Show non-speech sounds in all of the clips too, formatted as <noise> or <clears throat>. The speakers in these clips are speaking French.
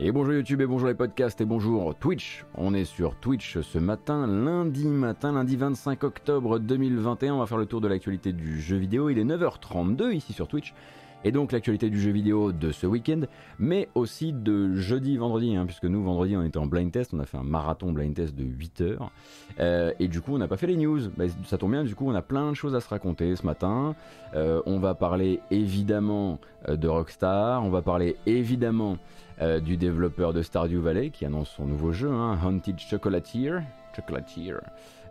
Et bonjour YouTube et bonjour les podcasts et bonjour Twitch. On est sur Twitch ce matin, lundi matin, lundi 25 octobre 2021. On va faire le tour de l'actualité du jeu vidéo. Il est 9h32 ici sur Twitch. Et donc l'actualité du jeu vidéo de ce week-end, mais aussi de jeudi, vendredi, hein, puisque nous, vendredi, on était en blind test, on a fait un marathon blind test de 8 heures. Euh, et du coup, on n'a pas fait les news. Bah, ça tombe bien, du coup, on a plein de choses à se raconter ce matin. Euh, on va parler évidemment euh, de Rockstar, on va parler évidemment du développeur de Stardew Valley qui annonce son nouveau jeu, hein, Haunted Chocolatier. Chocolatier.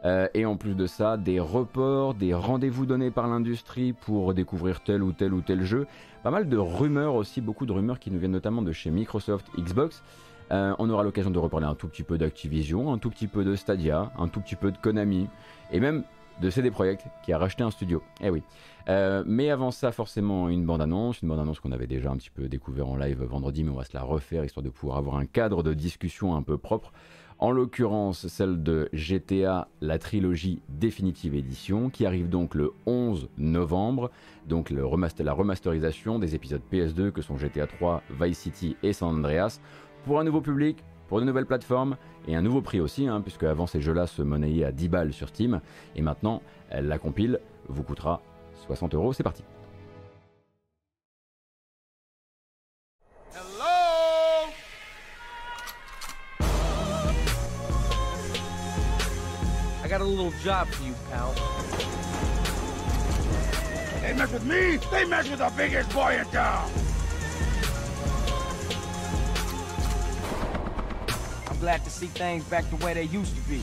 Euh, et en plus de ça, des reports, des rendez-vous donnés par l'industrie pour découvrir tel ou tel ou tel jeu. Pas mal de rumeurs aussi, beaucoup de rumeurs qui nous viennent notamment de chez Microsoft, Xbox. Euh, on aura l'occasion de reparler un tout petit peu d'Activision, un tout petit peu de Stadia, un tout petit peu de Konami, et même de CD Projekt qui a racheté un studio. Eh oui. Euh, mais avant ça, forcément, une bande-annonce, une bande-annonce qu'on avait déjà un petit peu découvert en live vendredi, mais on va se la refaire histoire de pouvoir avoir un cadre de discussion un peu propre. En l'occurrence, celle de GTA, la trilogie définitive édition, qui arrive donc le 11 novembre. Donc le la remasterisation des épisodes PS2 que sont GTA 3, Vice City et San Andreas pour un nouveau public, pour de nouvelles plateformes et un nouveau prix aussi, hein, puisque avant ces jeux-là se monnayaient à 10 balles sur Steam et maintenant la compile vous coûtera 60 euros, c'est parti. Got a little job for you, pal. They mess with me, they mess with the biggest boy in town. I'm glad to see things back the way they used to be.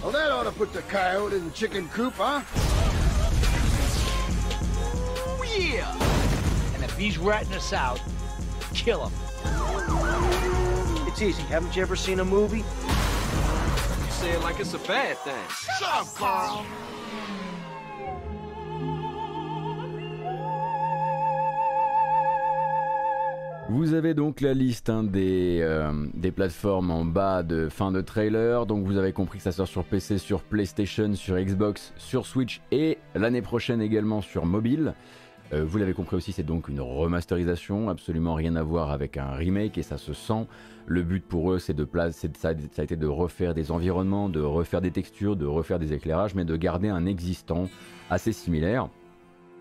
Well, that ought to put the coyote in the chicken coop, huh? Oh, yeah! And if he's ratting us out, kill him. It's easy. Haven't you ever seen a movie? You say it like it's a bad thing. Shut up, Carl. Vous avez donc la liste hein, des, euh, des plateformes en bas de fin de trailer. Donc vous avez compris que ça sort sur PC, sur PlayStation, sur Xbox, sur Switch et l'année prochaine également sur mobile. Euh, vous l'avez compris aussi, c'est donc une remasterisation, absolument rien à voir avec un remake et ça se sent. Le but pour eux, c'est de place, ça, ça a été de refaire des environnements, de refaire des textures, de refaire des éclairages, mais de garder un existant assez similaire.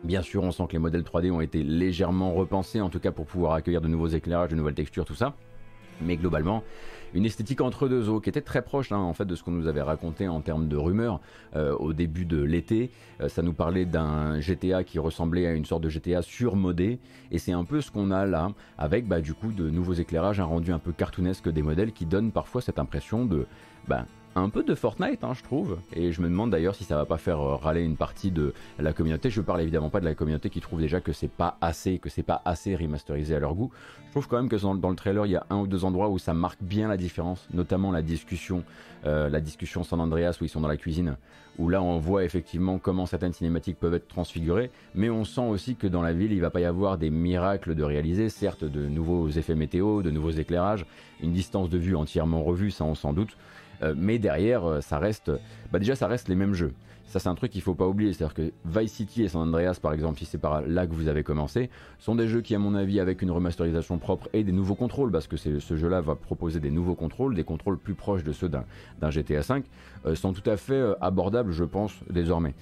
Bien sûr, on sent que les modèles 3D ont été légèrement repensés, en tout cas pour pouvoir accueillir de nouveaux éclairages, de nouvelles textures, tout ça. Mais globalement, une esthétique entre deux eaux qui était très proche hein, en fait de ce qu'on nous avait raconté en termes de rumeurs euh, au début de l'été. Euh, ça nous parlait d'un GTA qui ressemblait à une sorte de GTA surmodé et c'est un peu ce qu'on a là avec bah, du coup de nouveaux éclairages, un rendu un peu cartoonesque des modèles qui donnent parfois cette impression de bah, un peu de Fortnite, hein, je trouve. Et je me demande d'ailleurs si ça va pas faire euh, râler une partie de la communauté. Je parle évidemment pas de la communauté qui trouve déjà que c'est pas assez, que c'est pas assez remasterisé à leur goût. Je trouve quand même que dans, le trailer, il y a un ou deux endroits où ça marque bien la différence, notamment la discussion, euh, la discussion San Andreas où ils sont dans la cuisine, où là on voit effectivement comment certaines cinématiques peuvent être transfigurées, mais on sent aussi que dans la ville, il va pas y avoir des miracles de réaliser, certes de nouveaux effets météo, de nouveaux éclairages, une distance de vue entièrement revue, ça on s'en doute. Euh, mais derrière, euh, ça reste, bah déjà, ça reste les mêmes jeux. Ça, c'est un truc qu'il faut pas oublier. C'est-à-dire que Vice City et San Andreas, par exemple, si c'est par là que vous avez commencé, sont des jeux qui, à mon avis, avec une remasterisation propre et des nouveaux contrôles, parce que ce jeu-là va proposer des nouveaux contrôles, des contrôles plus proches de ceux d'un GTA V, euh, sont tout à fait abordables, je pense, désormais.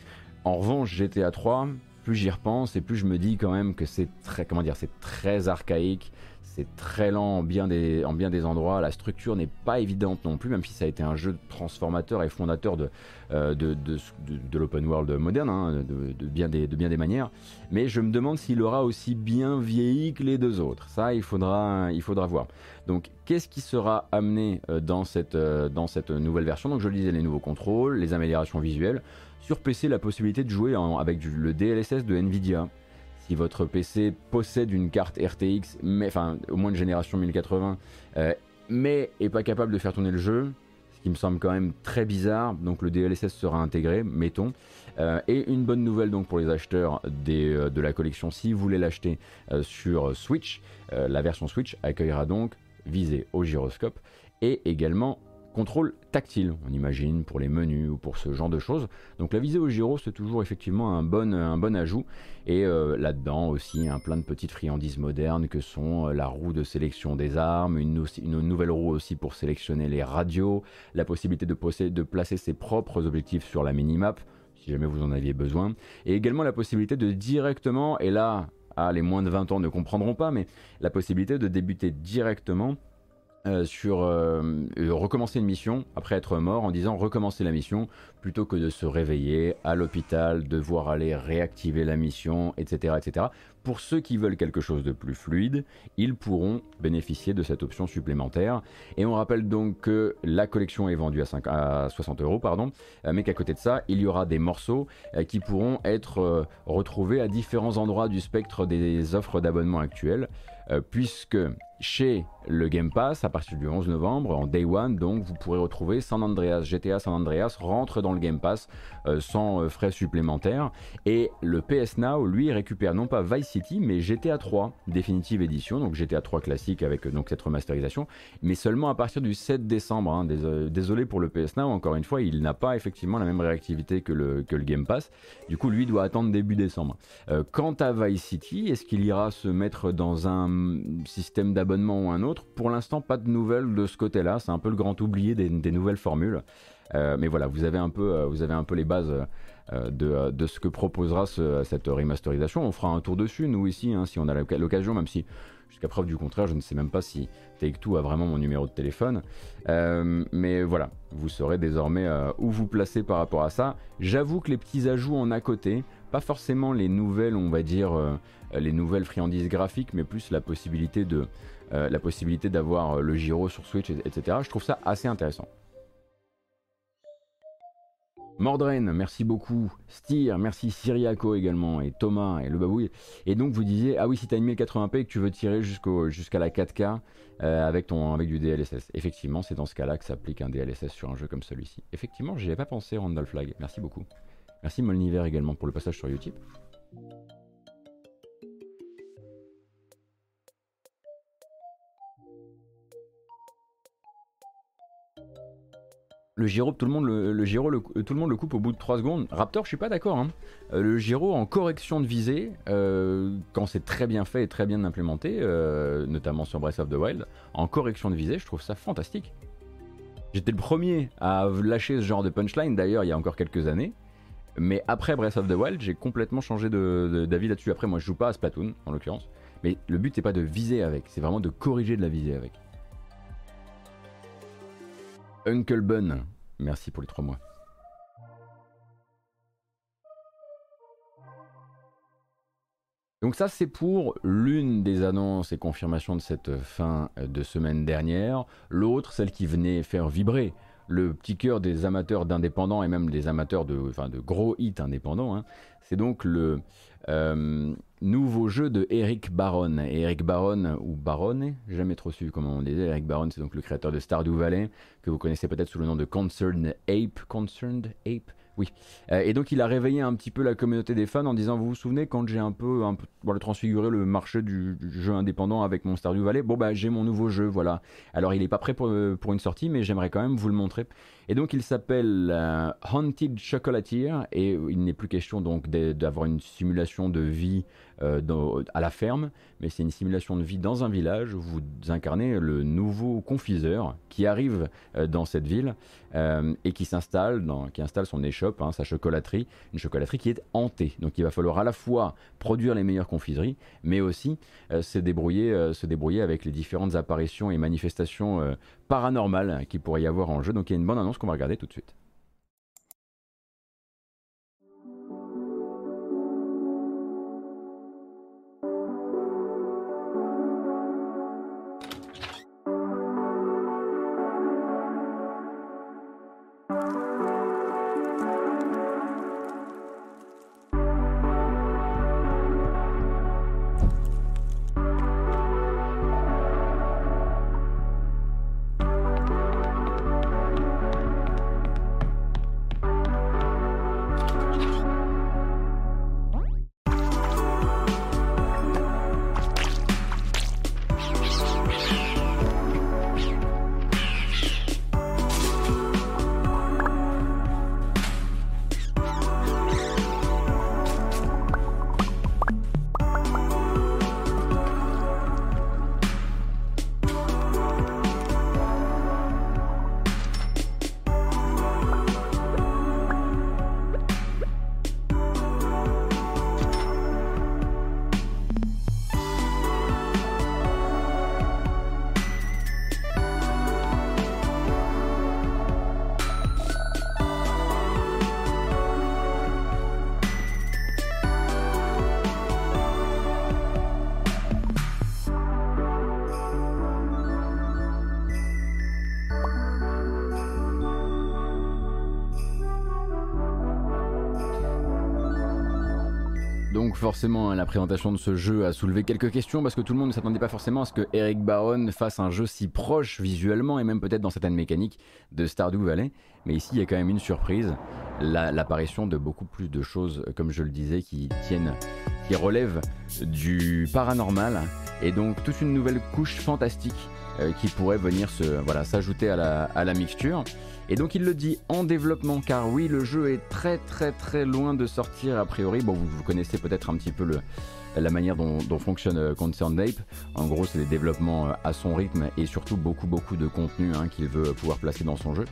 En revanche, GTA 3, plus j'y repense et plus je me dis quand même que c'est très, comment dire, c'est très archaïque, c'est très lent en bien, des, endroits, la structure n'est pas évidente non plus, même si ça a été un jeu transformateur et fondateur de, euh, l'open world moderne, hein, de, bien des, manières. Mais je me demande s'il aura aussi bien vieilli que les deux autres. Ça, il faudra, voir. Donc, qu'est-ce qui sera amené euh, dans cette, euh, dans cette nouvelle version? Donc, je le disais, les nouveaux contrôles, les améliorations visuelles. Sur PC, la possibilité de jouer avec le DLSS de Nvidia. Si votre PC possède une carte RTX, mais enfin au moins de génération 1080, euh, mais est pas capable de faire tourner le jeu, ce qui me semble quand même très bizarre. Donc le DLSS sera intégré, mettons. Euh, et une bonne nouvelle donc pour les acheteurs euh, de la collection, si vous voulez l'acheter sur Switch, la version Switch accueillera donc visée au gyroscope et également contrôle tactile, on imagine, pour les menus ou pour ce genre de choses. Donc la visée au gyro, c'est toujours effectivement un bon, ajout. Et euh, là-dedans aussi, un plein de petites friandises modernes que sont euh, la roue de sélection des armes, une, nouvelle roue aussi pour sélectionner les radios, la possibilité de, de placer ses propres objectifs sur la minimap, si jamais vous en aviez besoin, et également la possibilité de directement, et là, ah, les moins de 20 ans ne comprendront pas, mais la possibilité de débuter directement euh, sur euh, recommencer une mission après être mort en disant recommencer la mission plutôt que de se réveiller à l'hôpital, devoir aller réactiver la mission, etc., etc. Pour ceux qui veulent quelque chose de plus fluide, ils pourront bénéficier de cette option supplémentaire. Et on rappelle donc que la collection est vendue à, 60 euros, pardon, euh, mais qu'à côté de ça, il y aura des morceaux euh, qui pourront être euh, retrouvés à différents endroits du spectre des offres d'abonnement actuelles. puisque chez le Game Pass, à partir du 11 novembre, en Day One, donc vous pourrez retrouver San Andreas, GTA San Andreas rentre dans le Game Pass sans frais supplémentaires. Et le PS Now, lui, récupère non pas Vice City, mais GTA 3 définitive édition, donc GTA 3 classique avec cette remasterisation, mais seulement à partir du 7 décembre. Hein. Désolé pour le PS Now, encore une fois, il n'a pas effectivement la même réactivité que le, que le Game Pass. Du coup, lui doit attendre début décembre. Euh, quant à Vice City, est-ce qu'il ira se mettre dans un système d'abonnement ou un autre? Pour l'instant, pas de nouvelles de ce côté-là. C'est un peu le grand oublié des, nouvelles formules. Euh, mais voilà, vous avez un peu, euh, vous avez un peu les bases euh, de, ce que proposera cette remasterisation. On fera un tour dessus, nous ici, hein, si on a l'occasion, même si jusqu'à preuve du contraire, je ne sais même pas si Take-Two a vraiment mon numéro de téléphone. Mais voilà, vous saurez désormais où vous placez par rapport à ça. J'avoue que les petits ajouts en à côté, pas forcément les nouvelles, on va dire, les nouvelles friandises graphiques, mais plus la possibilité de la possibilité d'avoir le gyro sur Switch, etc. Je trouve ça assez intéressant. Mordrain, merci beaucoup. Styr, merci Syriaco également, et Thomas, et le babouille. Et donc vous disiez, ah oui, si tu as une 1080p et que tu veux tirer jusqu'à la 4K euh, avec du DLSS. Effectivement, c'est dans ce cas-là que s'applique un DLSS sur un jeu comme celui-ci. Effectivement, j'y avais pas pensé, Randall Flag. Merci beaucoup. Merci Molniver également pour le passage sur YouTube. Le gyro, tout le monde le, le tout le monde le coupe au bout de 3 secondes. Raptor, je suis pas d'accord. Hein. Euh, le gyro en correction de visée, euh, quand c'est très bien fait et très bien implémenté, euh, notamment sur Breath of the Wild, en correction de visée, je trouve ça fantastique. J'étais le premier à lâcher ce genre de punchline d'ailleurs il y a encore quelques années. Mais après Breath of the Wild, j'ai complètement changé d'avis là-dessus. Après, moi je joue pas à Splatoon en l'occurrence. Mais le but c'est pas de viser avec, c'est vraiment de corriger de la visée avec. Uncle Bun, merci pour les trois mois. Donc ça c'est pour l'une des annonces et confirmations de cette fin de semaine dernière. L'autre, celle qui venait faire vibrer le petit cœur des amateurs d'indépendants et même des amateurs de, enfin, de gros hits indépendants. Hein. C'est donc le euh, nouveau jeu de Eric Baron. Eric Baron, ou Baron, jamais trop su comment on disait. Eric Baron, c'est donc le créateur de Stardew Valley, que vous connaissez peut-être sous le nom de Concerned Ape. Concerned Ape? Oui. Euh, et donc il a réveillé un petit peu la communauté des fans en disant vous vous souvenez quand j'ai un peu, transfiguré le marché du, jeu indépendant avec mon Stardew Valley, bon bah j'ai mon nouveau jeu, voilà. Alors il n'est pas prêt pour, pour, une sortie mais j'aimerais quand même vous le montrer. Et donc il s'appelle euh, Haunted Chocolatier et il n'est plus question donc d'avoir une simulation de vie euh, à la ferme, mais c'est une simulation de vie dans un village où vous incarnez le nouveau confiseur qui arrive euh, dans cette ville et qui s'installe, qui installe son échoppe, hein, sa chocolaterie, une chocolaterie qui est hantée. Donc il va falloir à la fois produire les meilleures confiseries, mais aussi se débrouiller, se débrouiller avec les différentes apparitions et manifestations paranormales qui pourrait y avoir en jeu. Donc il y a une bonne annonce qu'on va regarder tout de suite. Forcément, la présentation de ce jeu a soulevé quelques questions parce que tout le monde ne s'attendait pas forcément à ce que Eric Baron fasse un jeu si proche visuellement et même peut-être dans certaines mécaniques de Stardew Valley. Mais ici, il y a quand même une surprise, l'apparition de beaucoup plus de choses, comme je le disais, qui tiennent, qui relèvent du paranormal et donc toute une nouvelle couche fantastique euh, qui pourrait venir se, voilà, s'ajouter à la, mixture. Et donc il le dit en développement car oui le jeu est très très très loin de sortir a priori. Bon vous connaissez peut-être un petit peu le, la manière dont, fonctionne euh, Concerned Ape. En gros c'est des développements euh, à son rythme et surtout beaucoup beaucoup de contenu hein, qu'il veut pouvoir placer dans son jeu.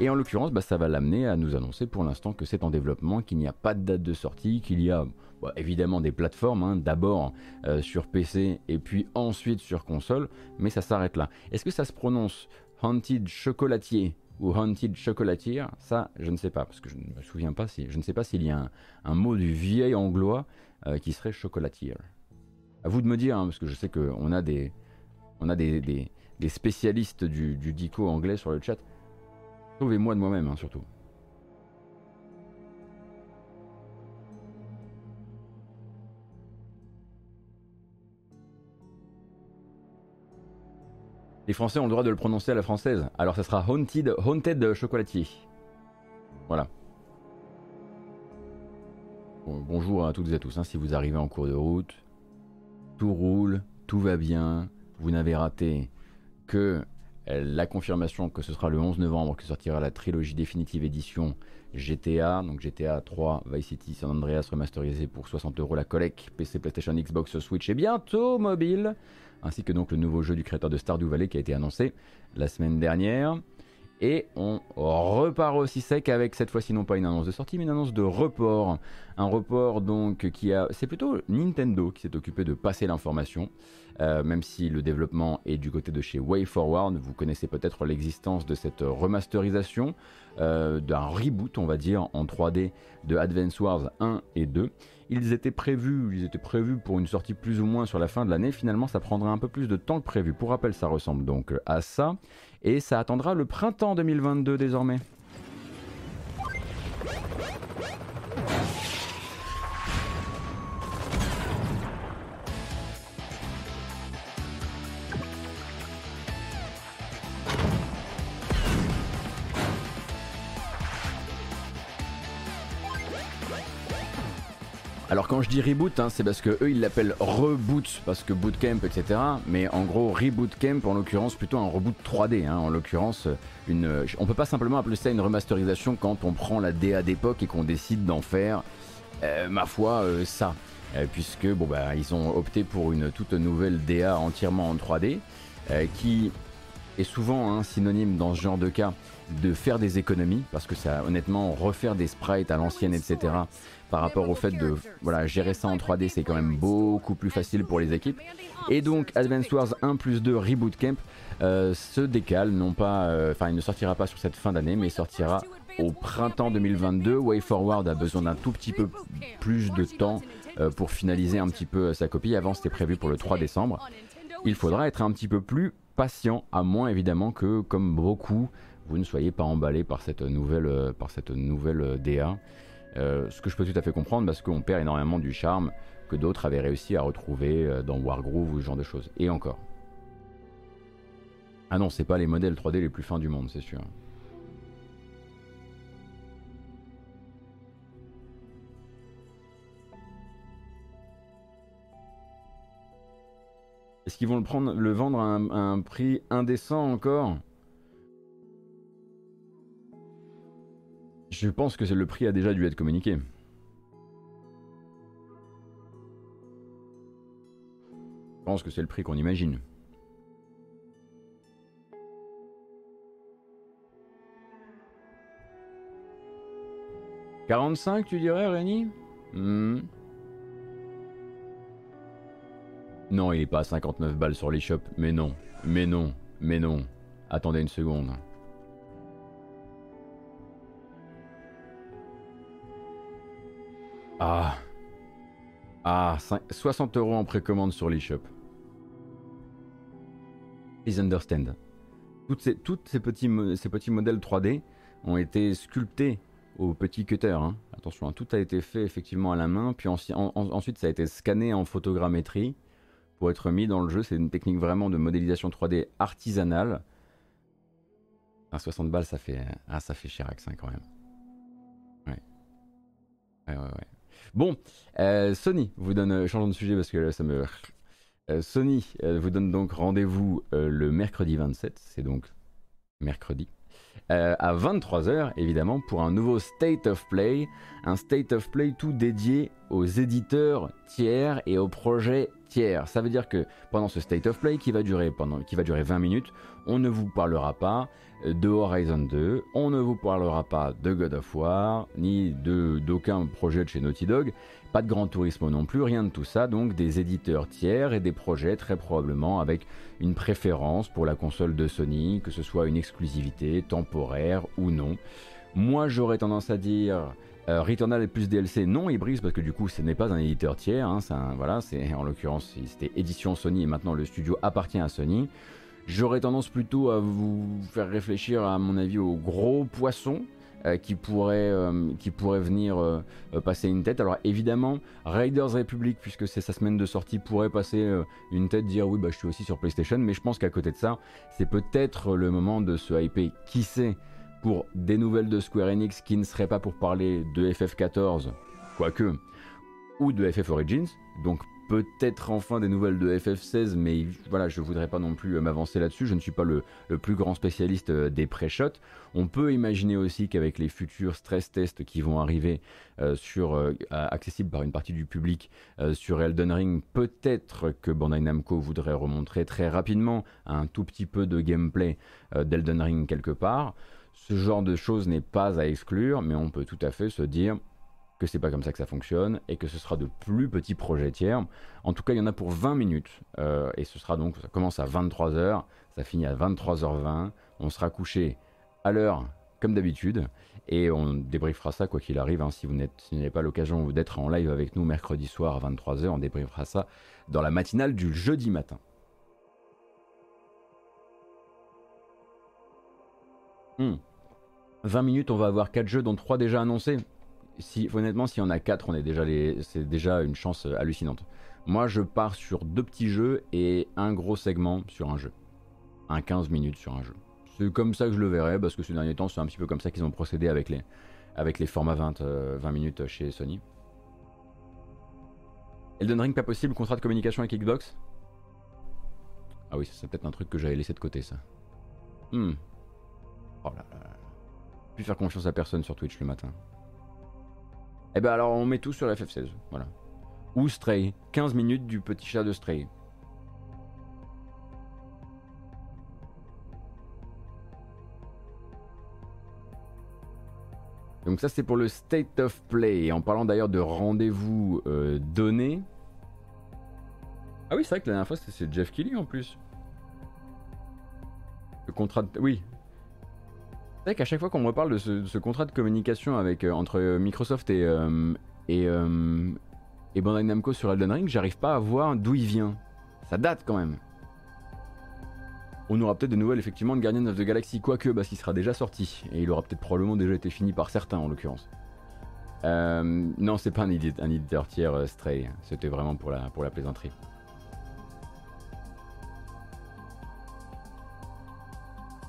Et en l'occurrence bah, ça va l'amener à nous annoncer pour l'instant que c'est en développement, qu'il n'y a pas de date de sortie, qu'il y a bah, évidemment des plateformes, hein, d'abord euh, sur PC et puis ensuite sur console, mais ça s'arrête là. Est-ce que ça se prononce Haunted Chocolatier ou Haunted Chocolatier, ça je ne sais pas, parce que je ne me souviens pas si, je ne sais pas s'il y a un, mot du vieil anglois qui serait chocolatier. À vous de me dire, hein, parce que je sais qu'on a des, on a des, des, spécialistes du, du, dico anglais sur le chat. Sauvez-moi de moi-même, hein, surtout. Les Français ont le droit de le prononcer à la française. Alors ça sera Haunted, Haunted Chocolatier. Voilà. Bonjour à toutes et à tous. Hein, si vous arrivez en cours de route, tout roule, tout va bien. Vous n'avez raté que euh, la confirmation que ce sera le 11 novembre que sortira la trilogie définitive édition GTA, donc GTA 3, Vice City, San Andreas remasterisé pour 60 euros la collecte, PC, PlayStation, Xbox, Switch et bientôt mobile ainsi que donc le nouveau jeu du créateur de Stardew Valley qui a été annoncé la semaine dernière. Et on repart aussi sec avec cette fois-ci non pas une annonce de sortie mais une annonce de report. Un report donc qui a... C'est plutôt Nintendo qui s'est occupé de passer l'information. Euh, même si le développement est du côté de chez WayForward, vous connaissez peut-être l'existence de cette remasterisation, euh, d'un reboot on va dire en 3D de Advance Wars 1 et 2. Ils étaient prévus, ils étaient prévus pour une sortie plus ou moins sur la fin de l'année. Finalement, ça prendra un peu plus de temps que prévu. Pour rappel, ça ressemble donc à ça. Et ça attendra le printemps 2022 désormais. Alors quand je dis reboot, hein, c'est parce que eux ils l'appellent reboot parce que bootcamp, etc. Mais en gros reboot camp en l'occurrence plutôt un reboot 3D. Hein. en l'occurrence, une, on peut pas simplement appeler ça une remasterisation quand on prend la DA d'époque et qu'on décide d'en faire, euh, ma foi, euh, ça. Euh, puisque bon bah ils ont opté pour une toute nouvelle DA entièrement en 3D qui est souvent hein, synonyme dans ce genre de cas de faire des économies parce que ça honnêtement refaire des sprites à l'ancienne etc par rapport au fait de voilà, gérer ça en 3D, c'est quand même beaucoup plus facile pour les équipes. Et donc Advance Wars 1 plus 2 Reboot Camp euh, se décale, euh, il ne sortira pas sur cette fin d'année, mais il sortira au printemps 2022. Way Forward a besoin d'un tout petit peu plus de temps euh, pour finaliser un petit peu sa copie. Avant c'était prévu pour le 3 décembre. Il faudra être un petit peu plus patient, à moins évidemment que, comme beaucoup, vous ne soyez pas emballé par cette nouvelle, par cette nouvelle DA. Euh, ce que je peux tout à fait comprendre parce qu'on perd énormément du charme que d'autres avaient réussi à retrouver euh, dans Wargroove ou ce genre de choses. Et encore. Ah non, c'est pas les modèles 3D les plus fins du monde, c'est sûr. Est-ce qu'ils vont le, vendre à un prix indécent encore? Je pense que le prix a déjà dû être communiqué. Je pense que c'est le prix qu'on imagine. « 45 tu dirais Rémi? Hmm. Non il est pas à 59 balles sur les shops, mais non, mais non, mais non. Attendez une seconde. Ah. Ah, 60 euros en précommande sur l'eShop. Please understand. Toutes ces, petits, modèles 3D ont été sculptés au petit cutter. hein. Attention, hein, tout a été fait effectivement à la main, puis ensuite ça a été scanné en photogrammétrie pour être mis dans le jeu. C'est une technique vraiment de modélisation 3D artisanale. À 60 balles, ça fait, ah, ça fait Chirac, hein, quand même. Ouais. Ouais, ouais, ouais. Bon, euh, Sony vous donne, euh, changeons de sujet parce que ça me. Euh, Sony vous donne donc rendez-vous le mercredi 27, c'est donc mercredi, à 23h évidemment pour un nouveau State of Play, un State of Play tout dédié aux éditeurs tiers et aux projets tiers. Ça veut dire que pendant ce State of Play qui va durer, pendant, qui va durer 20 minutes, on ne vous parlera pas de Horizon 2, on ne vous parlera pas de God of War, ni d'aucun projet de chez Naughty Dog, pas de Gran Turismo non plus, rien de tout ça, donc des éditeurs tiers et des projets très probablement avec une préférence pour la console de Sony, que ce soit une exclusivité temporaire ou non. Moi j'aurais tendance à dire euh, Returnal et plus DLC non Ibris parce que du coup ce n'est pas un éditeur tiers, hein, c'est en l'occurrence c'était édition Sony et maintenant le studio appartient à Sony. J'aurais tendance plutôt à vous faire réfléchir à mon avis aux gros poissons euh, qui pourraient euh, qui venir euh, passer une tête. Alors évidemment Raiders Republic puisque c'est sa semaine de sortie pourrait passer une tête dire oui bah je suis aussi sur PlayStation mais je pense qu'à côté de ça c'est peut-être le moment de se hyper qui sait pour des nouvelles de Square Enix qui ne seraient pas pour parler de FF14, quoique, ou de FF Origins, donc peut-être enfin des nouvelles de FF16, mais voilà, je voudrais pas non plus euh, m'avancer là-dessus, je ne suis pas le, plus grand spécialiste euh, des pré-shots. On peut imaginer aussi qu'avec les futurs stress tests qui vont arriver euh, sur, euh, accessibles par une partie du public sur Elden Ring, peut-être que Bandai Namco voudrait remontrer très rapidement un tout petit peu de gameplay d'Elden Ring quelque part. Ce genre de choses n'est pas à exclure, mais on peut tout à fait se dire que c'est pas comme ça que ça fonctionne et que ce sera de plus petits projets tiers. En tout cas, il y en a pour 20 minutes euh, et ce sera donc, ça commence à 23h, ça finit à 23h20. On sera couché à l'heure comme d'habitude et on débriefera ça quoi qu'il arrive. hein. si vous n'avez pas l'occasion d'être en live avec nous mercredi soir à 23h, on débriefera ça dans la matinale du jeudi matin. Hmm. 20 minutes, on va avoir 4 jeux, dont 3 déjà annoncés. Si, honnêtement, s'il y en a 4, on est déjà les... c'est déjà une chance euh, hallucinante. Moi, je pars sur deux petits jeux et un gros segment sur un jeu. Un 15 minutes sur un jeu. C'est comme ça que je le verrai, parce que ces derniers temps, c'est un petit peu comme ça qu'ils ont procédé avec les, avec les formats 20, euh, 20 minutes chez Sony. Elden Ring, pas possible, contrat de communication avec Xbox? Ah oui, c'est peut-être un truc que j'avais laissé de côté, ça. Hmm. Oh là là. Plus faire confiance à personne sur Twitch le matin. Eh ben alors on met tout sur FF16, voilà. Ou Stray, 15 minutes du petit chat de Stray. Donc ça c'est pour le State of Play. En parlant d'ailleurs de rendez-vous euh, donné. Ah oui c'est vrai que la dernière fois c'était c'est Jeff Kelly en plus. Le contrat de... Oui. C'est vrai qu'à chaque fois qu'on me parle de ce, contrat de communication avec, euh, entre euh, Microsoft et, euh, et, et Bandai Namco sur Elden Ring, j'arrive pas à voir d'où il vient. Ça date quand même. On aura peut-être de nouvelles effectivement de Guardian of the Galaxy, quoique parce qu'il sera déjà sorti. Et il aura peut-être probablement déjà été fini par certains en l'occurrence. Non, c'est pas un, édi- un éditeur tiers Stray. C'était vraiment pour la, pour la plaisanterie.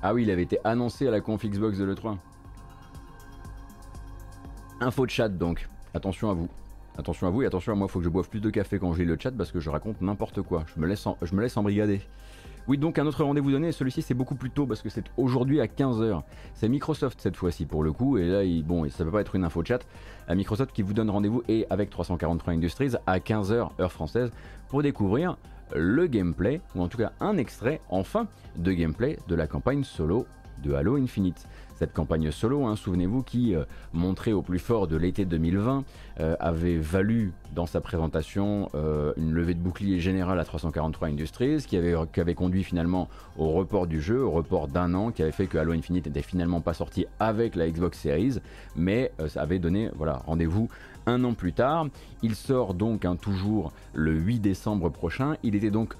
Ah oui, il avait été annoncé à la conf Xbox de l'E3. Info de chat donc. Attention à vous. Attention à vous et attention à moi, faut que je boive plus de café quand lis le chat parce que je raconte n'importe quoi. Je me laisse, je me laisse embrigader. Oui, donc un autre rendez-vous donné, celui-ci c'est beaucoup plus tôt parce que c'est aujourd'hui à 15h. C'est Microsoft cette fois-ci pour le coup, et là, il- bon, ça peut pas être une info chat. À Microsoft qui vous donne rendez-vous et avec 343 Industries à 15h heure française pour découvrir le gameplay, ou en tout cas un extrait enfin de gameplay de la campagne solo de Halo Infinite. Cette campagne solo, hein, souvenez-vous, qui, euh, montrée au plus fort de l'été 2020, euh, avait valu dans sa présentation euh, une levée de bouclier générale à 343 Industries, qui avait, qui avait conduit finalement au report du jeu, au report d'un an, qui avait fait que Halo Infinite n'était finalement pas sorti avec la Xbox Series, mais euh, ça avait donné voilà, rendez-vous un an plus tard. Il sort donc hein, toujours le 8 décembre prochain. Il était donc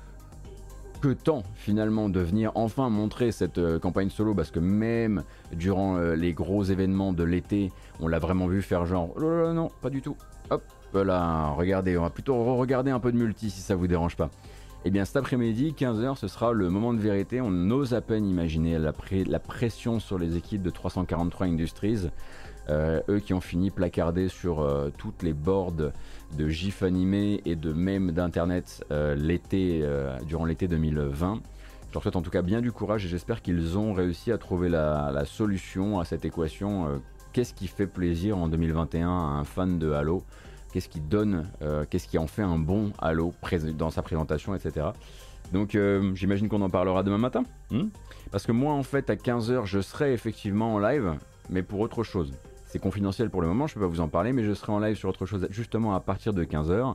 que temps finalement de venir enfin montrer cette euh, campagne solo parce que même durant euh, les gros événements de l'été, on l'a vraiment vu faire genre oh là là, non, pas du tout. Hop, voilà, regardez, on va plutôt regarder un peu de multi si ça vous dérange pas. Et eh bien cet après-midi, 15h, ce sera le moment de vérité. On ose à peine imaginer la pression sur les équipes de 343 Industries. Euh, eux qui ont fini placardés sur toutes les boards de GIF animé et de mèmes d'internet euh, l'été, euh, durant l'été 2020. Je leur souhaite en tout cas bien du courage et j'espère qu'ils ont réussi à trouver la, solution à cette équation. Euh, qu'est-ce qui fait plaisir en 2021 à un fan de Halo? Qu'est-ce qui donne, qu'est-ce qui en fait un bon Halo dans sa présentation, etc. Donc j'imagine qu'on en parlera demain matin. Hmm? Parce que moi en fait à 15h je serai effectivement en live, mais pour autre chose. C'est confidentiel pour le moment, je ne peux pas vous en parler, mais je serai en live sur autre chose justement à partir de 15h.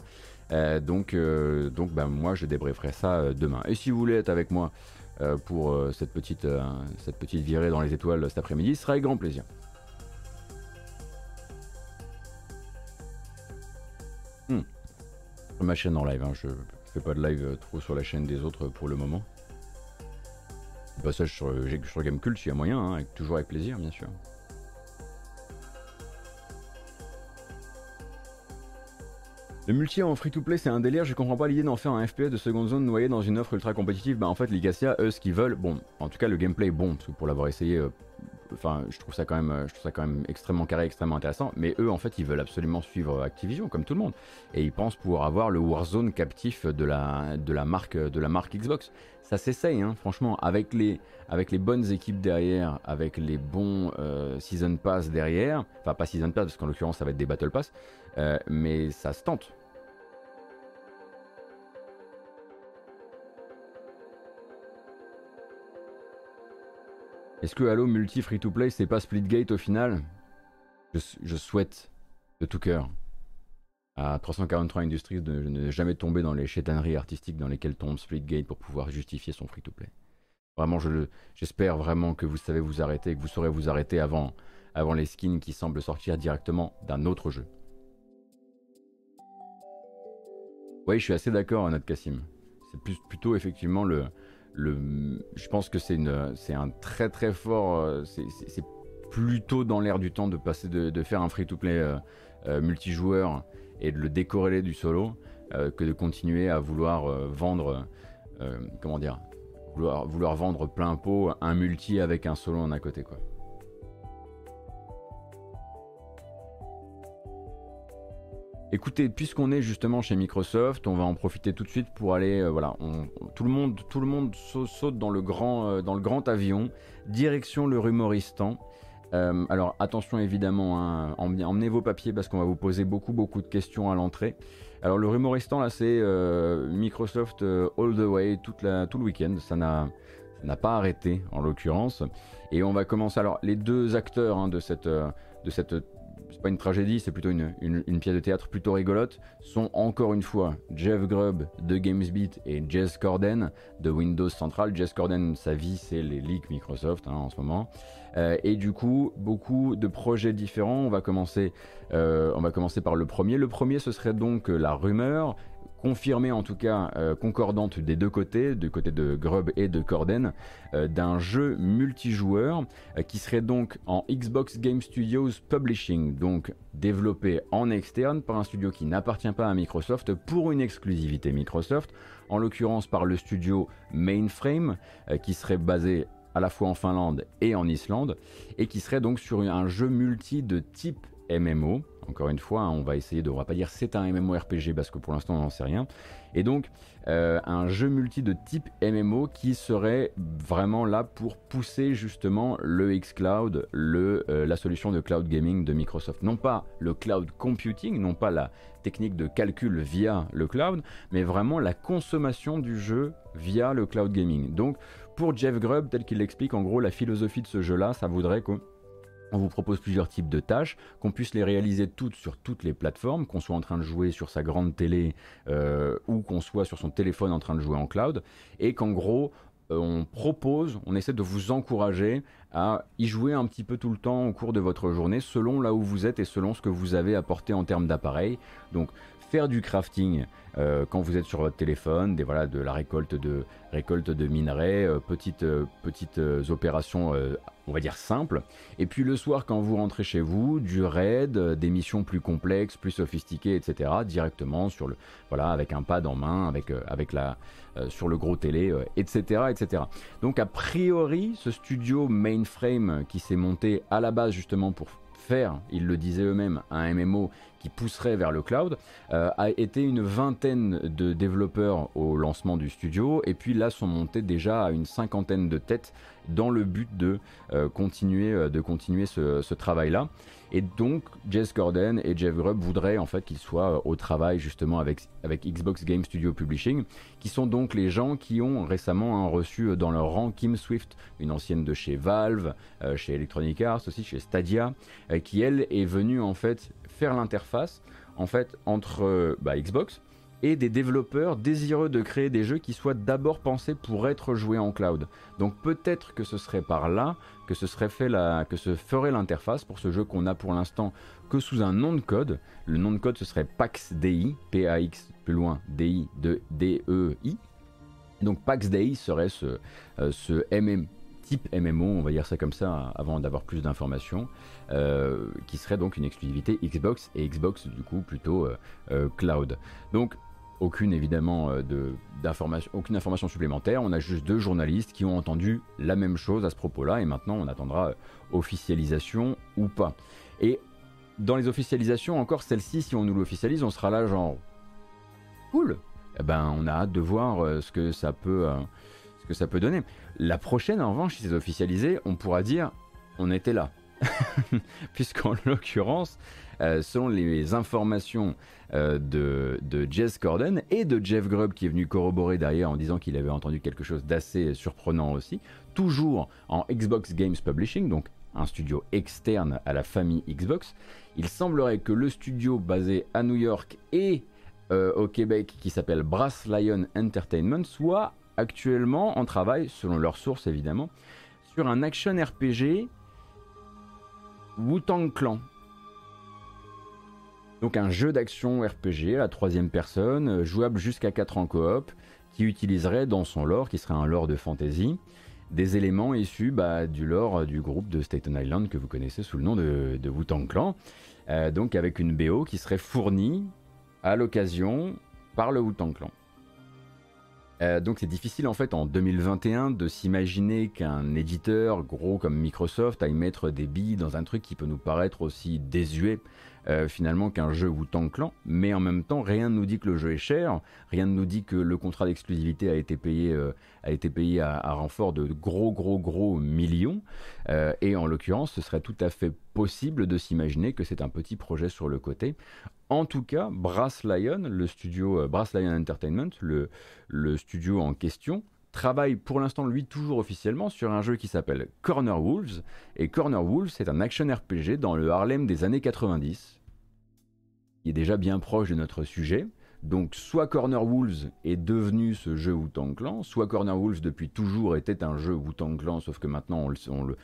Euh, donc, euh, donc bah, moi, je débrieferai ça euh, demain. Et si vous voulez être avec moi pour cette, petite, cette petite virée dans les étoiles cet après-midi, ce sera avec grand plaisir. Hmm. Ma chaîne en live, hein, je fais pas de live trop sur la chaîne des autres pour le moment. Passage sur, sur Gamecult s'il y a moyen, hein, toujours avec plaisir bien sûr. Le multi en free-to-play, c'est un délire. Je comprends pas l'idée d'en faire un FPS de seconde zone noyé dans une offre ultra compétitive. Bah, en fait, Ligacia, eux, ce qu'ils veulent, bon, en tout cas, le gameplay est bon, parce que pour l'avoir essayé, euh, enfin, je trouve ça quand même, euh, je trouve ça quand même extrêmement carré, extrêmement intéressant. Mais eux, en fait, ils veulent absolument suivre Activision, comme tout le monde, et ils pensent pouvoir avoir le Warzone captif de la, de la marque, de la marque Xbox. Ça s'essaye, hein, franchement, avec les, avec les bonnes équipes derrière, avec les bons euh, season pass derrière. Enfin, pas season pass, parce qu'en l'occurrence, ça va être des battle pass. Euh, mais ça se tente. Est-ce que Halo multi free to play c'est pas Splitgate au final? Je, souhaite de tout cœur à 343 Industries de, ne jamais tomber dans les chétaneries artistiques dans lesquelles tombe Splitgate pour pouvoir justifier son free to play. Vraiment, j'espère vraiment que vous savez vous arrêter que vous saurez vous arrêter avant, avant les skins qui semblent sortir directement d'un autre jeu. Oui, je suis assez d'accord, Anad Kassim. C'est plus, plutôt effectivement le, le. Je pense que c'est un très très fort. Euh, c'est plutôt dans l'air du temps de passer de, faire un free-to-play euh, euh, multijoueur et de le décorréler du solo que de continuer à vouloir vendre. comment dire vouloir, vouloir vendre plein pot un multi avec un solo en à côté quoi. Écoutez, puisqu'on est justement chez Microsoft, on va en profiter tout de suite pour aller, euh, voilà, tout le monde, tout le monde saute dans le grand, euh, dans le grand avion, direction le Rumoristan. Euh, alors attention évidemment, hein, emmenez vos papiers parce qu'on va vous poser beaucoup beaucoup de questions à l'entrée. Alors le Rumoristan là, c'est Microsoft all the way tout le week-end. Ça n'a n'a pas arrêté en l'occurrence. Et on va commencer. Alors les deux acteurs hein, de cette de cette c'est pas une tragédie, c'est plutôt une, pièce de théâtre plutôt rigolote, sont encore une fois Jeff Grubb de GamesBeat et Jess Corden de Windows Central. Jess Corden, sa vie, c'est les leaks Microsoft hein, en ce moment. Euh, et du coup, beaucoup de projets différents. On va, commencer, euh, on va commencer par le premier. Le premier, ce serait donc la rumeur confirmée en tout cas euh, concordante des deux côtés, du côté de Grubb et de Corden, euh, d'un jeu multijoueur euh, qui serait donc en Xbox Game Studios Publishing, donc développé en externe par un studio qui n'appartient pas à Microsoft pour une exclusivité Microsoft, en l'occurrence par le studio Mainframe, qui serait basé à la fois en Finlande et en Islande, et qui serait donc sur un jeu multi de type MMO. Encore une fois, hein, on va essayer de, on va pas dire c'est un MMORPG parce que pour l'instant on n'en sait rien. Et donc euh, un jeu multi de type MMO qui serait vraiment là pour pousser justement le xCloud, le, euh, la solution de cloud gaming de Microsoft. Non pas le cloud computing, non pas la technique de calcul via le cloud, mais vraiment la consommation du jeu via le cloud gaming. Donc pour Jeff Grubb, tel qu'il l'explique, en gros la philosophie de ce jeu-là, ça voudrait qu'on on vous propose plusieurs types de tâches, qu'on puisse les réaliser toutes sur toutes les plateformes, qu'on soit en train de jouer sur sa grande télé euh, ou qu'on soit sur son téléphone en train de jouer en cloud, et qu'en gros, euh, on propose, on essaie de vous encourager à y jouer un petit peu tout le temps au cours de votre journée, selon là où vous êtes et selon ce que vous avez apporté en termes d'appareil. Donc faire du crafting euh, quand vous êtes sur votre téléphone, des, voilà, de la récolte de, récolte de minerais, euh, petites, euh, petites opérations, on va dire simples. Et puis le soir, quand vous rentrez chez vous, du raid, des missions plus complexes, plus sophistiquées, etc., directement sur le, voilà, avec un pad en main, avec, avec la, sur le gros télé, etc., etc. Donc a priori, ce studio mainframe qui s'est monté à la base justement pour faire, ils le disaient eux-mêmes, un MMO qui pousserait vers le cloud, euh, a été une vingtaine de développeurs au lancement du studio, et puis là sont montés déjà à une cinquantaine de têtes dans le but de euh, continuer, euh, de continuer ce travail-là. Et donc, Jess Gordon et Jeff Grubb voudraient en fait qu'ils soient euh, au travail justement avec, Xbox Game Studio Publishing, qui sont donc les gens qui ont récemment reçu euh, dans leur rang Kim Swift, une ancienne de chez Valve, euh, chez Electronic Arts aussi, chez Stadia, qui elle est venue en fait faire l'interface en fait entre bah, Xbox et des développeurs désireux de créer des jeux qui soient d'abord pensés pour être joués en cloud. Donc peut-être que ce serait par là que ce serait fait la, que se ferait l'interface pour ce jeu qu'on a pour l'instant que sous un nom de code. Le nom de code ce serait PAXDI, P-A-X plus loin D-I de D-E-I. Donc PAXDI serait ce, euh, ce MM, type MMO, on va dire ça comme ça avant d'avoir plus d'informations, euh, qui serait donc une exclusivité Xbox et Xbox du coup plutôt euh, cloud. Donc aucune évidemment euh, de, aucune information supplémentaire. On a juste deux journalistes qui ont entendu la même chose à ce propos-là et maintenant on attendra euh, officialisation ou pas. Et dans les officialisations, encore celle-ci, si on nous l'officialise, on sera là genre cool. Eh ben, on a hâte de voir euh, ce que ça peut, ce que ça peut donner. La prochaine, en revanche, si c'est officialisé, on pourra dire on était là. <laughs> Puisqu'en l'occurrence, selon les informations euh, de, Jess Corden et de Jeff Grubb qui est venu corroborer derrière en disant qu'il avait entendu quelque chose d'assez surprenant aussi, toujours en Xbox Games Publishing, donc un studio externe à la famille Xbox. Il semblerait que le studio basé à New York et euh, au Québec qui s'appelle Brass Lion Entertainment soit actuellement en travail, selon leurs sources évidemment, sur un action RPG Wu-Tang Clan. Donc un jeu d'action RPG à la troisième personne, euh, jouable jusqu'à 4 en coop, qui utiliserait dans son lore, qui serait un lore de fantasy, des éléments issus bah, du lore euh, du groupe de Staten Island que vous connaissez sous le nom de, de Wu-Tang Clan. Euh, donc avec une BO qui serait fournie à l'occasion par le Wu-Tang Clan. donc c'est difficile en fait en 2021 de s'imaginer qu'un éditeur gros comme Microsoft aille mettre des billes dans un truc qui peut nous paraître aussi désuet euh, finalement qu'un jeu ou tant Clan, mais en même temps rien ne nous dit que le jeu est cher, rien ne nous dit que le contrat d'exclusivité a été payé, euh, a été payé à, renfort de gros gros gros millions, euh, et en l'occurrence ce serait tout à fait possible de s'imaginer que c'est un petit projet sur le côté. En tout cas, Brass Lion, le studio Brass Lion Entertainment, le, le studio en question, travaille pour l'instant lui toujours officiellement sur un jeu qui s'appelle Corner Wolves. Et Corner Wolves, c'est un action RPG dans le Harlem des années 90. Il est déjà bien proche de notre sujet. Donc soit Corner Wolves est devenu ce jeu Wu-Tang Clan, soit Corner Wolves depuis toujours était un jeu Wu-Tang Clan, sauf que maintenant on le,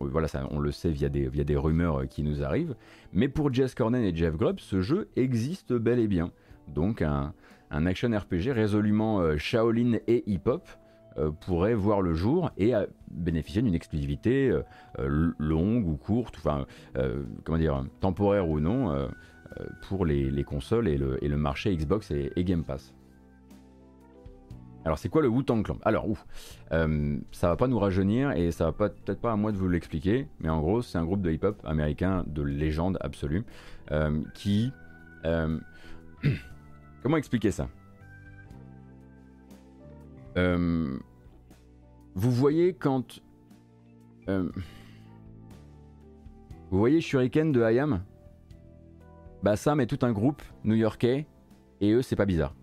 voilà, on le sait via des, via des rumeurs qui nous arrivent. Mais pour Jess Cornen et Jeff Grubb, ce jeu existe bel et bien. Donc un, action RPG résolument euh, Shaolin et hip-hop, pourrait voir le jour et bénéficier d'une exclusivité euh, euh, longue ou courte, enfin, comment dire, temporaire ou non, pour les, consoles et le, et le, marché Xbox et, Game Pass. Alors c'est quoi le Wu-Tang Clan? Alors ouf, ça va pas nous rajeunir et ça va peut-être pas à moi de vous l'expliquer, mais en gros c'est un groupe de hip-hop américain de légende absolue qui... <clears throat> comment expliquer ça? Euh, vous voyez quand... Euh, vous voyez Shuriken de Hayam? Bah ça, mais tout un groupe new-yorkais, et eux, c'est pas bizarre.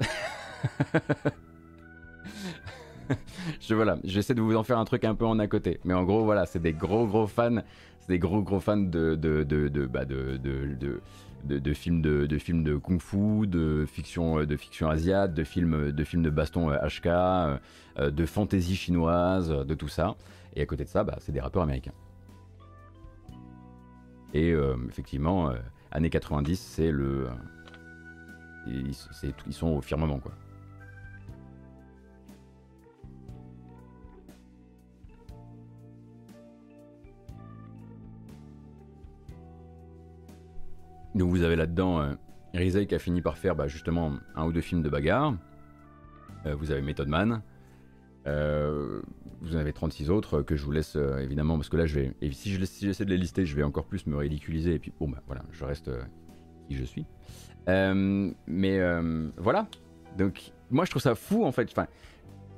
<laughs> je voilà, j'essaie de vous en faire un truc un peu en à côté, mais en gros voilà, c'est des gros gros fans, c'est des gros gros fans de de de de, bah, de, de de, films de, de, films de kung-fu, de fiction, euh, de fiction asiate, de films, de films de baston HK, euh, euh, de fantaisie chinoise, de tout ça. Et à côté de ça, bah, c'est des rappeurs américains. Et effectivement, années 90, c'est le. Ils, ils sont au firmament, quoi. Donc vous avez là-dedans euh, qui a fini par faire bah, justement un ou deux films de bagarre. Euh, vous avez Method Man. Euh, vous en avez 36 autres que je vous laisse euh, évidemment parce que là je vais et si j'essaie de les lister je vais encore plus me ridiculiser et puis bon bah voilà je reste qui je suis. Mais voilà. Donc moi je trouve ça fou en fait. Enfin,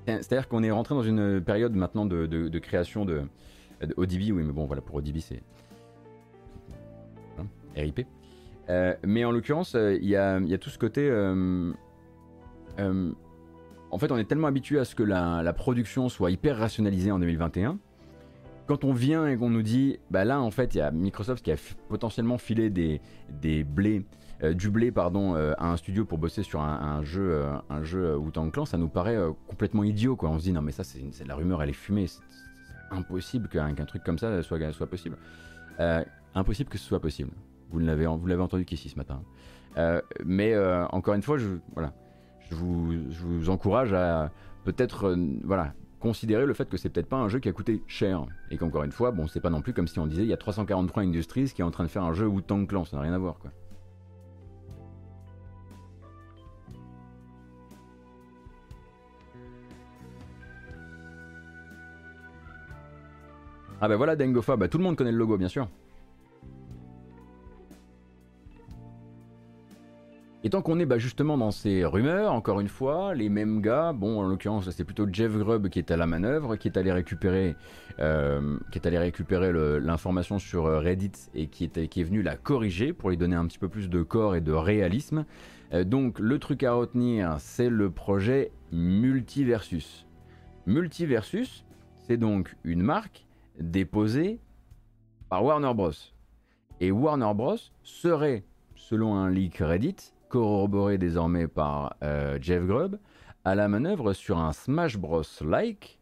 c'est à dire qu'on est rentré dans une période maintenant de, création de, de, ODB oui mais bon voilà pour ODB c'est hein, RIP euh, mais en l'occurrence, euh, il y, a, tout ce côté. Euh, en fait, on est tellement habitué à ce que la, production soit hyper rationalisée en 2021 quand on vient et qu'on nous dit, bah là en fait il y a Microsoft qui a potentiellement filé des, des blés, du blé pardon, à un studio pour bosser sur un, jeu, un jeu Clan, ça nous paraît complètement idiot quoi. On se dit non mais ça c'est la rumeur elle est fumée, c'est impossible qu'un truc comme ça soit possible. impossible que ce soit possible. Vous l'avez, entendu qu'ici ce matin. Euh, mais euh, encore une fois, je, voilà, je vous, encourage à peut-être euh, voilà, considérer le fait que c'est peut-être pas un jeu qui a coûté cher. Et qu'encore une fois, bon, c'est pas non plus comme si on disait il y a 343 Industries qui est en train de faire un jeu ou Tank Clan, ça n'a rien à voir quoi. Ah bah voilà Dengofa, bah tout le monde connaît le logo bien sûr. Et tant qu'on est bah, justement dans ces rumeurs, encore une fois, les mêmes gars, bon en l'occurrence c'est plutôt Jeff Grubb qui est à la manœuvre, qui est allé récupérer, euh, l'information sur euh, Reddit et qui est venu la corriger pour lui donner un petit peu plus de corps et de réalisme. Euh, donc le truc à retenir, c'est le projet Multiversus. Multiversus, c'est donc une marque déposée par Warner Bros. Et Warner Bros. serait, selon un leak Reddit, corroboré désormais par euh, Jeff Grubb, à la manœuvre sur un Smash Bros. like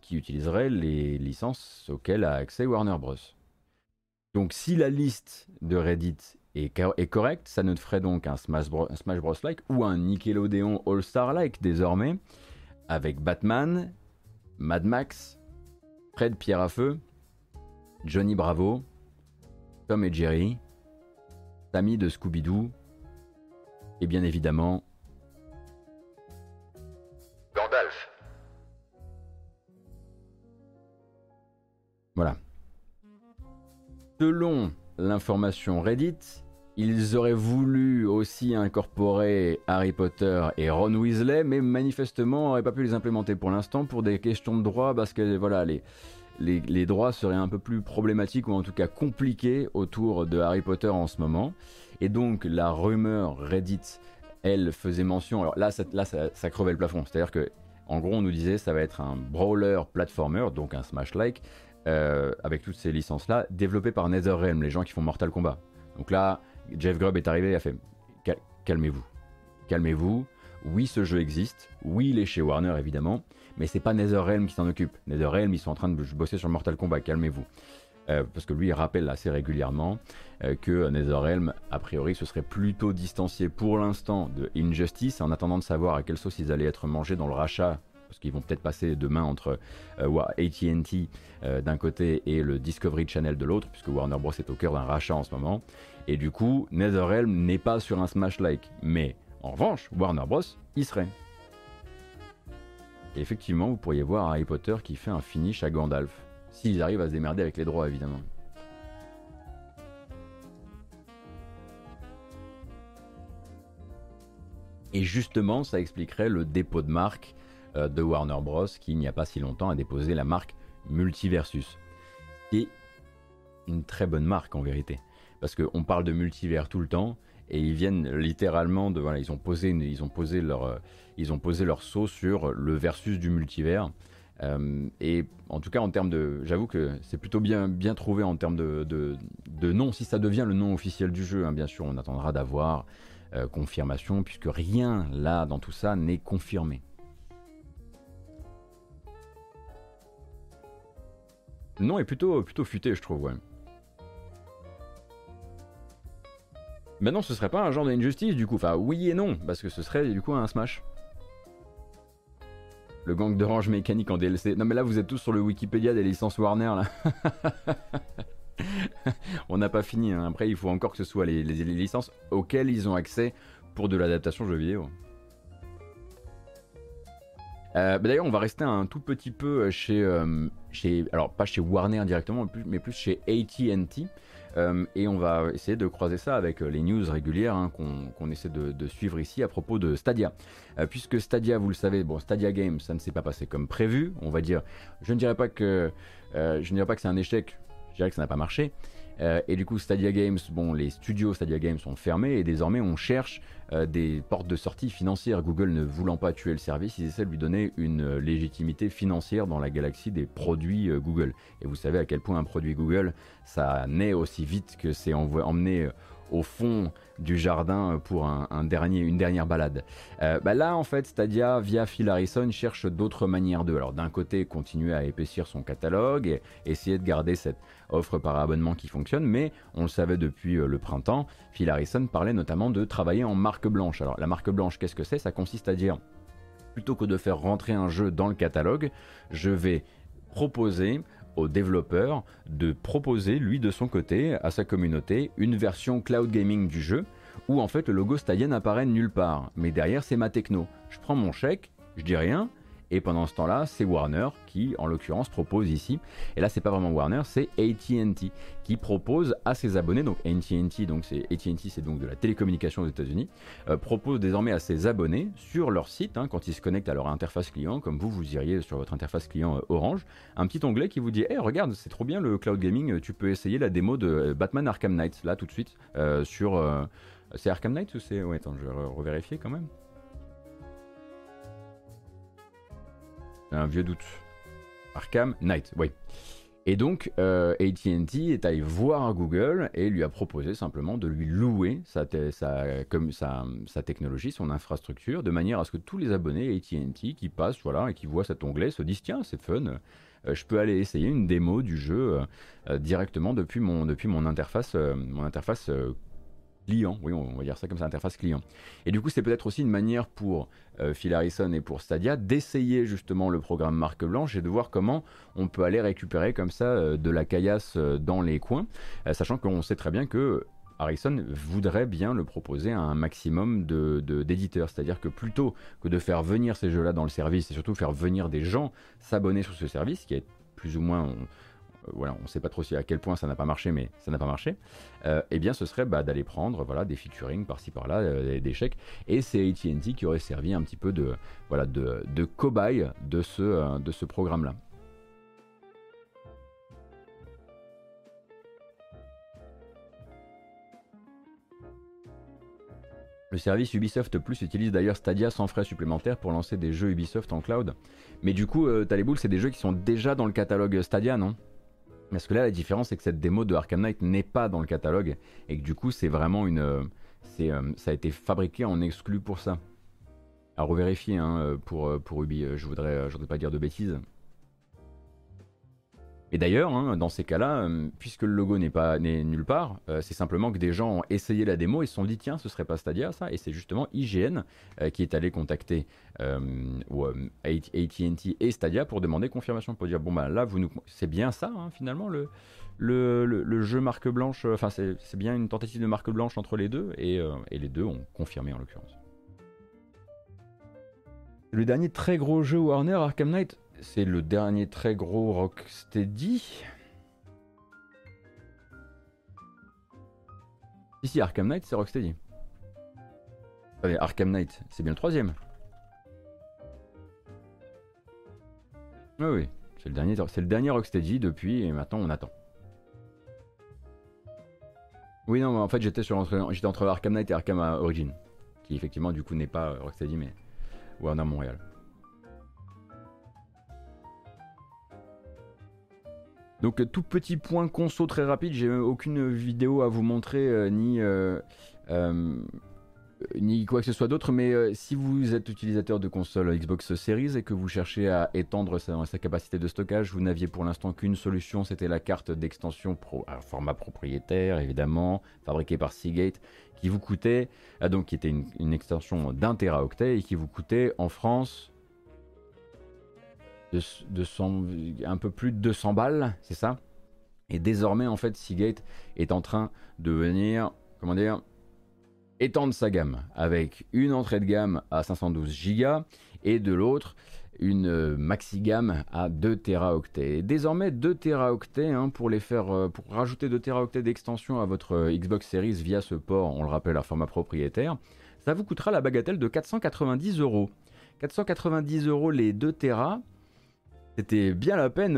qui utiliserait les licences auxquelles a accès Warner Bros. Donc si la liste de Reddit est, correcte, ça nous ferait donc un Smash Bros. Smash Bros. like ou un Nickelodeon All-Star like désormais, avec Batman, Mad Max, Fred Pierre à Feu, Johnny Bravo, Tom et Jerry, Tammy de Scooby-Doo, et bien évidemment Gandalf. Voilà. Selon l'information Reddit, ils auraient voulu aussi incorporer Harry Potter et Ron Weasley, mais manifestement n'auraient pas pu les implémenter pour l'instant pour des questions de droit, parce que voilà, les, les, les, droits seraient un peu plus problématiques ou en tout cas compliqués autour de Harry Potter en ce moment. Et donc la rumeur Reddit, elle faisait mention. Alors là, ça, crevait le plafond. C'est-à-dire que, en gros, on nous disait ça va être un brawler platformer, donc un Smash-like, euh, avec toutes ces licences-là, développé par NetherRealm, les gens qui font Mortal Kombat. Donc là, Jeff Grubb est arrivé et a fait calmez-vous, calmez-vous. Oui, ce jeu existe. Oui, il est chez Warner évidemment, mais c'est pas NetherRealm qui s'en occupe. NetherRealm, ils sont en train de bosser sur Mortal Kombat. Calmez-vous. Euh, parce que lui il rappelle assez régulièrement euh, que NetherRealm, a priori, se serait plutôt distancié pour l'instant de Injustice, en attendant de savoir à quelle sauce ils allaient être mangés dans le rachat, parce qu'ils vont peut-être passer demain entre euh, AT&T d'un côté et le Discovery Channel de l'autre, puisque Warner Bros est au cœur d'un rachat en ce moment, et du coup, NetherRealm n'est pas sur un Smash-like, mais en revanche, Warner Bros y serait. Effectivement, vous pourriez voir Harry Potter qui fait un finish à Gandalf. S'ils arrivent à se démerder avec les droits, évidemment. Et justement, ça expliquerait le dépôt de marque euh, de Warner Bros. qui, il n'y a pas si longtemps, a déposé la marque Multiversus. Qui est une très bonne marque en vérité. Parce qu'on parle de multivers tout le temps, et ils viennent littéralement de. Ils ont posé, ils leur, euh, ils ont posé leur saut sur le versus du multivers. Euh, et en tout cas, en termes de. J'avoue que c'est plutôt bien, trouvé en termes de, de, nom. Si ça devient le nom officiel du jeu, hein, bien sûr, on attendra d'avoir euh, confirmation, puisque rien là dans tout ça n'est confirmé. Le nom est plutôt, plutôt futé, je trouve, ouais. Maintenant, ce serait pas un genre d'injustice du coup. Enfin, oui et non, parce que ce serait du coup un Smash. Le gang d'Orange Mécanique en DLC. Non mais là, vous êtes tous sur le Wikipédia des licences Warner là. <laughs> On n'a pas fini. hein. Après, il faut encore que ce soit les, licences auxquelles ils ont accès pour de l'adaptation jeux vidéo. Euh, bah D'ailleurs, on va rester un tout petit peu chez, euh, chez, alors pas chez Warner directement, mais plus chez AT&T. Euh, et on va essayer de croiser ça avec euh, les news régulières hein, qu'on essaie de, suivre ici à propos de Stadia. Euh, puisque Stadia, vous le savez, bon, Stadia Games, ça ne s'est pas passé comme prévu. On va dire, je ne dirais pas que, je ne dirais pas que c'est un échec. Je dirais que ça n'a pas marché. Euh, et du coup, Stadia Games, bon, les studios Stadia Games sont fermés et désormais on cherche euh, des portes de sortie financières. Google ne voulant pas tuer le service, ils essaient de lui donner une euh, légitimité financière dans la galaxie des produits Google. Et vous savez à quel point un produit Google, ça naît aussi vite que c'est emmené au fond du jardin pour un, dernier, une dernière balade. Bah là, en fait, Stadia, via Phil Harrison, cherche d'autres manières de. Alors, d'un côté, continuer à épaissir son catalogue et essayer de garder cette offre par abonnement qui fonctionne, mais on le savait depuis euh, le printemps, Phil Harrison parlait notamment de travailler en marque blanche. Alors, la marque blanche, qu'est-ce que c'est? Ça consiste à dire, plutôt que de faire rentrer un jeu dans le catalogue, je vais proposer au développeur de proposer, lui de son côté, à sa communauté, une version cloud gaming du jeu, où en fait le logo Stadia n'apparaît nulle part. Mais derrière, c'est ma techno. Je prends mon chèque, je dis rien, et pendant ce temps-là, c'est Warner qui, en l'occurrence, propose ici. Et là, c'est pas vraiment Warner, c'est AT&T qui propose à ses abonnés. Donc AT&T, donc c'est AT&T, c'est donc de la télécommunication aux États-Unis, euh, propose désormais à ses abonnés sur leur site, hein, quand ils se connectent à leur interface client, comme vous, vous iriez sur votre interface client euh, Orange, un petit onglet qui vous dit, hey, regarde, c'est trop bien le cloud gaming, tu peux essayer la démo de euh, Batman Arkham Knight là tout de suite euh, sur. euh, c'est Arkham Knight ou c'est. Ouais, attends, je vais re- revérifier quand même. Un vieux doute. Arkham Knight, oui. Et donc, euh, AT&T est allé voir Google et lui a proposé simplement de lui louer sa, technologie, son infrastructure, de manière à ce que tous les abonnés AT&T qui passent, voilà, et qui voient cet onglet se disent tiens, c'est fun, euh, je peux aller essayer une démo du jeu euh, directement depuis mon, interface, client, oui, on va dire ça comme ça, interface client. Et du coup, c'est peut-être aussi une manière pour euh, Phil Harrison et pour Stadia d'essayer justement le programme marque blanche et de voir comment on peut aller récupérer comme ça euh, de la caillasse euh, dans les coins, sachant qu'on sait très bien que Harrison voudrait bien le proposer à un maximum de- de- d'éditeurs. C'est-à-dire que plutôt que de faire venir ces jeux-là dans le service et surtout faire venir des gens s'abonner sur ce service, qui est plus ou moins... voilà, on ne sait pas trop si à quel point ça n'a pas marché, mais ça n'a pas marché. euh, eh bien, ce serait bah, d'aller prendre voilà des featuring par-ci par-là, euh, des, chèques. Et c'est AT&T qui aurait servi un petit peu de voilà de, cobaye de ce euh, programme-là. Le service Ubisoft Plus utilise d'ailleurs Stadia sans frais supplémentaires pour lancer des jeux Ubisoft en cloud. Mais du coup, euh, boules, c'est des jeux qui sont déjà dans le catalogue Stadia, non? Parce que là, la différence, c'est que cette démo de Arkham Knight n'est pas dans le catalogue et que du coup, c'est vraiment une. euh, c'est, euh, ça a été fabriqué en exclu pour ça. À revérifier hein, euh, pour, pour je voudrais, je voudrais pas dire de bêtises. Et d'ailleurs, hein, dans ces cas-là, euh, puisque le logo n'est pas nulle part, euh, c'est simplement que des gens ont essayé la démo et se sont dit tiens, ce serait pas Stadia ça, et c'est justement IGN euh, qui est allé contacter AT&T et Stadia pour demander confirmation, pour dire bon bah là vous nous, c'est bien ça hein, finalement le, jeu marque blanche, enfin c'est bien une tentative de marque blanche entre les deux et les deux ont confirmé en l'occurrence. Le dernier très gros jeu Warner, Arkham Knight, c'est le dernier très gros Rocksteady. Si, Arkham Knight, c'est Rocksteady. Arkham Knight, c'est bien le troisième. Oui, oui, c'est le dernier, c'est le dernier Rocksteady depuis, et maintenant on attend. Oui, non, mais en fait j'étais entre, j'étais entre Arkham Knight et Arkham Origin, qui effectivement du coup n'est pas euh, Rocksteady mais Warner Montréal. Donc euh, tout petit point conso très rapide, j'ai aucune vidéo à vous montrer euh, ni euh, euh, quoi que ce soit d'autre, mais euh, si vous êtes utilisateur de console Xbox Series et que vous cherchez à étendre sa, capacité de stockage, vous n'aviez pour l'instant qu'une solution, c'était la carte d'extension pro, à format propriétaire évidemment, fabriquée par Seagate, qui vous coûtait, donc qui était une, une extension d'un teraoctet et qui vous coûtait en France de, de 100 un peu plus de 200 balles, c'est ça? Et désormais en fait Seagate est en train de venir, comment dire, étendre sa gamme avec une entrée de gamme à 512 Go et de l'autre une euh, maxi gamme à 2 Teraoctets. Et désormais 2 Teraoctets hein, pour les faire euh, pour rajouter 2 Teraoctets d'extension à votre euh, Xbox Series via ce port, on le rappelle à format propriétaire, ça vous coûtera la bagatelle de 490 euros. 490 euros les 2 Tera, c'était bien la peine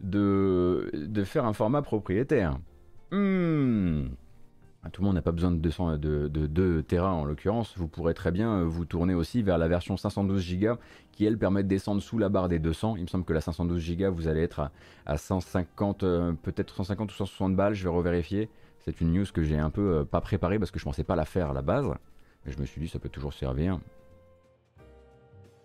de, de faire un format propriétaire. Hmm. Tout le monde n'a pas besoin de 200 de, de, 2 Tera en l'occurrence. Vous pourrez très bien vous tourner aussi vers la version 512 Go qui elle permet de descendre sous la barre des 200. Il me semble que la 512 Go vous allez être à, à 150, euh, peut-être 150 ou 160 balles. Je vais revérifier. C'est une news que j'ai un peu euh, pas préparée parce que je pensais pas la faire à la base. Mais je me suis dit ça peut toujours servir.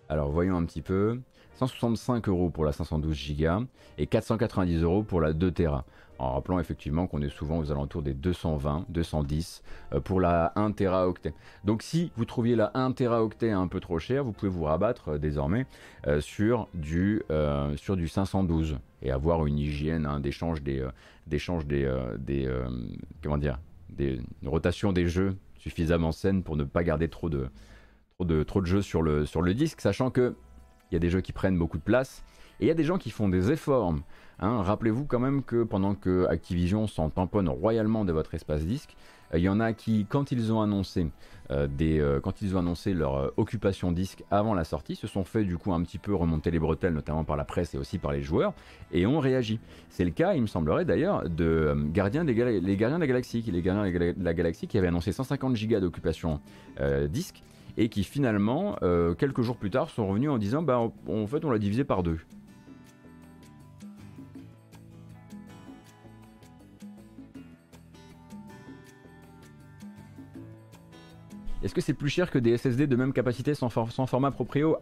Alors voyons un petit peu. 165 euros pour la 512 Go et 490 euros pour la 2 Tera. En rappelant effectivement qu'on est souvent aux alentours des 220, 210 euh, pour la 1 Teraoctet. Donc si vous trouviez la 1 Teraoctet un peu trop cher, vous pouvez vous rabattre euh, désormais euh, sur, du, sur du 512 et avoir une hygiène hein, d'échange des, d'échange des, des comment dire, des rotations des jeux suffisamment saines pour ne pas garder trop de, trop de, trop de jeux sur le, sur le disque, sachant que il y a des jeux qui prennent beaucoup de place et il y a des gens qui font des efforts Hein, rappelez-vous quand même que pendant que Activision s'en tamponne royalement de votre espace disque, il euh, y en a qui, quand ils ont annoncé, euh, des, euh, quand ils ont annoncé leur occupation disque avant la sortie, se sont fait du coup un petit peu remonter les bretelles, notamment par la presse et aussi par les joueurs, et ont réagi. C'est le cas, il me semblerait d'ailleurs, de Gardiens des les Gardiens de la Galaxie, les Gardiens de la Galaxie qui avaient annoncé 150 gigas d'occupation disque et qui finalement, quelques jours plus tard, sont revenus en disant bah, en fait, on l'a divisé par deux. Est-ce que c'est plus cher que des SSD de même capacité sans, format proprio?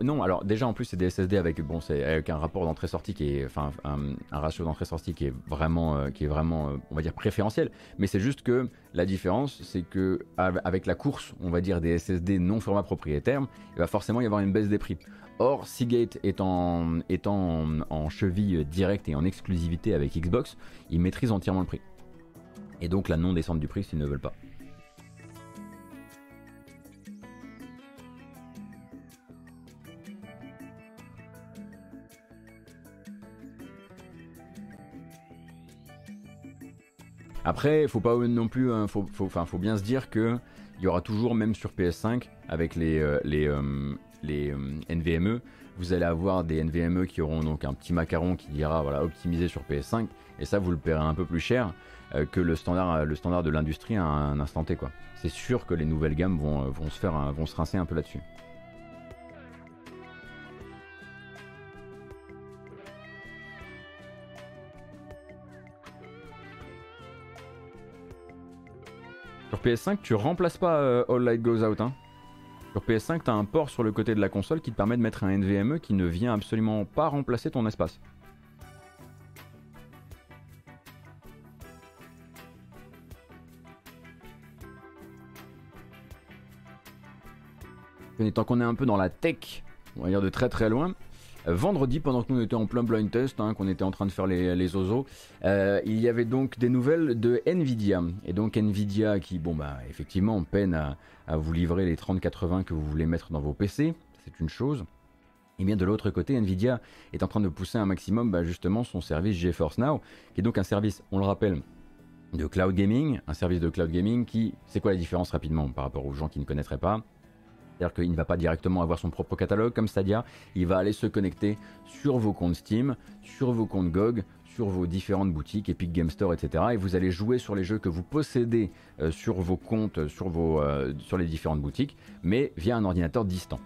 Non. Alors déjà en plus c'est des SSD avec bon c'est avec un rapport d'entrée-sortie qui est enfin un, ratio d'entrée-sortie qui est vraiment euh, qui est vraiment euh, préférentiel. Mais c'est juste que la différence c'est que avec la course on va dire des SSD non format propriétaire, il va forcément y avoir une baisse des prix. Or, Seagate étant, en cheville directe et en exclusivité avec Xbox, ils maîtrisent entièrement le prix. Et donc la non-descente du prix s'ils ne veulent pas. Après, faut non plus, hein, faut, bien se dire que il y aura toujours, même sur PS5, avec les, euh, euh, euh, NVMe, vous allez avoir des NVMe qui auront donc un petit macaron qui dira voilà optimisé sur PS5, et ça vous le paierez un peu plus cher que le standard, de l'industrie à un instant T. C'est sûr que les nouvelles gammes vont, vont se faire, vont se rincer un peu là-dessus. PS5, tu remplaces pas euh, All Light Goes Out. Hein. Sur PS5, tu as un port sur le côté de la console qui te permet de mettre un NVMe qui ne vient absolument pas remplacer ton espace. tant qu'on est un peu dans la tech, on va dire de très très loin, vendredi, pendant que nous étions en plein blind test, hein, qu'on était en train de faire les, osos, euh, il y avait donc des nouvelles de Nvidia. Et donc Nvidia qui, bon bah effectivement, peine à, vous livrer les 3080 que vous voulez mettre dans vos PC, c'est une chose. Et bien de l'autre côté, Nvidia est en train de pousser un maximum bah, justement son service GeForce Now, qui est donc un service, on le rappelle, de cloud gaming, un service de cloud gaming qui, c'est quoi la différence rapidement par rapport aux gens qui ne connaîtraient pas? C'est-à-dire qu'il ne va pas directement avoir son propre catalogue comme Stadia, il va aller se connecter sur vos comptes Steam, sur vos comptes GOG, sur vos différentes boutiques, Epic Game Store, etc. Et vous allez jouer sur les jeux que vous possédez euh, sur vos comptes, sur, vos, euh, sur les différentes boutiques, mais via un ordinateur distant.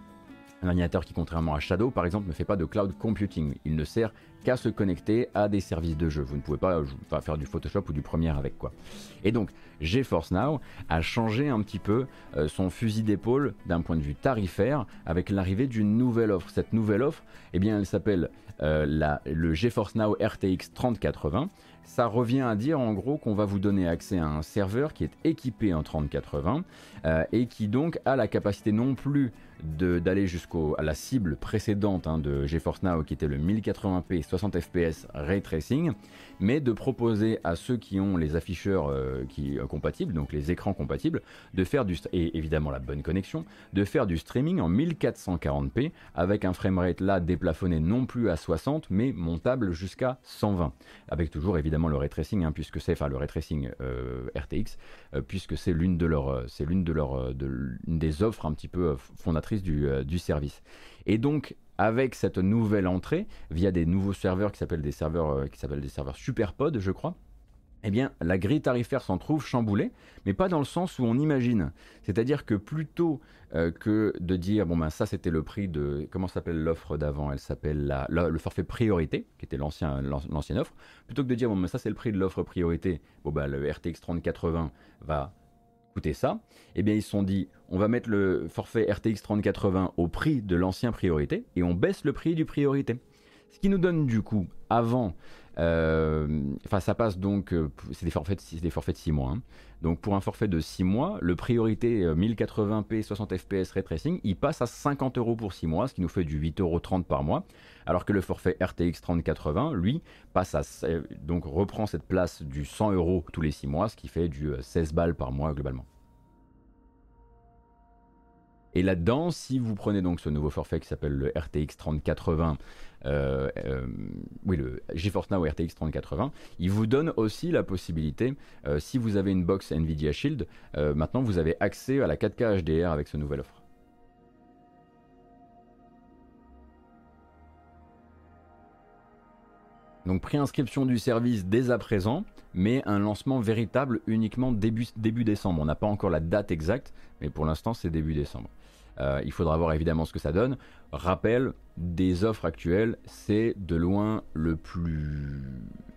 Un ordinateur qui, contrairement à Shadow, par exemple, ne fait pas de cloud computing. Il ne sert qu'à se connecter à des services de jeu. Vous ne pouvez pas, faire du Photoshop ou du Premiere avec quoi. Et donc, GeForce Now a changé un petit peu euh, son fusil d'épaule d'un point de vue tarifaire avec l'arrivée d'une nouvelle offre. Cette nouvelle offre, eh bien, elle s'appelle euh, le GeForce Now RTX 3080 ça revient à dire en gros qu'on va vous donner accès à un serveur qui est équipé en 3080 euh, et qui donc a la capacité non plus d'aller jusqu'à la cible précédente hein, de GeForce Now qui était le 1080p 60 fps ray tracing, mais de proposer à ceux qui ont les afficheurs euh, qui, euh, compatibles, donc les écrans compatibles, de faire du et évidemment la bonne connexion, de faire du streaming en 1440p avec un framerate là déplafonné non plus à 60 mais montable jusqu'à 120, avec toujours évidemment le ray tracing hein, puisque c'est enfin le ray tracing euh, RTX puisque c'est l'une de leurs c'est l'une de leurs de, des offres un petit peu fondatrices euh, du, service. Et donc, avec cette nouvelle entrée, via des nouveaux serveurs qui s'appellent des serveurs, euh, qui s'appellent des serveurs SuperPod, je crois, eh bien, la grille tarifaire s'en trouve chamboulée, mais pas dans le sens où on imagine. C'est-à-dire que plutôt euh, que de dire, bon ben ça c'était le prix de, comment s'appelle l'offre d'avant? Elle s'appelle le forfait priorité, qui était l'ancien, l'ancienne offre. Plutôt que de dire, bon ben ça c'est le prix de l'offre priorité, bon ben le RTX 3080 va coûter ça, eh bien ils se sont dit on va mettre le forfait RTX 3080 au prix de l'ancien priorité et on baisse le prix du priorité. Ce qui nous donne du coup avant, enfin ça passe donc, euh, c'est des forfaits, des forfaits de 6 mois. Hein. Donc pour un forfait de 6 mois, le priorité 1080p 60 fps ray tracing, il passe à 50 euros pour 6 mois, ce qui nous fait du 8,30 euros par mois. Alors que le forfait RTX 3080, lui, passe à, donc reprend cette place du 100 euros tous les 6 mois, ce qui fait du 16 euh, balles par mois globalement. Et là-dedans, si vous prenez donc ce nouveau forfait qui s'appelle le RTX 3080, euh, euh, oui, le GeForce Now RTX 3080, il vous donne aussi la possibilité, euh, si vous avez une box Nvidia Shield, maintenant vous avez accès à la 4K HDR avec ce nouvel offre. Donc préinscription du service dès à présent, mais un lancement véritable uniquement début, début décembre. On n'a pas encore la date exacte, mais pour l'instant c'est début décembre. Il faudra voir évidemment ce que ça donne. Rappel, des offres actuelles, c'est de loin le plus,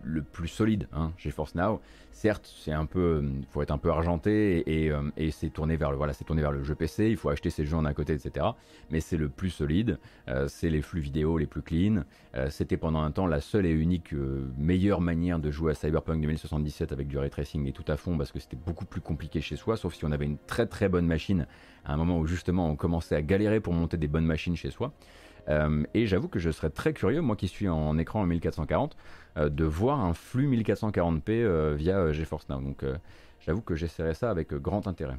le plus solide, hein, GeForce Now. Certes, c'est un peu, il faut être un peu argenté et, euh, c'est tourné vers le, voilà, c'est tourné vers le jeu PC. Il faut acheter ses jeux en à côté, etc. Mais c'est le plus solide. Euh, c'est les flux vidéo les plus clean. C'était pendant un temps la seule et unique meilleure manière de jouer à Cyberpunk 2077 avec du ray tracing et tout à fond parce que c'était beaucoup plus compliqué chez soi. Sauf si on avait une très très bonne machine à un moment où justement on commençait à galérer pour monter des bonnes machines chez soi. Euh, et j'avoue que je serais très curieux, moi qui suis en écran en 1440, euh, de voir un flux 1440p euh, via GeForce Now. Donc j'avoue que j'essaierai ça avec grand intérêt.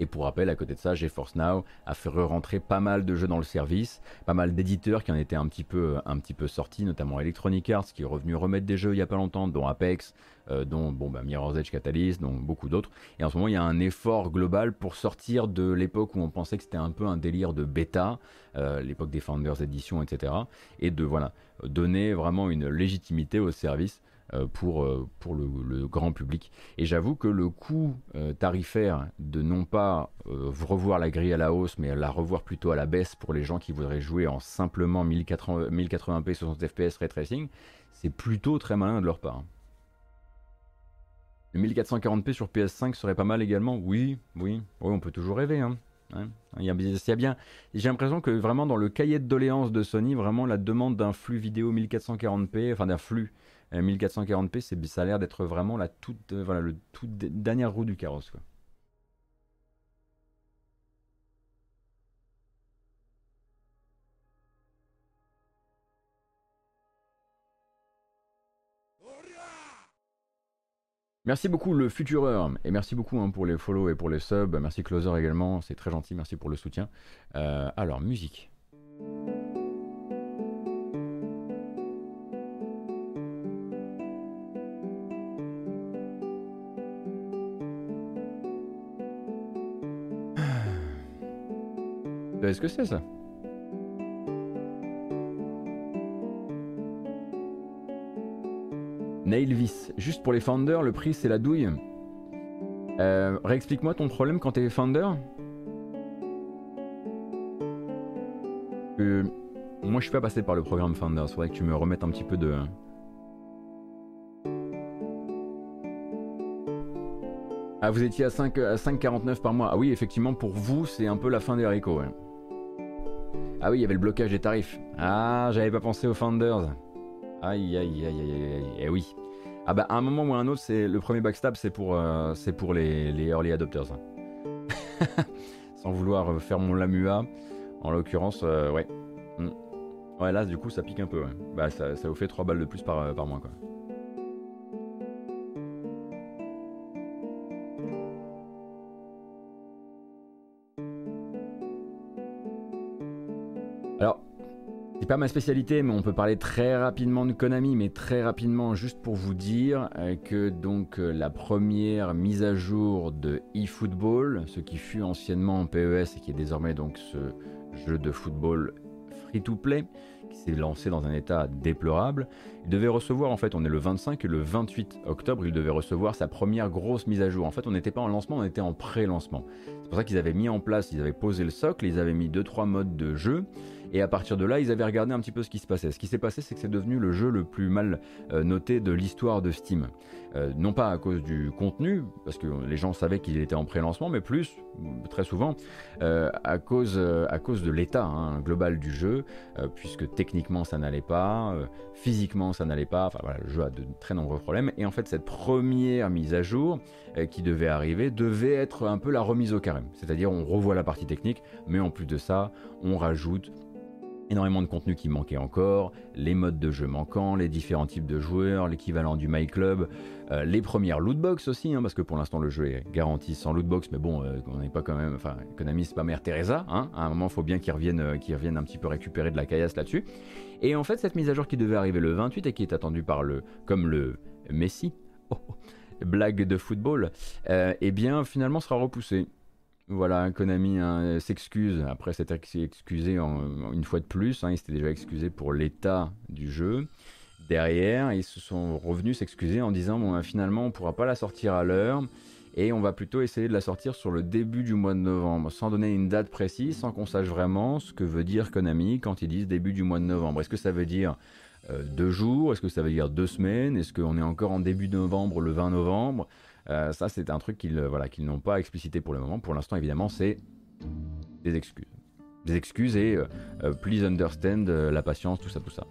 Et pour rappel, à côté de ça, GeForce Now a fait re-rentrer pas mal de jeux dans le service, pas mal d'éditeurs qui en étaient un petit peu, un petit peu sortis, notamment Electronic Arts qui est revenu remettre des jeux il y a pas longtemps, dont Apex, euh, dont bon, bah, Mirror's Edge Catalyst, dont beaucoup d'autres. Et en ce moment, il y a un effort global pour sortir de l'époque où on pensait que c'était un peu un délire de bêta, euh, l'époque des Founders Edition, etc. Et de voilà, donner vraiment une légitimité au service pour, euh, pour le, grand public. Et j'avoue que le coût euh, tarifaire de non pas revoir la grille à la hausse, mais la revoir plutôt à la baisse pour les gens qui voudraient jouer en simplement 1080, 1080p 60 fps ray tracing, c'est plutôt très malin de leur part. Le 1440p sur PS5 serait pas mal également Oui, oui, oui, on peut toujours rêver. Hein. Il y a, bien. J'ai l'impression que vraiment dans le cahier de doléances de Sony, vraiment la demande d'un flux vidéo 1440p, enfin d'un flux 1440p, ça a l'air d'être vraiment la toute, euh, voilà, le tout dernière roue du carrosse. Merci beaucoup le Futureur et merci beaucoup hein, pour les follow et pour les subs. Merci Closer également, c'est très gentil, merci pour le soutien. Euh, alors, musique. Est-ce que c'est ça Nailvis, juste pour les founders, le prix c'est la douille. Euh, réexplique-moi ton problème quand t'es founder. que moi je suis pas passé par le programme Founders, faudrait que tu me remettes un petit peu de... Ah, vous étiez à 5,49 par mois. Ah oui, effectivement, pour vous, c'est un peu la fin des haricots. Ah oui, il y avait le blocage des tarifs. Ah, j'avais pas pensé aux Founders. Aïe, aïe, aïe, aïe, aïe. Eh oui. Ah bah, à un moment ou à un autre, c'est le premier backstab, c'est pour, euh, pour les, early adopters. <laughs> Sans vouloir faire mon Lamua, en l'occurrence, euh, ouais. Hmm. Ouais, là, du coup, ça pique un peu. Bah, ça, ça, vous fait 3 balles de plus par, euh, par mois, quoi. Pas ma spécialité, mais on peut parler très rapidement de Konami, mais très rapidement, juste pour vous dire euh, que donc euh, la première mise à jour de eFootball, ce qui fut anciennement PES et qui est désormais donc ce jeu de football free-to-play, qui s'est lancé dans un état déplorable, il devait recevoir, en fait, on est le 25 et le 28 octobre, il devait recevoir sa première grosse mise à jour. En fait, on n'était pas en lancement, on était en pré-lancement. C'est pour ça qu'ils avaient mis en place, ils avaient posé le socle, ils avaient mis 2-3 modes de jeu. Et à partir de là, ils avaient regardé un petit peu ce qui se passait. Ce qui s'est passé, c'est que c'est devenu le jeu le plus mal euh, noté de l'histoire de Steam. Euh, non pas à cause du contenu, parce que les gens savaient qu'il était en pré-lancement, mais plus, très souvent, euh, à, cause, à cause de l'état hein, global du jeu, puisque techniquement ça n'allait pas, physiquement ça n'allait pas, enfin voilà, le jeu a de très nombreux problèmes. Et en fait, cette première mise à jour qui devait arriver devait être un peu la remise au carême. C'est-à-dire, on revoit la partie technique, mais en plus de ça, on rajoute énormément de contenu qui manquait encore, les modes de jeu manquants, les différents types de joueurs, l'équivalent du My Club, euh, les premières lootbox aussi, hein, parce que pour l'instant le jeu est garanti sans lootbox, mais bon, euh, on n'est pas quand même, enfin, Konami c'est pas Mère Teresa, hein, à un moment faut bien qu'ils reviennent, euh, reviennent un petit peu récupérer de la caillasse là-dessus. Et en fait cette mise à jour qui devait arriver le 28 et qui est attendue par le, comme le Messi, <laughs> oh, oh, blague de football, eh bien finalement sera repoussée. Voilà, Konami hein, s'excuse, après s'être excusé une fois de plus, hein, il s'était déjà excusé pour l'état du jeu. Derrière, ils se sont revenus s'excuser en disant bon, ben, finalement on ne pourra pas la sortir à l'heure et on va plutôt essayer de la sortir sur le début du mois de novembre, sans donner une date précise, sans qu'on sache vraiment ce que veut dire Konami quand ils disent début du mois de novembre. Est-ce que ça veut dire euh, deux jours? Est-ce que ça veut dire deux semaines? Est-ce qu'on est encore en début de novembre, le 20 novembre? Euh, ça, c'est un truc qu'ils voilà, qu'ils n'ont pas explicité pour le moment. Pour l'instant, évidemment, c'est des excuses. Des excuses et euh, euh, please understand, la patience, tout ça, tout ça.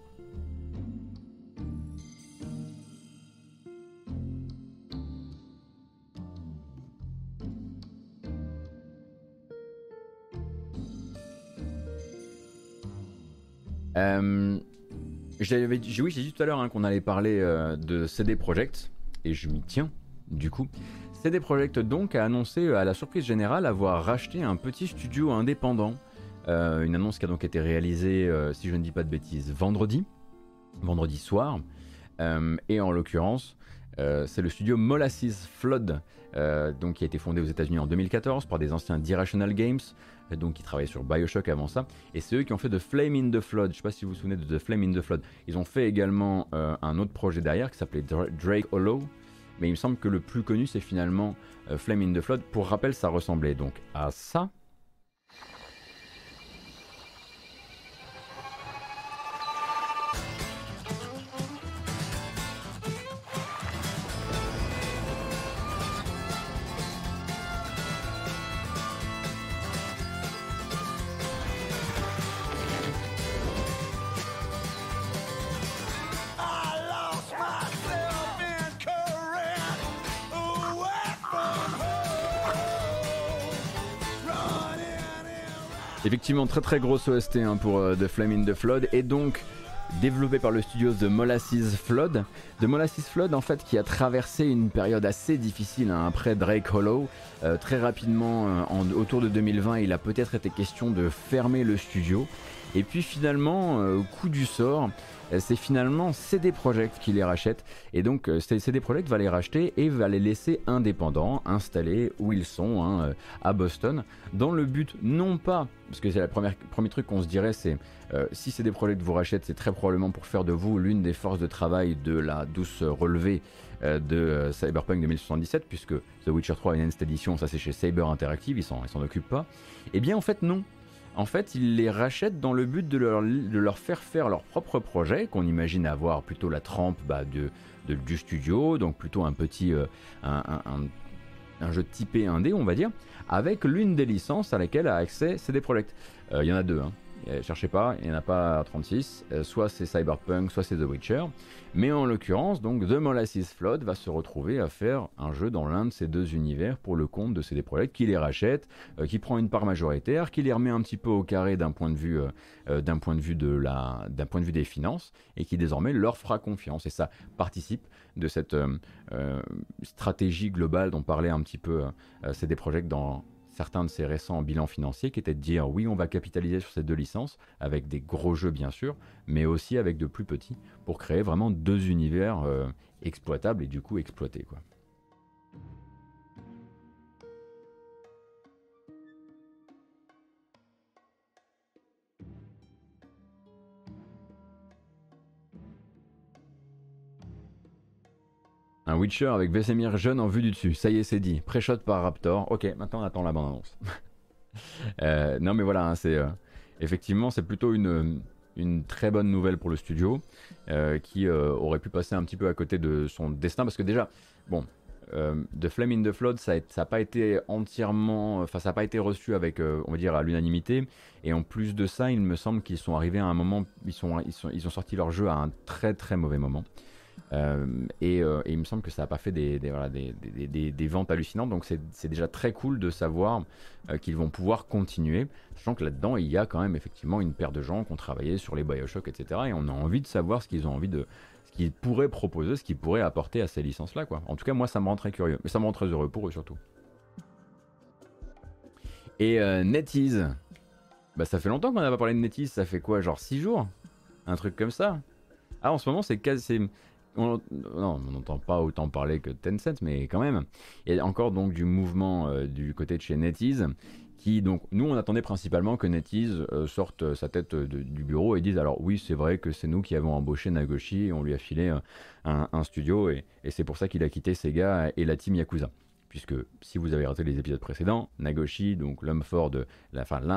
j'ai oui, j'ai dit tout à l'heure hein, qu'on allait parler de CD Projekt et je m'y tiens du coup, CD Projekt donc a annoncé à la surprise générale avoir racheté un petit studio indépendant. Euh, une annonce qui a donc été réalisée, euh, si je ne dis pas de bêtises, vendredi, vendredi soir. Euh, et en l'occurrence, c'est le studio Molasses Flood, donc qui a été fondé aux États-Unis en 2014 par des anciens d'Irrational Games, donc qui travaillaient sur Bioshock avant ça. Et c'est eux qui ont fait The Flame in the Flood. Je ne sais pas si vous vous souvenez de The Flame in the Flood. Ils ont fait également un autre projet derrière qui s'appelait Drake Hollow mais il me semble que le plus connu c'est finalement euh, Flame in the Flood. Pour rappel, ça ressemblait donc à ça. Très très grosse OST hein, pour euh, The Flame the Flood et donc développé par le studio The Molasses Flood. The Molasses Flood, en fait, qui a traversé une période assez difficile hein, après Drake Hollow. Euh, très rapidement, euh, autour de 2020, il a peut-être été question de fermer le studio. Et puis finalement, au coup du sort, euh, c'est finalement CD Projekt qui les rachète. Et donc euh, CD Projekt va les racheter et va les laisser indépendants, installés où ils sont, hein, euh, à Boston, dans le but non pas, parce que c'est le premier truc qu'on se dirait, c'est si CD Projekt vous rachète, c'est très probablement pour faire de vous l'une des forces de travail de la douce relevée de Cyberpunk 2077, puisque The Witcher 3 est une édition, ça c'est chez Saber Interactive, ils s'en occupent pas. Et eh bien en fait non. En fait, ils les rachètent dans le but de leur, faire faire leur propre projet, qu'on imagine avoir plutôt la trempe bah, du studio, donc plutôt un petit euh, un, un- un- jeu typé 1D, on va dire, avec l'une des licences à laquelle a accès CD Projekt. Euh, Il y en a deux, hein. Euh, cherchez pas, il n'y en a pas 36. Euh, soit c'est Cyberpunk, soit c'est The Witcher. Mais en l'occurrence, donc The Molasses Flood va se retrouver à faire un jeu dans l'un de ces deux univers pour le compte de CD Projekt, qui les rachète, euh, qui prend une part majoritaire, qui les remet un petit peu au carré d'un point de vue, d'un point de vue de la, point de vue des finances, et qui désormais leur fera confiance. Et ça participe de cette stratégie globale dont parlait un petit peu CD Projekt dans certains de ses récents bilans financiers, qui était de dire oui, on va capitaliser sur ces deux licences, avec des gros jeux bien sûr, mais aussi avec de plus petits, pour créer vraiment deux univers euh, exploitables et du coup exploités. Quoi. Un Witcher avec Vesemir jeune en vue du dessus. Ça y est, c'est dit. Pré-shot par Raptor. Ok, maintenant on attend la bande-annonce. <laughs> Euh, non, mais voilà, hein, c'est euh, effectivement, c'est plutôt une, une très bonne nouvelle pour le studio euh, qui aurait pu passer un petit peu à côté de son destin parce que déjà, bon. The Flame in the Flood, ça n'a pas été entièrement, enfin ça n'a pas été reçu avec, on va dire, à l'unanimité. Et en plus de ça, il me semble qu'ils sont arrivés à un moment, ils sont, ils sont, ils ont sorti leur jeu à un très très mauvais moment. Euh, et, euh, et il me semble que ça n'a pas fait des, ventes hallucinantes, donc c'est déjà très cool de savoir euh, qu'ils vont pouvoir continuer, sachant que là-dedans il y a quand même effectivement une paire de gens qui ont travaillé sur les Bioshock, etc. Et on a envie de savoir ce qu'ils ont envie de, ce qu'ils pourraient proposer, ce qu'ils pourraient apporter à ces licences-là, quoi. En tout cas, moi ça me rend très curieux, mais ça me rend très heureux pour eux surtout. Et NetEase, bah ça fait longtemps qu'on n'a pas parlé de NetEase, ça fait quoi, genre 6 jours? Un truc comme ça? Ah, en ce moment c'est quasi. On- n'entend pas autant parler que Tencent, mais quand même. Il y a encore donc du mouvement euh, du côté de chez NetEase, qui donc, nous on attendait principalement que NetEase euh, sorte euh, sa tête du bureau et dise alors oui c'est vrai que c'est nous qui avons embauché Nagoshi, on lui a filé un, un studio et, et c'est pour ça qu'il a quitté Sega et la team Yakuza. Puisque si vous avez raté les épisodes précédents, Nagoshi, donc l'un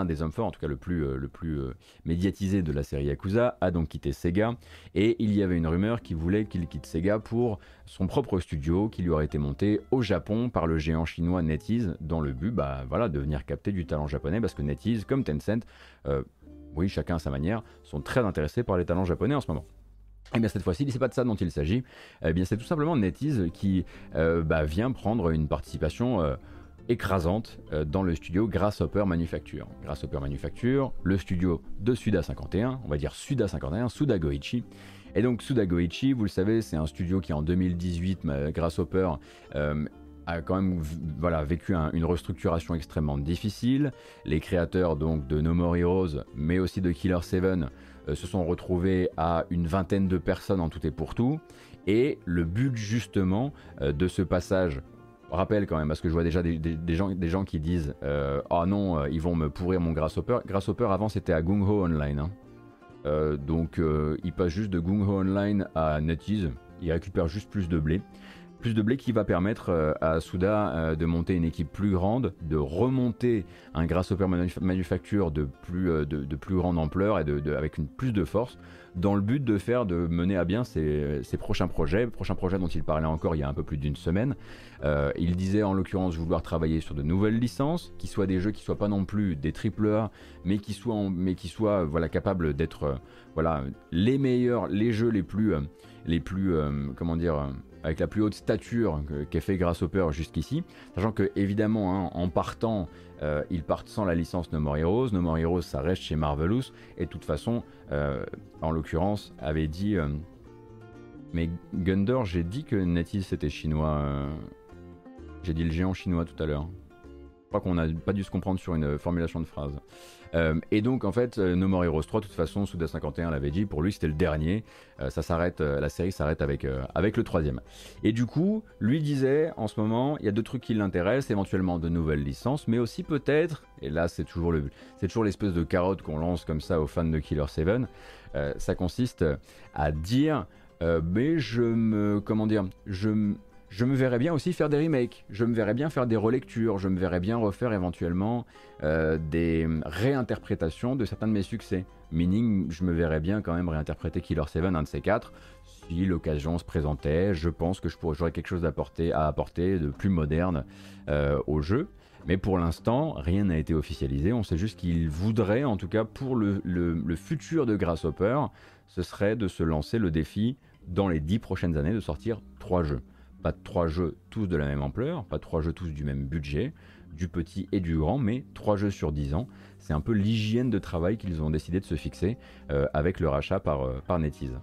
des hommes forts, en tout cas le plus, euh, euh, médiatisé de la série Yakuza, a donc quitté Sega et il y avait une rumeur qui voulait qu'il quitte Sega pour son propre studio qui lui aurait été monté au Japon par le géant chinois NetEase dans le but bah, de venir capter du talent japonais parce que NetEase, comme Tencent, euh, oui, chacun à sa manière, sont très intéressés par les talents japonais en ce moment. Et bien cette fois-ci, c'est pas de ça dont il s'agit. Eh bien c'est tout simplement NetEase qui euh, bah, vient prendre une participation euh, écrasante euh, dans le studio Grasshopper Manufacture. Grasshopper Manufacture, le studio de Suda 51, on va dire Suda 51, Suda Goichi. Et donc Suda Goichi, vous le savez, c'est un studio qui en 2018, ma- Grasshopper, a quand même voilà, vécu un- une restructuration extrêmement difficile. Les créateurs donc de No More Heroes, mais aussi de Killer 7, euh, se sont retrouvés à une vingtaine de personnes en tout et pour tout. Et le but justement euh, de ce passage, rappelle quand même, parce que je vois déjà des, gens, des qui disent euh, Oh non, euh, ils vont me pourrir mon Grasshopper. Grasshopper avant c'était à Gung Ho Online. hein. Euh, donc euh, il passe juste de Gung Ho Online à NetEase. Il récupère juste plus de blé. Plus de blé qui va permettre euh, à Suda euh, de monter une équipe plus grande, de remonter un Grasshopper manuf- Manufacture de plus, euh, de, plus grande ampleur et de, avec une plus de force, dans le but de faire, de mener à bien ses, prochains projets, prochains projets dont il parlait encore il y a un peu plus d'une semaine. Il disait en l'occurrence vouloir travailler sur de nouvelles licences, qui soient des jeux qui soient pas non plus des triple A, mais qui soient, en- mais qui soient voilà capables d'être voilà les meilleurs, les jeux les plus, les plus comment dire, avec la plus haute stature qu'ait fait Grasshopper jusqu'ici, sachant que évidemment hein, en partant euh, ils partent sans la licence No More Heroes. No More Heroes, ça reste chez Marvelous. Et de toute façon, euh, en l'occurrence, avait dit. euh, mais Gundor, j'ai dit que NetEase c'était chinois. euh, j'ai dit le géant chinois tout à l'heure. Je crois qu'on n'a pas dû se comprendre sur une formulation de phrase. Euh, et donc en fait, euh, No More Heroes 3, de toute façon, Suda 51 l'avait dit, pour lui c'était le dernier. Euh, ça s'arrête, la série s'arrête avec, avec le troisième. Et du coup, lui disait, en ce moment, il y a deux trucs qui l'intéressent, éventuellement de nouvelles licences, mais aussi peut-être, et là c'est toujours le, c'est toujours l'espèce de carotte qu'on lance comme ça aux fans de Killer 7, euh, ça consiste à dire, mais je me, comment dire, je, m- je me verrais bien aussi faire des remakes, je me verrais bien faire des relectures, je me verrais bien refaire éventuellement euh, des réinterprétations de certains de mes succès. Meaning, je me verrais bien quand même réinterpréter Killer 7, un de ces quatre. Si l'occasion se présentait, je pense que j'aurais quelque chose à apporter de plus moderne euh, au jeu. Mais pour l'instant, rien n'a été officialisé. On sait juste qu'il voudrait, en tout cas pour le, le futur de Grasshopper, ce serait de se lancer le défi dans les dix prochaines années de sortir trois jeux. Pas trois jeux tous de la même ampleur, pas trois jeux tous du même budget, du petit et du grand, mais trois jeux sur 10 ans. C'est un peu l'hygiène de travail qu'ils ont décidé de se fixer euh, avec le rachat par, euh, par NetEase.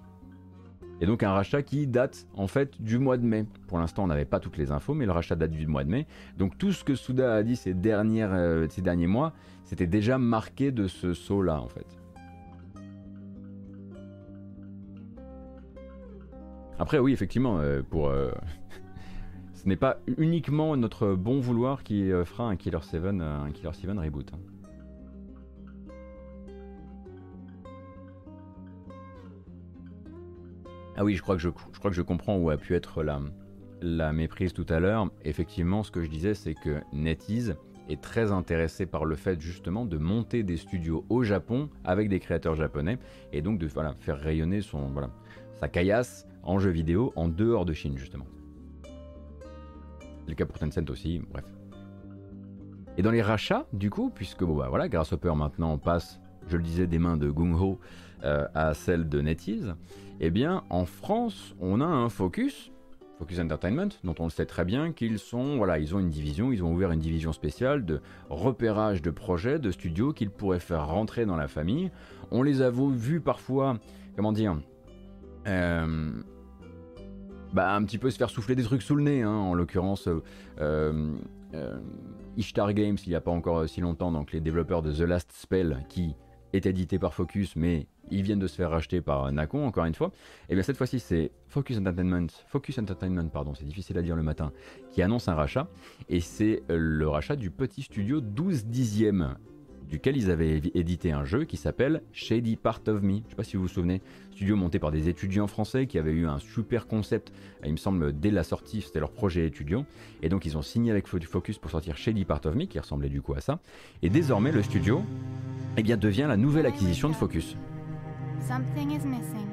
Et donc un rachat qui date en fait du mois de mai. Pour l'instant on n'avait pas toutes les infos, mais le rachat date du mois de mai. Donc tout ce que Souda a dit ces, dernières, euh, ces derniers mois, c'était déjà marqué de ce saut-là en fait. Après oui effectivement, pour <laughs> ce n'est pas uniquement notre bon vouloir qui euh, fera un Killer 7, euh, un Killer 7 reboot. Hein. Ah oui, je crois que je, crois que je comprends où a pu être la, la méprise tout à l'heure. Effectivement, ce que je disais, c'est que NetEase est très intéressé par le fait justement de monter des studios au Japon avec des créateurs japonais et donc de voilà, faire rayonner son, voilà, sa caillasse en jeu vidéo en dehors de Chine justement. C'est le cas pour Tencent aussi, bref. Et dans les rachats, du coup, puisque bon bah voilà, Grasshopper maintenant passe, je le disais, des mains de Gung Ho euh, à celles de NetEase, eh bien en France, on a un Focus, Focus Entertainment, dont on le sait très bien qu'ils sont, voilà, ils ont une division, ils ont ouvert une division spéciale de repérage de projets, de studios qu'ils pourraient faire rentrer dans la famille. On les a vus parfois, comment dire, euh, bah, un petit peu se faire souffler des trucs sous le nez, hein, en l'occurrence euh, euh, euh, Ishtar Games il n'y a pas encore si longtemps, donc les développeurs de The Last Spell qui est édité par Focus, mais ils viennent de se faire racheter par Nacon encore une fois. Et bien cette fois-ci c'est Focus Entertainment, Focus Entertainment pardon, c'est difficile à dire le matin, qui annonce un rachat et c'est le rachat du petit studio 12 dixième duquel ils avaient édité un jeu qui s'appelle Shady Part of Me. Je ne sais pas si vous vous souvenez, studio monté par des étudiants français qui avaient eu un super concept, il me semble, dès la sortie, c'était leur projet étudiant. Et donc ils ont signé avec Focus pour sortir Shady Part of Me, qui ressemblait du coup à ça. Et désormais, le studio eh bien, devient la nouvelle acquisition de Focus. Something is missing,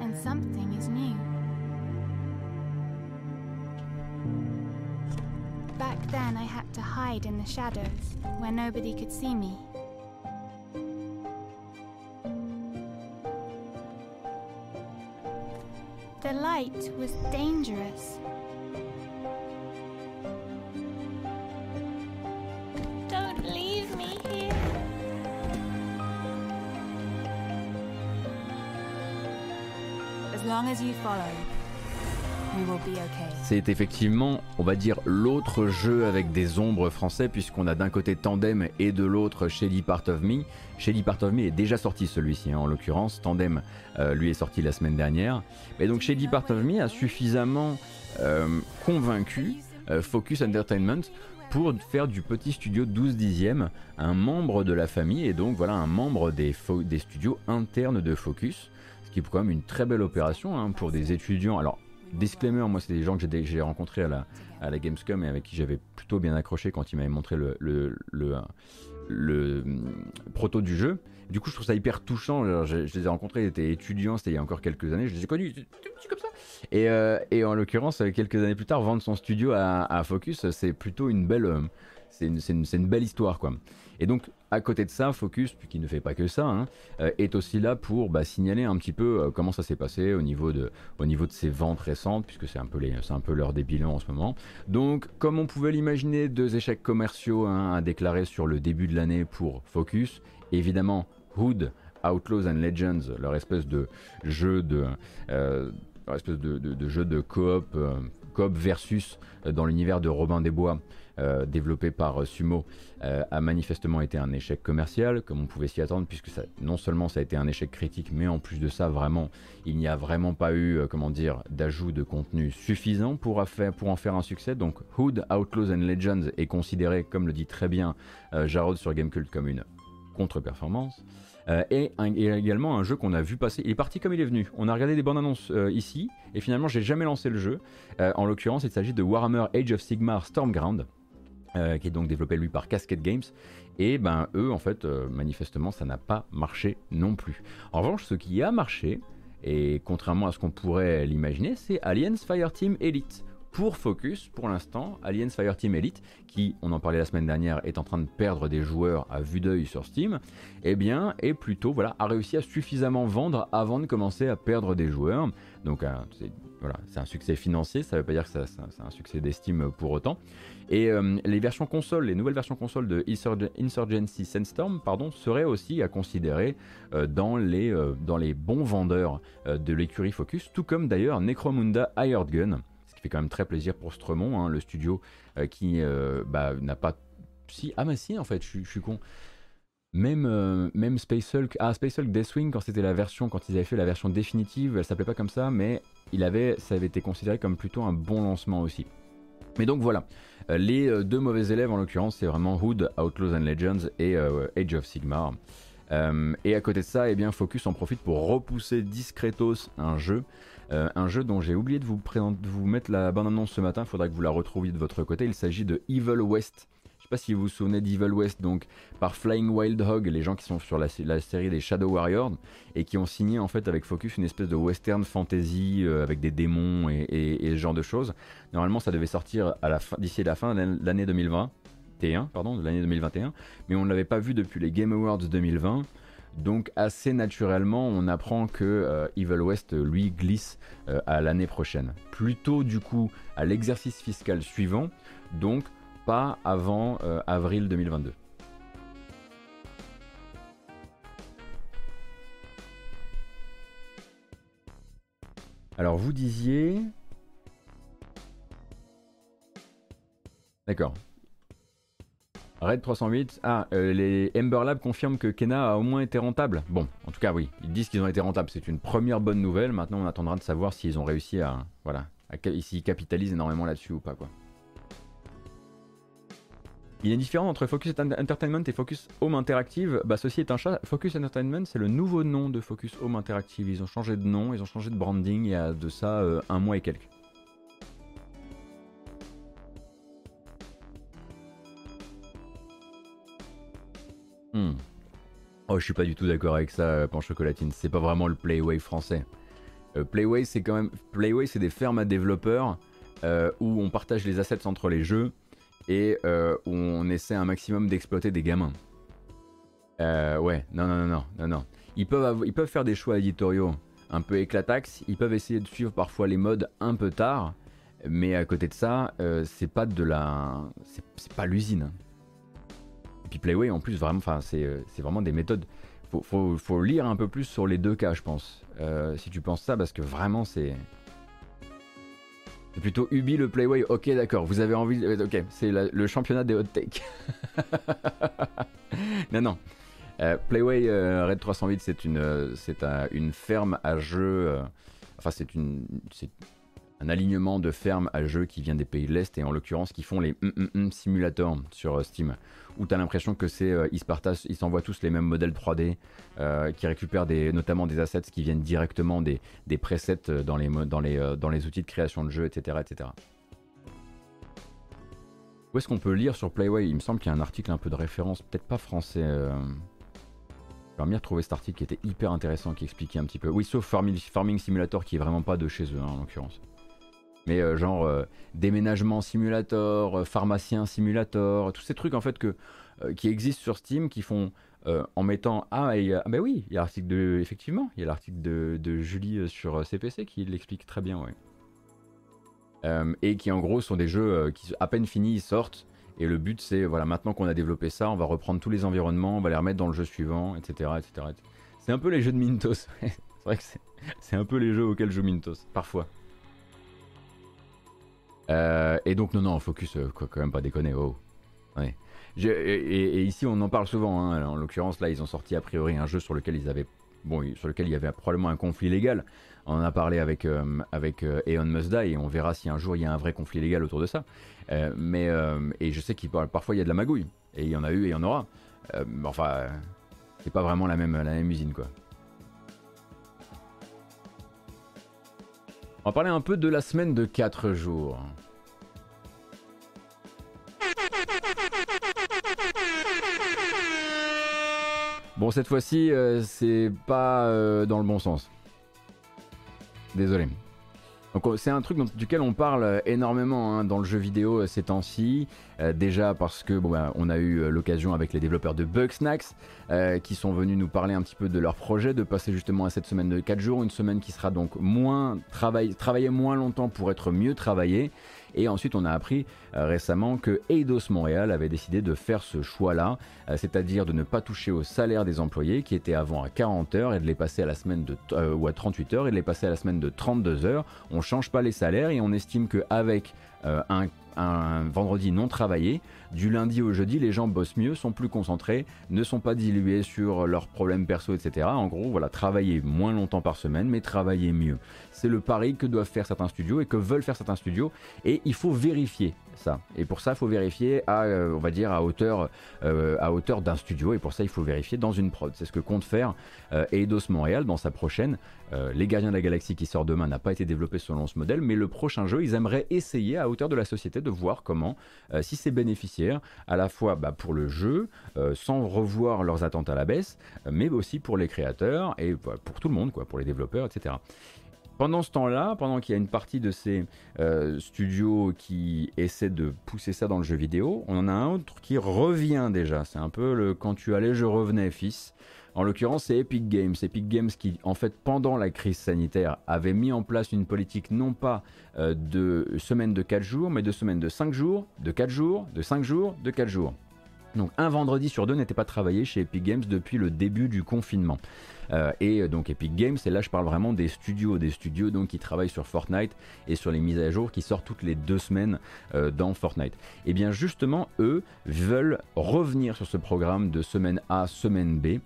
and something is new. Back then, I had to hide in the shadows where nobody could see me. The light was dangerous. Don't leave me here. As long as you follow, c'est effectivement, on va dire, l'autre jeu avec des ombres français, puisqu'on a d'un côté Tandem et de l'autre Shelly Part of Me. Shelly Part of Me est déjà sorti celui-ci, hein, en l'occurrence. Tandem, euh, lui, est sorti la semaine dernière. Mais donc Shelly Part of Me a suffisamment euh, convaincu euh, Focus Entertainment pour faire du petit studio 12 dixième un membre de la famille et donc voilà un membre des, des studios internes de Focus ce qui est quand même une très belle opération hein, pour des étudiants alors disclaimer, moi c'est des gens que j'ai rencontrés à la, Gamescom et avec qui j'avais plutôt bien accroché quand ils m'avaient montré le, hum, proto du jeu. Du coup, je trouve ça hyper touchant. je, les ai rencontrés, ils étaient étudiants, c'était il y a encore quelques années. Je les ai connus, comme ça. Et, euh, en l'occurrence, quelques années plus tard, vendre son studio à, Focus, c'est plutôt une belle, euh, c'est une, belle histoire, quoi. Et donc, à côté de ça, Focus, qui ne fait pas que ça, hein, euh, est aussi là pour bah, signaler un petit peu euh, comment ça s'est passé au niveau, de, au niveau de ses ventes récentes, puisque c'est un peu, un peu en ce moment. Donc, comme on pouvait l'imaginer, deux échecs commerciaux hein, à déclarer sur le début de l'année pour Focus. Évidemment, Hood, Outlaws and Legends, leur espèce de jeu de, euh, espèce de, jeu de coop, coop versus dans l'univers de Robin des Bois. Euh, développé par euh, Sumo euh, a manifestement été un échec commercial, comme on pouvait s'y attendre, puisque non seulement ça a été un échec critique, mais en plus de ça, vraiment, il n'y a vraiment pas eu, comment dire, d'ajout de contenu suffisant pour, en faire un succès. Donc Hood, Outlaws and Legends est considéré, comme le dit très bien Jarod sur Gamecult, comme une contre-performance. et, également un jeu qu'on a vu passer. Il est parti comme il est venu. On a regardé des bandes annonces ici, et finalement, j'ai jamais lancé le jeu. en l'occurrence, il s'agit de Warhammer Age of Sigmar Stormground. Qui est donc développé lui par Cascade Games. Et ben eux, en fait, manifestement, ça n'a pas marché non plus. En revanche, ce qui a marché, et contrairement à ce qu'on pourrait l'imaginer, c'est Aliens Fireteam Elite. Pour Focus, pour l'instant, Aliens Fireteam Elite, qui, on en parlait la semaine dernière, est en train de perdre des joueurs à vue d'œil sur Steam, eh bien, est plutôt, voilà, a réussi à suffisamment vendre avant de commencer à perdre des joueurs. Donc, c'est voilà, c'est un succès financier, ça ne veut pas dire que c'est un succès d'estime pour autant. Et euh, les versions consoles, les nouvelles versions consoles de Insurgency Sandstorm, seraient aussi à considérer euh, dans, les, euh, dans les bons vendeurs de l'écurie Focus, tout comme d'ailleurs Necromunda Hired Gun, ce qui fait quand même très plaisir pour Stremont, hein, le studio qui bah, n'a pas... Si, ah mais si en fait, je suis con. Même, Space Hulk, ah Space Hulk Deathwing quand c'était la version, quand ils avaient fait la version définitive, elle s'appelait pas comme ça, mais ça avait été considéré comme plutôt un bon lancement aussi. Mais donc voilà, euh, les euh, deux mauvais élèves en l'occurrence, c'est vraiment Hood, Outlaws and Legends et Age of Sigmar. et à côté de ça, eh bien, Focus en profite pour repousser discretos un jeu. un jeu dont j'ai oublié de vous, de vous mettre la bande-annonce ce matin, il faudra que vous la retrouviez de votre côté. Il s'agit de Evil West si vous vous souvenez d'Evil West, donc par Flying Wild Hog, les gens qui sont sur la, série des Shadow Warriors et qui ont signé en fait avec Focus une espèce de western fantasy euh, avec des démons et, ce genre de choses. Normalement, ça devait sortir d'ici la fin de l'année 2021, pardon, de l'année 2021, mais on ne l'avait pas vu depuis les Game Awards 2020. Donc assez naturellement, on apprend que euh, Evil West lui glisse euh, à l'année prochaine. Plutôt du coup à l'exercice fiscal suivant. Donc pas avant euh, avril 2022. Alors vous disiez... D'accord. Red 308, ah, euh, les Ember Lab confirment que Kena a au moins été rentable. Bon, en tout cas oui, ils disent qu'ils ont été rentables, c'est une première bonne nouvelle. Maintenant on attendra de savoir s'ils ont réussi à... Voilà, s'ils capitalisent énormément là-dessus ou pas quoi. Il est différent entre Focus Entertainment et Focus Home Interactive. Bah, ceci est un chat. Focus Entertainment, c'est le nouveau nom de Focus Home Interactive. Ils ont changé de nom, ils ont changé de branding il y a de ça euh, un mois et quelques. Hmm. Oh, je suis pas du tout d'accord avec ça, euh, Pan Chocolatine. C'est pas vraiment le Playway français. Euh, Playway, c'est quand même. Playway, c'est des fermes à développeurs où on partage les assets entre les jeux et euh, où on essaie un maximum d'exploiter des gamins. Euh, ouais, non, non, non, non, non. Ils peuvent, ils peuvent faire des choix éditoriaux un peu éclatax, ils peuvent essayer de suivre parfois les modes un peu tard, mais à côté de ça, euh, c'est pas de la. C'est pas l'usine. Et puis Playway en plus, vraiment, c'est vraiment des méthodes. Faut, faut, faut, lire un peu plus sur les deux cas, je pense. si tu penses ça, parce que vraiment, c'est. Plutôt Ubi le Playway. Ok, d'accord. Vous avez envie. Ok, c'est le championnat des hot takes. <laughs> non, non. Euh, Playway euh, Red 308, c'est une, euh, une ferme à jeu. enfin, c'est une, un alignement de fermes à jeu qui vient des pays de l'Est et en l'occurrence qui font les mm, mm, mm simulateurs sur Steam où tu as l'impression que c'est ils ils s'envoient tous les mêmes modèles 3D qui récupèrent des, notamment des assets qui viennent directement des, des presets dans les, dans, les, dans les outils de création de jeu, etc. etc. Où est-ce qu'on peut lire sur Playway? Il me semble qu'il y a un article un peu de référence, peut-être pas français. Euh... J'aimerais bien retrouver cet article qui était hyper intéressant, qui expliquait un petit peu. Oui, sauf Farming, Simulator qui est vraiment pas de chez eux hein, en l'occurrence. Mais euh, genre euh, déménagement simulator, euh, pharmacien simulator, tous ces trucs en fait que, qui existent sur Steam qui font en mettant ah, et, ah ben oui, il y a l'article de effectivement, il y a l'article de, Julie sur CPC qui l'explique très bien, ouais. et qui en gros sont des jeux qui à peine finis sortent et le but c'est voilà maintenant qu'on a développé ça, on va reprendre tous les environnements, on va les remettre dans le jeu suivant, etc. etc. C'est un peu les jeux de Mintos. <laughs> c'est vrai que c'est un peu les jeux auxquels joue Mintos parfois. Euh, et donc, non, non, focus, euh, quand même pas déconner. Oh. Ouais. et, ici, on en parle souvent. Hein. En l'occurrence, là, ils ont sorti a priori un jeu sur lequel ils avaient, bon, sur lequel il y avait probablement un conflit légal. On en a parlé avec euh, avec Eon Must Die et on verra si un jour il y a un vrai conflit légal autour de ça. mais et je sais qu'il parfois il y a de la magouille et il y en a eu et il y en aura. enfin, C'est pas vraiment la même, la même usine quoi. On va parler un peu de la semaine de 4 jours. Bon, cette fois-ci, euh, c'est pas euh, dans le bon sens. Désolé. Donc c'est un truc duquel on parle énormément hein, dans le jeu vidéo euh, ces temps-ci. déjà parce que bon, bah, on a eu l'occasion avec les développeurs de Bugsnax qui sont venus nous parler un petit peu de leur projet, de passer justement à cette semaine de 4 jours, une semaine qui sera donc moins travailler moins longtemps pour être mieux travaillé. Et ensuite, on a appris euh, récemment que Eidos Montréal avait décidé de faire ce choix-là, euh, c'est-à-dire de ne pas toucher au salaire des employés qui étaient avant à 40 heures et de les passer à la semaine de euh, ou à 38 heures et de les passer à la semaine de 32 heures. On change pas les salaires et on estime qu'avec un vendredi non travaillé. Du lundi au jeudi, les gens bossent mieux, sont plus concentrés, ne sont pas dilués sur leurs problèmes perso, etc. En gros, voilà, travailler moins longtemps par semaine, mais travailler mieux. C'est le pari que doivent faire certains studios et que veulent faire certains studios. Et il faut vérifier ça. Et pour ça, il faut vérifier à, euh, euh, hauteur d'un studio. Et pour ça, il faut vérifier dans une prod. C'est ce que compte faire euh, Eidos Montréal dans sa prochaine. Les Gardiens de la Galaxie qui sort demain n'a pas été développé selon ce modèle, mais le prochain jeu, ils aimeraient essayer à hauteur de la société de voir comment, si c'est bénéficiaire, à la fois bah, pour le jeu, sans revoir leurs attentes à la baisse, mais aussi pour les créateurs et bah, pour tout le monde, quoi, pour les développeurs, etc. Pendant ce temps-là, pendant qu'il y a une partie de ces euh, studios qui essaient de pousser ça dans le jeu vidéo, on en a un autre qui revient déjà. C'est un peu le quand tu allais, je revenais, fils. En l'occurrence, c'est Epic Games. Epic Games qui, en fait, pendant la crise sanitaire, avait mis en place une politique non pas euh, de semaine de 4 jours, mais de semaine de 5 jours, de 4 jours, de 5 jours, de 4 jours. Donc un vendredi sur deux n'était pas travaillé chez Epic Games depuis le début du confinement. Euh, et euh, donc Epic Games, et là je parle vraiment des studios, des studios donc qui travaillent sur Fortnite et sur les mises à jour qui sortent toutes les deux semaines euh, dans Fortnite. Et bien justement, eux veulent revenir sur ce programme de semaine A, semaine B,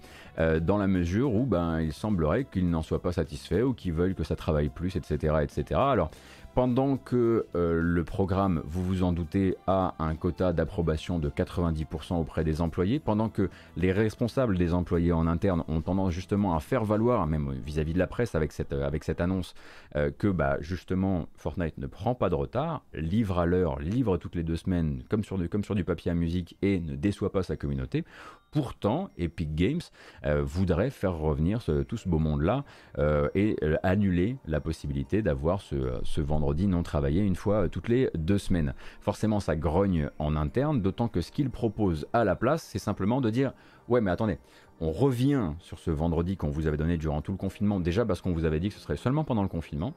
dans la mesure où ben, il semblerait qu'ils n'en soient pas satisfaits ou qu'ils veulent que ça travaille plus, etc. etc. Alors pendant que euh, le programme, vous vous en doutez, a un quota d'approbation de 90% auprès des employés, pendant que les responsables des employés en interne ont tendance justement à faire valoir, même vis-à-vis de la presse avec cette, euh, annonce, euh, que bah, justement Fortnite ne prend pas de retard, livre à l'heure, livre toutes les deux semaines, comme sur du papier à musique, et ne déçoit pas sa communauté, Pourtant, Epic Games euh, voudrait faire revenir tout ce beau monde-là euh, et euh, annuler la possibilité d'avoir ce, vendredi non travaillé une fois toutes les deux semaines. Forcément, ça grogne en interne, d'autant que ce qu'ils proposent à la place, c'est simplement de dire Ouais, mais attendez, on revient sur ce vendredi qu'on vous avait donné durant tout le confinement, déjà parce qu'on vous avait dit que ce serait seulement pendant le confinement,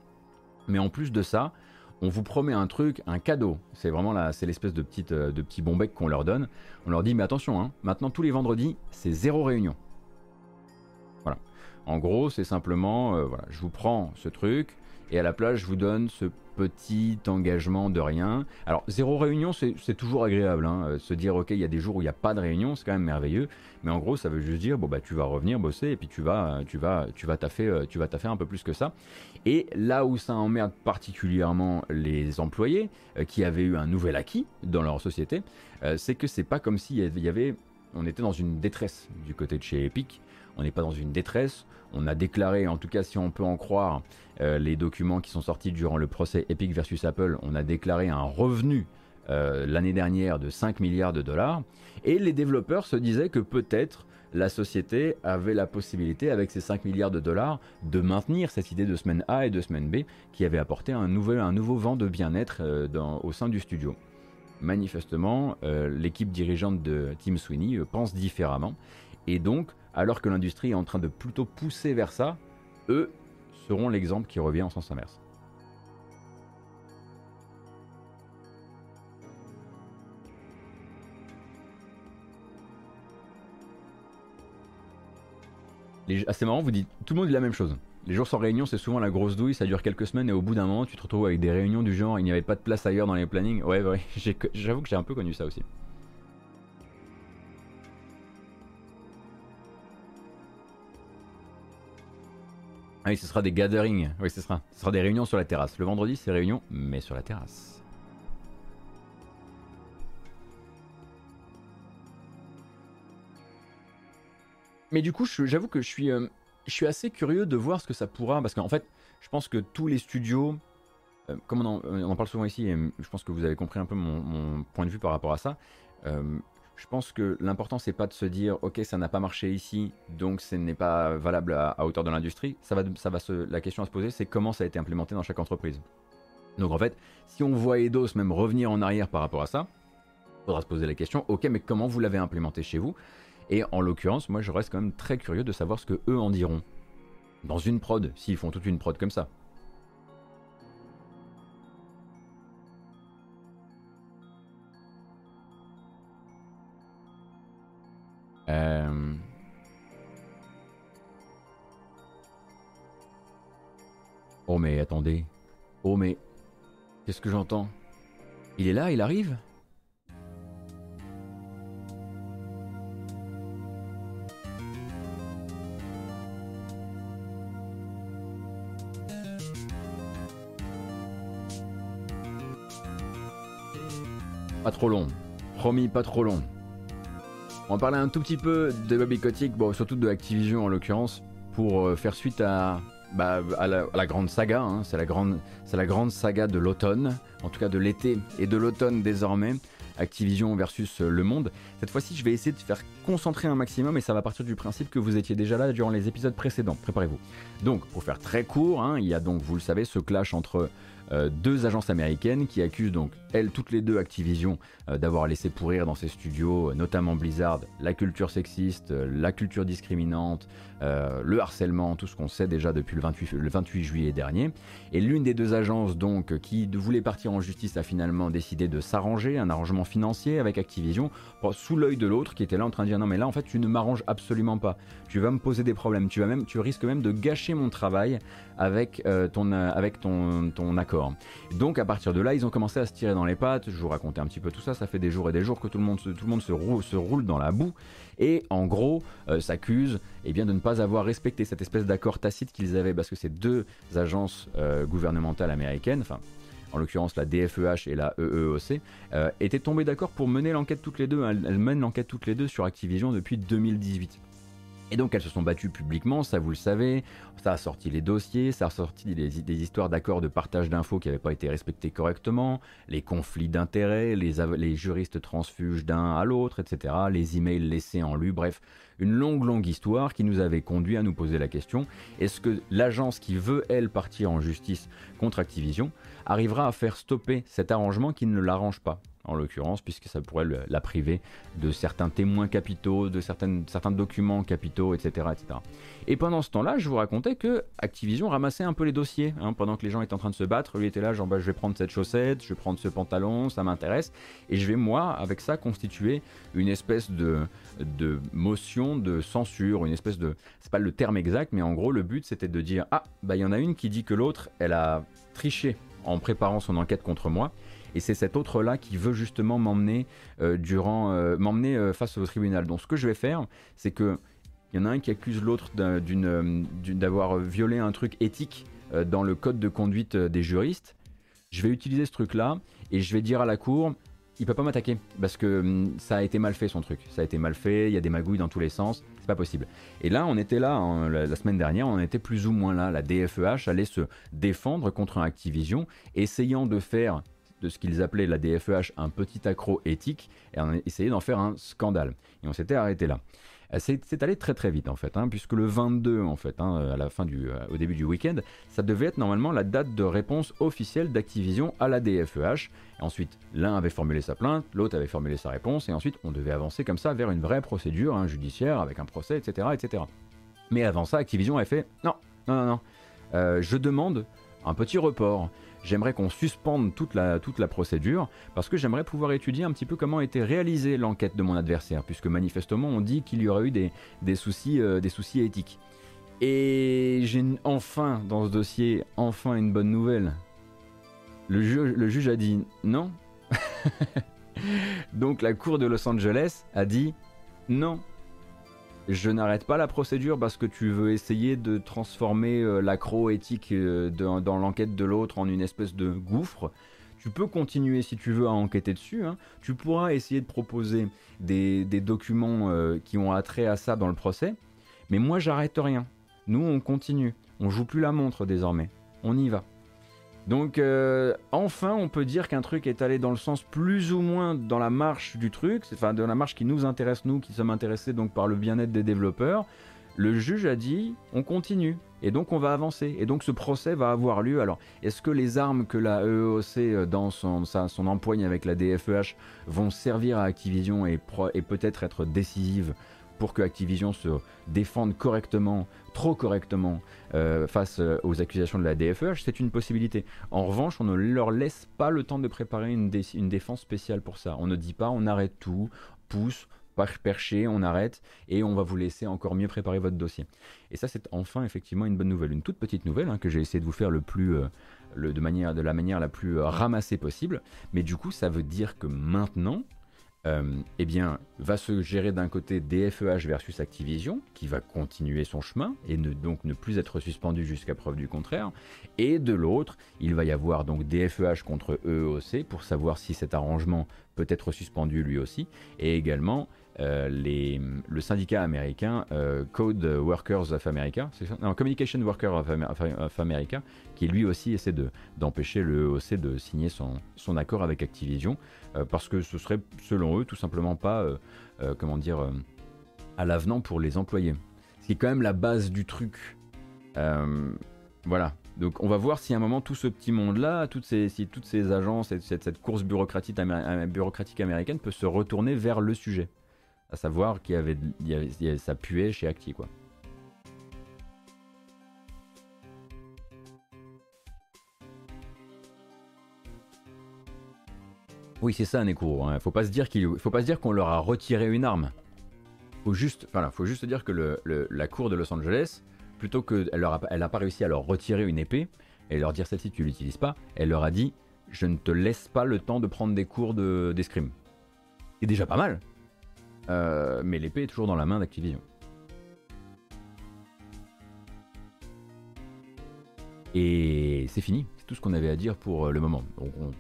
mais en plus de ça, on vous promet un truc, un cadeau. C'est vraiment là, c'est l'espèce de, petite, euh, de petit bon bec qu'on leur donne. On leur dit, mais attention, hein, maintenant tous les vendredis, c'est zéro réunion. Voilà. En gros, c'est simplement, euh, voilà, je vous prends ce truc, et à la place, je vous donne ce petit engagement de rien. Alors, zéro réunion, c'est toujours agréable. Hein. Euh, se dire, ok, il y a des jours où il n'y a pas de réunion, c'est quand même merveilleux. Mais en gros, ça veut juste dire, bon, bah, tu vas revenir bosser et puis tu vas, tu vas, tu vas taffer, euh, tu vas taffer un peu plus que ça. Et là où ça emmerde particulièrement les employés euh, qui avaient eu un nouvel acquis dans leur société, c'est que c'est pas comme s'il y avait, on était dans une détresse du côté de chez Epic. On n'est pas dans une détresse on a déclaré, en tout cas si on peut en croire euh, les documents qui sont sortis durant le procès Epic versus Apple, on a déclaré un revenu euh, l'année dernière de 5 milliards de dollars, et les développeurs se disaient que peut-être la société avait la possibilité, avec ces 5 milliards de dollars, de maintenir cette idée de semaine A et de semaine B, qui avait apporté un, nouveau vent de bien-être euh, au sein du studio. Manifestement, l'équipe dirigeante de Tim Sweeney pense différemment, et donc alors que l'industrie est en train de plutôt pousser vers ça, eux seront l'exemple qui revient en sens inverse. Ah, c'est marrant, vous dites, tout le monde dit la même chose. Les jours sans réunion, c'est souvent la grosse douille, ça dure quelques semaines et au bout d'un moment, tu te retrouves avec des réunions du genre, il n'y avait pas de place ailleurs dans les plannings. Ouais, ouais, <laughs> j'avoue que j'ai un peu connu ça aussi. Ah oui, ce sera des gatherings. Oui, ce sera. Ce sera des réunions sur la terrasse. Le vendredi, c'est réunion, mais sur la terrasse. mais du coup, j'avoue que je suis, euh, je suis assez curieux de voir ce que ça pourra, parce qu'en fait, je pense que tous les studios, euh, comme on en, parle souvent ici, et je pense que vous avez compris un peu mon, mon point de vue par rapport à ça. euh, je pense que l'important c'est pas de se dire ok ça n'a pas marché ici donc ce n'est pas valable à, hauteur de l'industrie. La question à se poser c'est comment ça a été implémenté dans chaque entreprise. Donc en fait si on voit Eidos même revenir en arrière par rapport à ça, faudra se poser la question ok mais comment vous l'avez implémenté chez vous? Et en l'occurrence moi je reste quand même très curieux de savoir ce que eux en diront dans une prod s'ils font toute une prod comme ça. Euh, Oh mais attendez. Oh mais... Qu'est-ce que j'entends? Il est là, il arrive? Pas trop long. Promis, pas trop long. On va parler un tout petit peu de Bobby Kotick, bon, surtout de Activision en l'occurrence, pour euh, faire suite à, bah, à, la, grande saga. hein. C'est la grande, la grande saga de l'automne, en tout cas de l'été et de l'automne désormais. Activision versus euh, Le Monde. Cette fois-ci, je vais essayer de faire concentrer un maximum et ça va partir du principe que vous étiez déjà là durant les épisodes précédents. Préparez-vous. Donc, pour faire très court, hein, il y a donc, vous le savez, ce clash entre euh, deux agences américaines qui accusent donc, elles, toutes les deux Activision, euh, d'avoir laissé pourrir dans ses studios, euh, notamment Blizzard, la culture sexiste, la culture discriminante, le harcèlement, tout ce qu'on sait déjà depuis le 28, le 28 juillet dernier. Et l'une des deux agences donc qui voulait partir en justice a finalement décidé de s'arranger, un arrangement financier avec Activision, pour- sous l'œil de l'autre qui était là en train de dire non mais là en fait tu ne m'arranges absolument pas, tu vas me poser des problèmes, tu vas même, tu risques même de gâcher mon travail avec ton, avec ton, ton accord. Donc à partir de là ils ont commencé à se tirer dans les pattes, je vous racontais un petit peu tout ça, ça fait des jours et des jours que tout le monde se, roule, dans la boue et en gros euh, s'accuse eh bien, de ne pas avoir respecté cette espèce d'accord tacite qu'ils avaient parce que ces deux agences euh, gouvernementales américaines, enfin en l'occurrence la DFEH et la EEOC, euh, étaient tombées d'accord pour mener l'enquête toutes les deux. Elles, elles mènent l'enquête toutes les deux sur Activision depuis 2018. Et donc elles se sont battues publiquement, ça vous le savez, ça a sorti les dossiers, ça a sorti des, histoires d'accords de partage d'infos qui n'avaient pas été respectés correctement, les conflits d'intérêts, les juristes transfuges d'un à l'autre, etc., les emails laissés en lu, bref, une longue longue histoire qui nous avait conduit à nous poser la question, est-ce que l'agence qui veut, elle, partir en justice contre Activision arrivera à faire stopper cet arrangement qui ne l'arrange pas? En l'occurrence, puisque ça pourrait la priver de certains témoins capitaux, de certaines, certains documents capitaux, etc., etc. Et pendant ce temps-là, je vous racontais que Activision ramassait un peu les dossiers, hein, pendant que les gens étaient en train de se battre. Lui était là, genre, bah, je vais prendre cette chaussette, je vais prendre ce pantalon, ça m'intéresse, et je vais, moi, avec ça, constituer une espèce de, de motion de censure, une espèce de... C'est pas le terme exact, mais en gros, le but, c'était de dire, ah, bah, il y en a une qui dit que l'autre, elle a triché en préparant son enquête contre moi, et c'est cet autre-là qui veut justement m'emmener euh, durant, euh, m'emmener euh, face au tribunal. Donc ce que je vais faire, c'est que il y en a un qui accuse l'autre d'avoir violé un truc éthique dans le code de conduite des juristes. Je vais utiliser ce truc-là et je vais dire à la cour, il peut pas m'attaquer parce que hum, ça a été mal fait son truc. Ça a été mal fait, il y a des magouilles dans tous les sens, c'est pas possible. Et là, on était là la, semaine dernière, on était plus ou moins là. La DFEH allait se défendre contre Activision, essayant de faire de ce qu'ils appelaient la DFEH un petit accro éthique et on a essayé d'en faire un scandale. Et on s'était arrêté là. Euh, C'est allé très très vite en fait, hein, puisque le 22 en fait, hein, à la fin du, euh, au début du week-end, ça devait être normalement la date de réponse officielle d'Activision à la DFEH. Ensuite, l'un avait formulé sa plainte, l'autre avait formulé sa réponse, et ensuite on devait avancer comme ça vers une vraie procédure hein, judiciaire avec un procès, etc., etc. Mais avant ça, Activision a fait non, non, non, non. Euh, je demande un petit report. J'aimerais qu'on suspende toute la, toute la procédure parce que j'aimerais pouvoir étudier un petit peu comment était réalisée l'enquête de mon adversaire, puisque manifestement on dit qu'il y aurait eu des, des soucis, euh, des soucis éthiques. Et j'ai enfin dans ce dossier, enfin une bonne nouvelle. Le, ju- le juge a dit non. <laughs> Donc la cour de Los Angeles a dit non. Je n'arrête pas la procédure parce que tu veux essayer de transformer euh, l'accro éthique euh, dans l'enquête de l'autre en une espèce de gouffre. Tu peux continuer si tu veux à enquêter dessus. hein. Tu pourras essayer de proposer des, des documents euh, qui ont attrait à ça dans le procès. Mais moi, j'arrête rien. Nous, on continue. On joue plus la montre désormais. On y va. Donc, euh, enfin, on peut dire qu'un truc est allé dans le sens plus ou moins dans la marche du truc, enfin, dans la marche qui nous intéresse, nous, qui sommes intéressés donc par le bien-être des développeurs. Le juge a dit, on continue. Et donc on va avancer. Et donc ce procès va avoir lieu. Alors, est-ce que les armes que la EEOC euh, dans son, son empoigne avec la DFEH vont servir à Activision et, et peut-être être décisives pour que Activision se défende correctement, trop correctement, euh, face euh, aux accusations de la DFEH, c'est une possibilité. En revanche, on ne leur laisse pas le temps de préparer une, défense spéciale pour ça. On ne dit pas on arrête tout, pousse, perché, on arrête et on va vous laisser encore mieux préparer votre dossier. Et ça, c'est enfin effectivement une bonne nouvelle, une toute petite nouvelle hein, que j'ai essayé de vous faire le plus, euh, de, manière, la manière la plus ramassée possible. Mais du coup, ça veut dire que maintenant, euh, eh bien, va se gérer d'un côté DFEH versus Activision, qui va continuer son chemin et ne, donc ne plus être suspendu jusqu'à preuve du contraire. Et de l'autre, il va y avoir donc DFEH contre EEOC pour savoir si cet arrangement peut être suspendu lui aussi. Et également euh, les, le syndicat américain euh, Code Workers of America, non, Communication Workers of, America, qui lui aussi essaie d'empêcher le EOC de signer son, son accord avec Activision, euh, parce que ce serait, selon eux, tout simplement pas, comment dire, à l'avenant pour les employés. Ce qui est quand même la base du truc. voilà. Donc on va voir si à un moment tout ce petit monde-là, toutes ces, toutes ces agences, cette, cette course bureaucratique, bureaucratique américaine peut se retourner vers le sujet à savoir qu'il y avait, ça puait chez Acti quoi. Oui, c'est ça, Neko. Hein. Faut pas se dire qu'il, faut pas se dire qu'on leur a retiré une arme. Faut juste, voilà, faut juste dire que la cour de Los Angeles, plutôt que, elle, a, elle pas réussi à leur retirer une épée et leur dire celle-ci tu l'utilises pas, elle leur a dit, je ne te laisse pas le temps de prendre des cours de d'escrime. C'est déjà pas mal. Euh, mais l'épée est toujours dans la main d'Activision. Et c'est fini, tout ce qu'on avait à dire pour euh, le moment.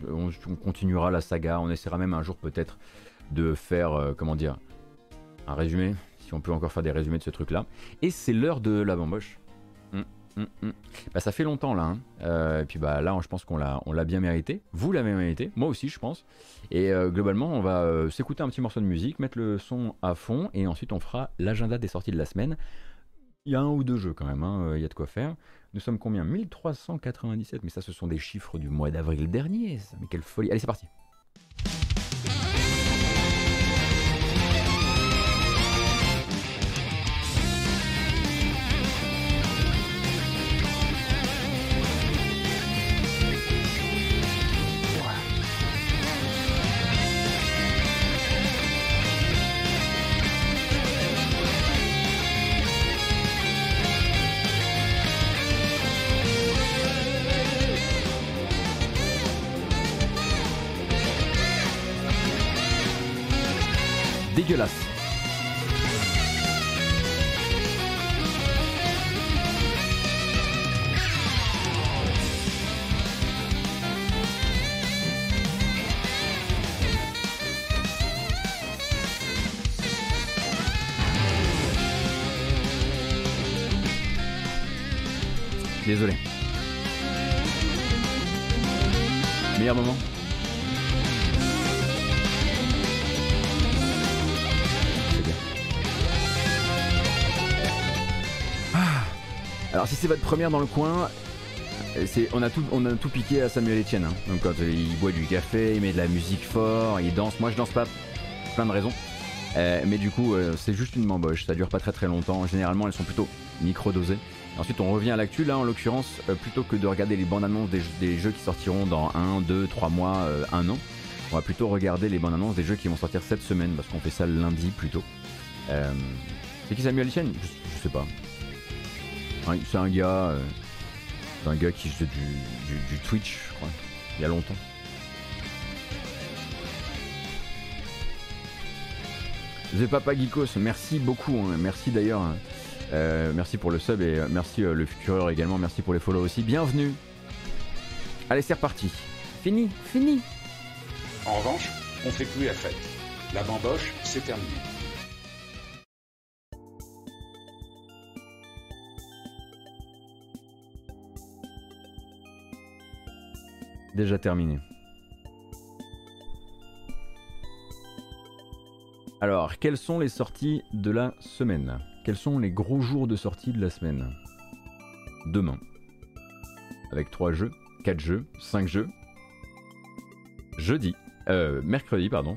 on, continuera la saga, on essaiera même un jour peut-être de faire, euh, comment dire, un résumé, si on peut encore faire des résumés de ce truc-là. Et c'est l'heure de la bamboche. Mm, mm. Bah, ça fait longtemps là. Hein. Euh, et puis bah là, je pense qu'on l'a, bien mérité. Vous l'avez mérité, moi aussi, je pense. Et globalement, on va s'écouter un petit morceau de musique, mettre le son à fond, et ensuite on fera l'agenda des sorties de la semaine. Il y a un ou deux jeux quand même, hein, il y a de quoi faire. Nous sommes combien? 1397, mais ça, ce sont des chiffres du mois d'avril dernier. Mais quelle folie. Allez, c'est parti. Dégueulasse. Désolé. C'est votre première dans le coin, on, a tout, on a tout piqué à Samuel Etienne. Hein. Donc quand il boit du café, il met de la musique fort, il danse. Moi je danse pas, plein de raisons. Euh, mais du coup euh, c'est juste une mamboche, ça dure pas très très longtemps. Généralement elles sont plutôt micro-dosées. Ensuite on revient à l'actu là en l'occurrence, euh, plutôt que de regarder les bandes annonces des, jeux qui sortiront dans 1, 2, 3 mois, 1 an. On va plutôt regarder les bandes annonces des jeux qui vont sortir cette semaine parce qu'on fait ça lundi plutôt. c'est qui Samuel Etienne? Je sais pas. C'est un gars. Euh, un gars qui faisait du, Twitch, je crois, il y a longtemps. The Papa Geekos, merci beaucoup, hein. merci d'ailleurs, hein. euh, merci pour le sub et euh, merci le futureur également, merci pour les follow aussi, bienvenue. Allez c'est reparti, fini, fini. En revanche, on fait plus la fête. La bamboche, c'est terminé. Déjà terminé. Alors, quelles sont les sorties de la semaine? Quels sont les gros jours de sortie de la semaine? Demain. Avec 3 jeux, 4 jeux, 5 jeux. Jeudi. Euh, mercredi, pardon.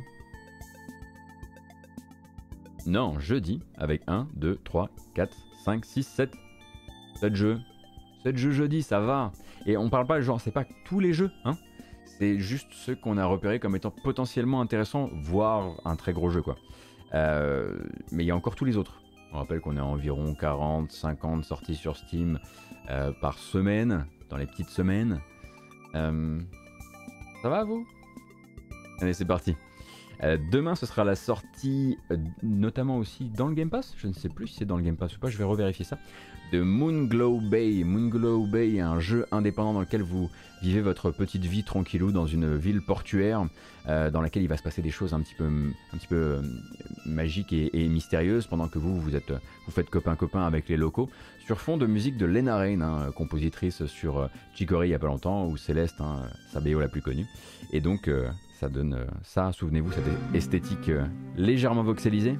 Non, jeudi, avec 1, 2, 3, 4, 5, 6, 7. 7 jeux. 7 jeux jeudi, ça va. Et on parle pas, genre, c'est pas tous les jeux, hein. C'est juste ceux qu'on a repérés comme étant potentiellement intéressants, voire un très gros jeu, quoi. Euh, mais il y a encore tous les autres. On rappelle qu'on à environ 40, 50 sorties sur Steam euh, par semaine, dans les petites semaines. Euh, ça va vous? Allez, c'est parti. demain, ce sera la sortie, notamment aussi dans le Game Pass. Je ne sais plus si c'est dans le Game Pass ou pas, je vais revérifier ça de Moonglow Bay. Moonglow Bay est un jeu indépendant dans lequel vous vivez votre petite vie tranquillou dans une ville portuaire euh, dans laquelle il va se passer des choses un petit peu, euh, magiques et, mystérieuses pendant que vous, vous, faites copain-copain avec les locaux sur fond de musique de Lena Rain, hein, compositrice sur euh, Chicory il y a pas longtemps ou Céleste, hein, sa BO la plus connue. Et donc ça donne ça, souvenez-vous, cette esthétique légèrement voxelisée.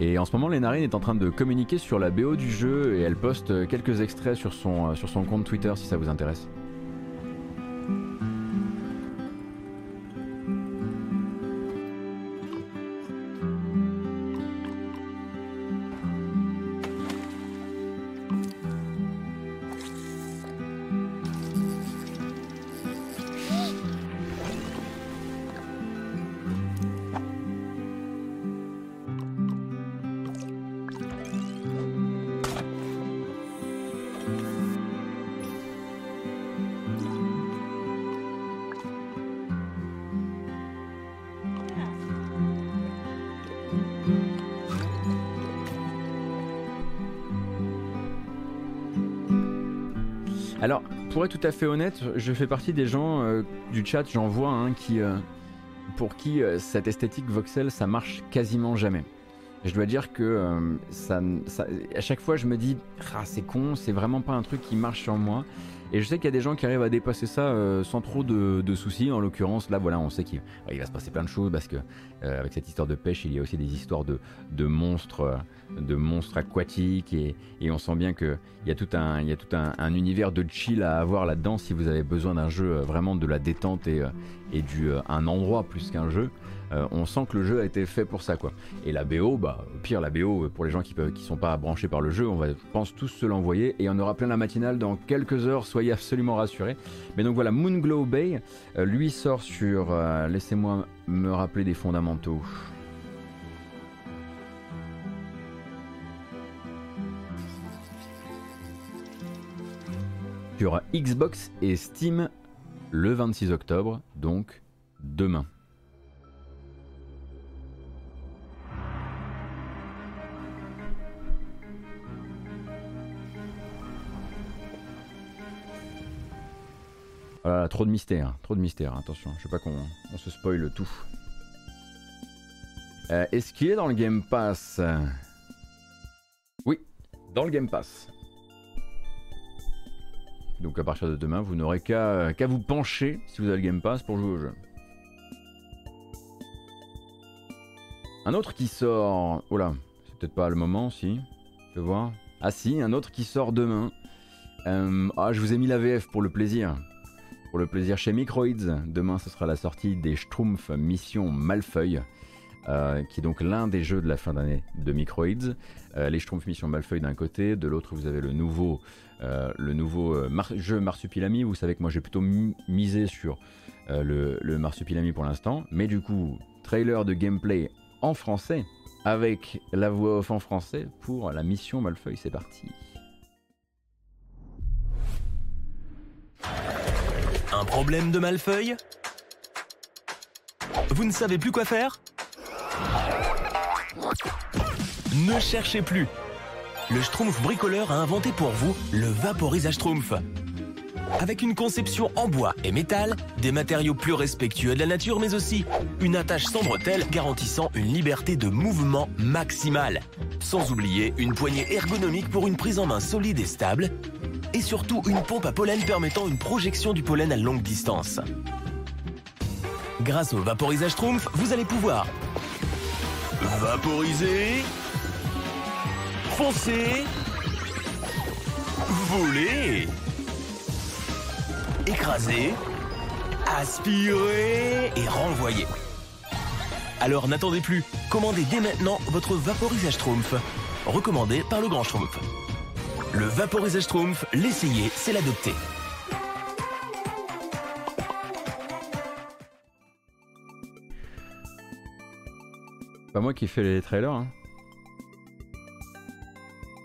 Et en ce moment, Lénarine est en train de communiquer sur la BO du jeu et elle poste quelques extraits sur son, euh, sur son compte Twitter si ça vous intéresse. Pour être tout à fait honnête, je fais partie des gens euh, du chat, j'en vois qui, euh, pour qui euh, cette esthétique voxel, ça marche quasiment jamais. Je dois dire que à chaque fois, je me dis, ah, c'est con, c'est vraiment pas un truc qui marche sur moi. Et je sais qu'il y a des gens qui arrivent à dépasser ça euh, sans trop de, soucis. En l'occurrence, là, voilà, on sait qu'il va se passer plein de choses parce que euh, avec cette histoire de pêche, il y a aussi des histoires de, monstres, euh, de monstres aquatiques, et, on sent bien qu'il y a tout un, univers de chill à avoir là-dedans si vous avez besoin d'un jeu vraiment de la détente et, et du un endroit plus qu'un jeu. Euh, on sent que le jeu a été fait pour ça quoi. Et la BO, bah pire la BO pour les gens qui peuvent, qui sont pas branchés par le jeu, on va je pense tous se l'envoyer et on aura plein la matinale dans quelques heures, soyez absolument rassurés. Mais donc voilà, Moonglow Bay, euh, lui sort sur, euh, laissez-moi me rappeler des fondamentaux. Sur Xbox et Steam le 26 octobre, donc demain. Trop de mystère, trop de mystère, attention, je veux pas qu'on se spoile tout. Euh, est-ce qu'il est dans le Game Pass? Oui, dans le Game Pass. Donc à partir de demain, vous n'aurez qu'à vous pencher si vous avez le Game Pass pour jouer au jeu. Un autre qui sort... Oh là, c'est peut-être pas le moment, si. Je vais voir. Ah si, un autre qui sort demain. Euh, ah, je vous ai mis la VF pour le plaisir. Pour le plaisir chez Microids, demain ce sera la sortie des Schtroumpf Mission Malfeuille, euh, qui est donc l'un des jeux de la fin d'année de Microids. Euh, les Schtroumpf Mission Malfeuille d'un côté, de l'autre vous avez le nouveau, euh, le nouveau jeu Marsupilami. Vous savez que moi j'ai plutôt misé sur le, le Marsupilami pour l'instant, mais du coup, trailer de gameplay en français, avec la voix off en français pour la mission Malfeuille, c'est parti. Un problème de Malfeuille Vous ne savez plus quoi faire Ne cherchez plus Le Schtroumpf bricoleur a inventé pour vous le vaporisage Schtroumpf. Avec une conception en bois et métal, des matériaux plus respectueux de la nature, mais aussi une attache sans bretelles garantissant une liberté de mouvement maximale. Sans oublier une poignée ergonomique pour une prise en main solide et stable. Et surtout une pompe à pollen permettant une projection du pollen à longue distance. Grâce au vaporisage Trumpf, vous allez pouvoir vaporiser, foncer, voler, écraser, aspirer et renvoyer. Alors n'attendez plus, commandez dès maintenant votre vaporisage Trumpf, recommandé par le Grand Schtroumpf. Le vaporisage Trumpf, l'essayer, c'est l'adopter. Pas moi qui fais les trailers. hein.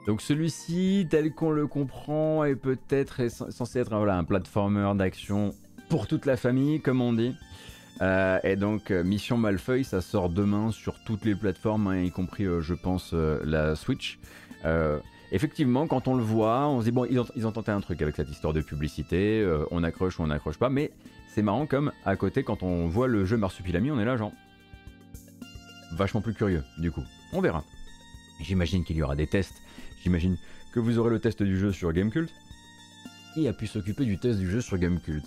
Donc celui-ci, tel qu'on le comprend, est peut-être censé être un, platformer d'action pour toute la famille, comme on dit. Euh, et donc euh, Mission Malfeuille, ça sort demain sur toutes les plateformes, hein, y compris, euh, je pense, la Switch. Effectivement, quand on le voit, on se dit bon, ils ont, tenté un truc avec cette histoire de publicité, euh, on accroche ou on accroche pas, mais c'est marrant comme à côté, quand on voit le jeu Marsupilami, on est là genre vachement plus curieux, du coup. On verra. J'imagine qu'il y aura des tests. J'imagine que vous aurez le test du jeu sur Gamecult. Qui a pu s'occuper du test du jeu sur Gamecult?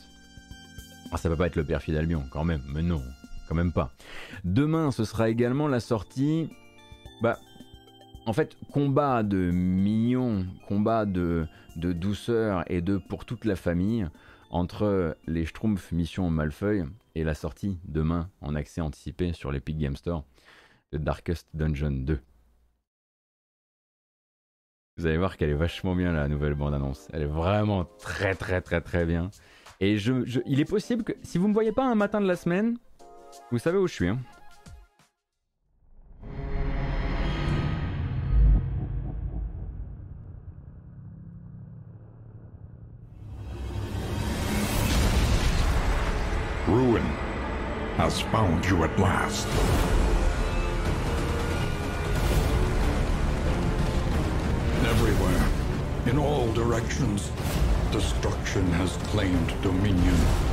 Ah, ça va pas être le père Albion, quand même. Mais non, quand même pas. Demain, ce sera également la sortie. Bah. En fait, combat de mignon, combat de, de douceur et de pour toute la famille entre les Schtroumpfs Mission Malfeuille et la sortie demain en accès anticipé sur l'Epic Game Store de Darkest Dungeon 2. Vous allez voir qu'elle est vachement bien la nouvelle bande-annonce. Elle est vraiment très très très très bien. Et je, il est possible que si vous me voyez pas un matin de la semaine, vous savez où je suis. hein. Has found you at last. Everywhere, in all directions, destruction has claimed dominion.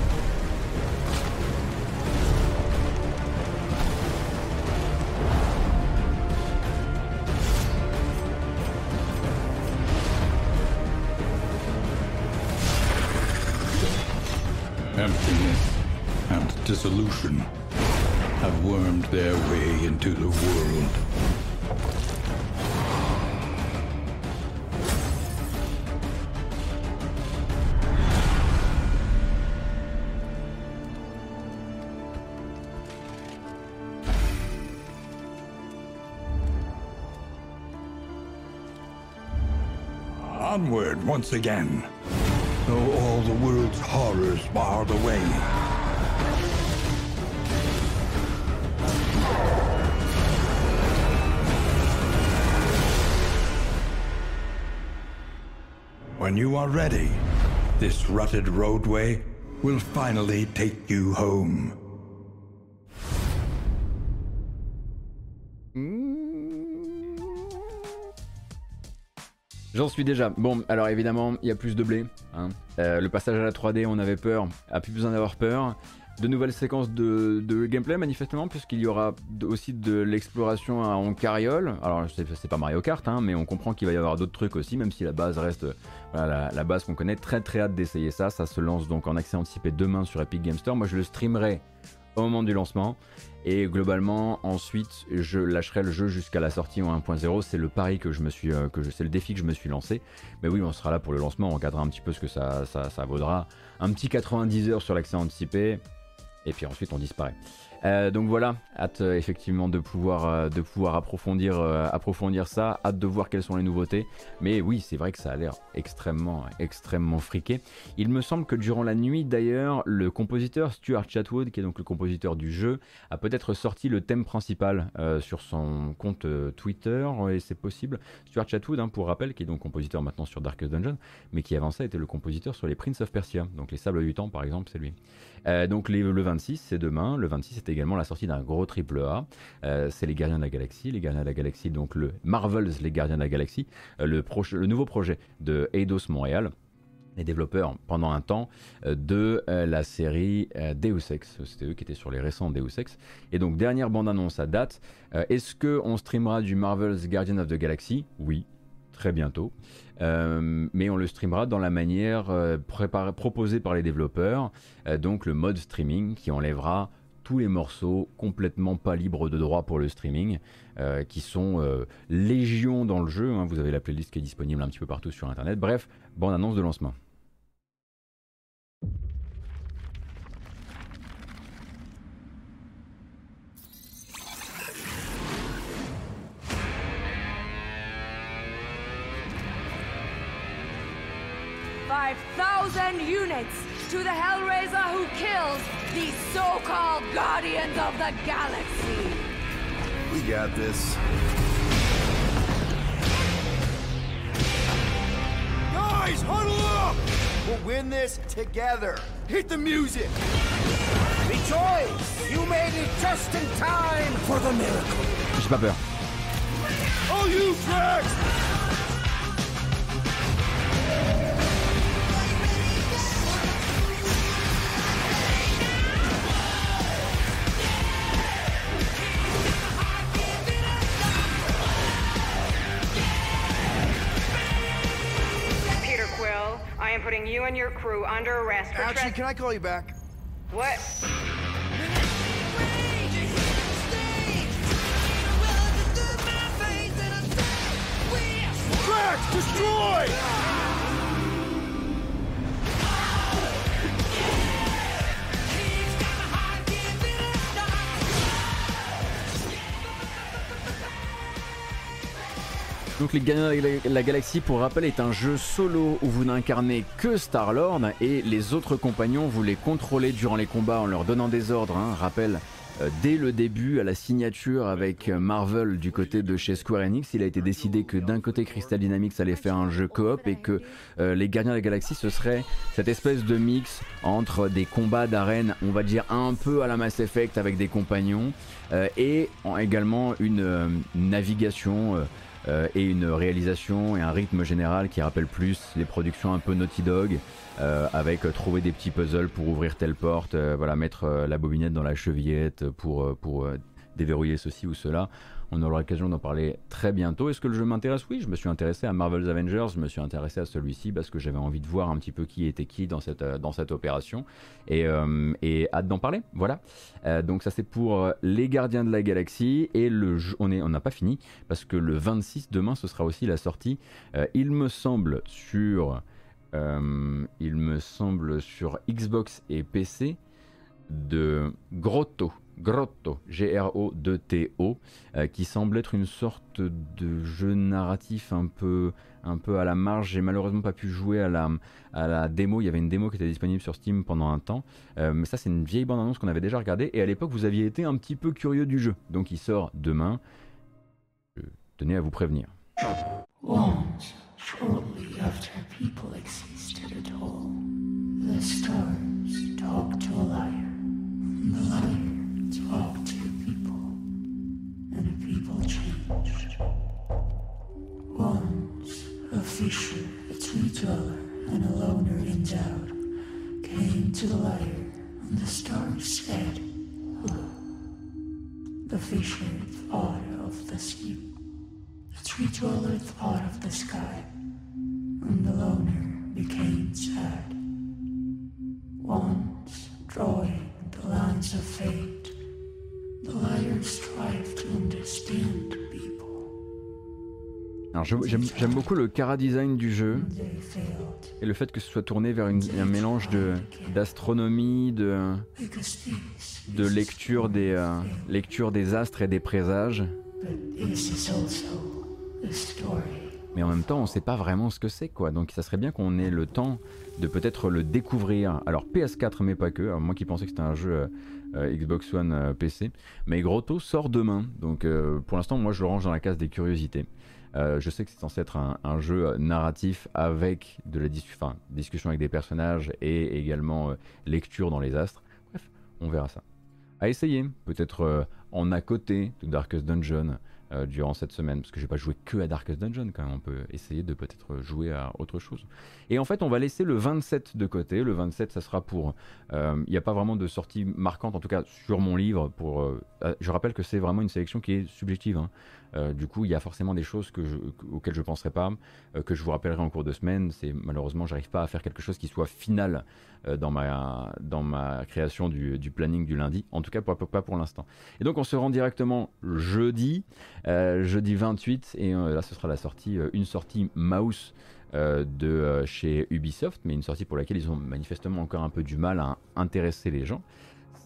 Dissolution have wormed their way into the world. Onward once again, though all the world's horrors bar the way. When you are ready, this rutted roadway will finally take you home. J'en suis déjà. Bon, alors évidemment, il y a plus de blé. hein. Euh, le passage à la 3D, on avait peur, a plus besoin d'avoir peur. De nouvelles séquences de, gameplay, manifestement, puisqu'il y aura aussi de l'exploration en carriole. Alors, c'est pas Mario Kart, hein, mais on comprend qu'il va y avoir d'autres trucs aussi, même si la base reste la, base qu'on connaît. Très très hâte d'essayer ça. Ça se lance donc en accès anticipé demain sur Epic Game Store. Moi, je le streamerai au moment du lancement. Et globalement, ensuite, je lâcherai le jeu jusqu'à la sortie en 1.0. C'est le pari que je me suis, euh, c'est le défi que je me suis lancé. Mais oui, on sera là pour le lancement. On regardera un petit peu ce que ça, ça vaudra. Un petit 90 heures sur l'accès anticipé. Et puis ensuite, on disparaît. Euh, donc voilà, hâte euh, effectivement de pouvoir, euh, de pouvoir approfondir, approfondir ça, hâte de voir quelles sont les nouveautés. Mais oui, c'est vrai que ça a l'air extrêmement, extrêmement friqué. Il me semble que durant la nuit d'ailleurs, le compositeur Stuart Chatwood, qui est donc le compositeur du jeu, a peut-être sorti le thème principal sur son compte Twitter, et c'est possible. Stuart Chatwood, hein, pour rappel, qui est donc compositeur maintenant sur Darkest Dungeon, mais qui avant ça était le compositeur sur les Prince of Persia, donc les Sables du Temps par exemple, c'est lui. Donc le 26, c'est demain. Le 26, c'est également la sortie d'un gros triple A. Euh, c'est les Gardiens de la Galaxie. Les Gardiens de la Galaxie, donc le Marvels, les Gardiens de la Galaxie, euh, le, le nouveau projet de Eidos Montréal. les développeurs pendant un temps euh, de euh, la série Deus Ex. C'était eux qui étaient sur les récents Deus Ex. Et donc dernière bande-annonce à date. Est-ce que on streamera du Marvel's Guardian of the Galaxy? Oui, très bientôt. mais on le streamera dans la manière proposée par les développeurs, donc le mode streaming qui enlèvera tous les morceaux complètement pas libres de droit pour le streaming, qui sont légion dans le jeu. Hein. Vous avez la playlist qui est disponible un petit peu partout sur Internet. Bref, bande annonce de lancement. Five thousand units to the Hellraiser who kills these so-called Guardians of the Galaxy. We got this. Guys, huddle up! We'll win this together. Hit the music! Rejoice! You made it just in time for the miracle. J'ai pas peur. All you tracks! Putting you and your crew under arrest for Actually, can I call you back? What? Crack! Destroy! Donc les Gagnants de la Galaxie, pour rappel, est un jeu solo où vous n'incarnez que Star-Lord et les autres compagnons, vous les contrôlez durant les combats en leur donnant des ordres. Hein. Rappel, euh, dès le début, à la signature avec Marvel du côté de chez Square Enix, il a été décidé que d'un côté Crystal Dynamics allait faire un jeu coop et que euh, les Gardiens de la Galaxie, ce serait cette espèce de mix entre des combats d'arène, on va dire un peu à la Mass Effect avec des compagnons, euh, et également une navigation euh, et une réalisation et un rythme général qui rappelle plus les productions un peu Naughty Dog, euh, avec trouver des petits puzzles pour ouvrir telle porte, euh, voilà, mettre la bobinette dans la chevillette pour, pour déverrouiller ceci ou cela. On aura l'occasion d'en parler très bientôt. Est-ce que le jeu m'intéresse? Oui, je me suis intéressé à Marvel's Avengers, je me suis intéressé à celui-ci parce que j'avais envie de voir un petit peu qui était qui dans cette, euh, opération et, euh, et hâte d'en parler. Voilà. Euh, donc ça c'est pour les Gardiens de la Galaxie et le jeu, on n'a pas fini parce que le 26 demain ce sera aussi la sortie. il me semble sur, il me semble sur Xbox et PC de Grotto. Grotto, G-R-O-2-T-O, euh, qui semble être une sorte de jeu narratif un peu, un peu à la marge. J'ai malheureusement pas pu jouer à la, à la démo. Il y avait une démo qui était disponible sur Steam pendant un temps. Euh, mais ça, c'est une vieille bande-annonce qu'on avait déjà regardée. Et à l'époque, vous aviez été un petit peu curieux du jeu. Donc il sort demain. Je tenais à vous prévenir. Talk to people, and people changed. Once, a fisher, a tree dweller, and a loner endowed came to the lyre, and the stars said, The fisher thought of the sea, the tree dweller thought of the sky, and the loner became sad. Once, drawing the lines of fate, alors j'aime beaucoup le cara design du jeu et le fait que ce soit tourné vers un mélange d'astronomie, de, de lecture, des, euh, des astres et des présages. Mais en même temps, on ne sait pas vraiment ce que c'est, quoi. Donc, ça serait bien qu'on ait le temps de peut-être le découvrir. Alors, PS4, mais pas que. moi qui pensais que c'était un jeu euh, Xbox One euh, PC. Mais Grotto sort demain, donc euh, pour l'instant moi je le range dans la case des curiosités. je sais que c'est censé être un, jeu narratif avec de la discussion avec des personnages et également lecture dans les astres. Bref, on verra ça. À essayer, peut-être en à côté de Darkest Dungeon, euh, durant cette semaine, parce que j'ai pas joué que à Darkest Dungeon quand même, on peut essayer de peut-être jouer à autre chose. Et en fait, on va laisser le 27 de côté. Le 27, ça sera pour. Il n'y a pas vraiment de sortie marquante, en tout cas sur mon livre. Pour, je rappelle que c'est vraiment une sélection qui est subjective. Hein. Euh, du coup, il y a forcément des choses que auxquelles je ne penserai pas, euh, que je vous rappellerai en cours de semaine. C'est malheureusement, j'arrive pas à faire quelque chose qui soit final euh, dans, ma, création du, planning du lundi. En tout cas, pas, pour l'instant. Et donc, on se rend directement jeudi, jeudi 28, et là, ce sera la sortie, une sortie mouse. chez Ubisoft, mais une sortie pour laquelle ils ont manifestement encore un peu du mal à intéresser les gens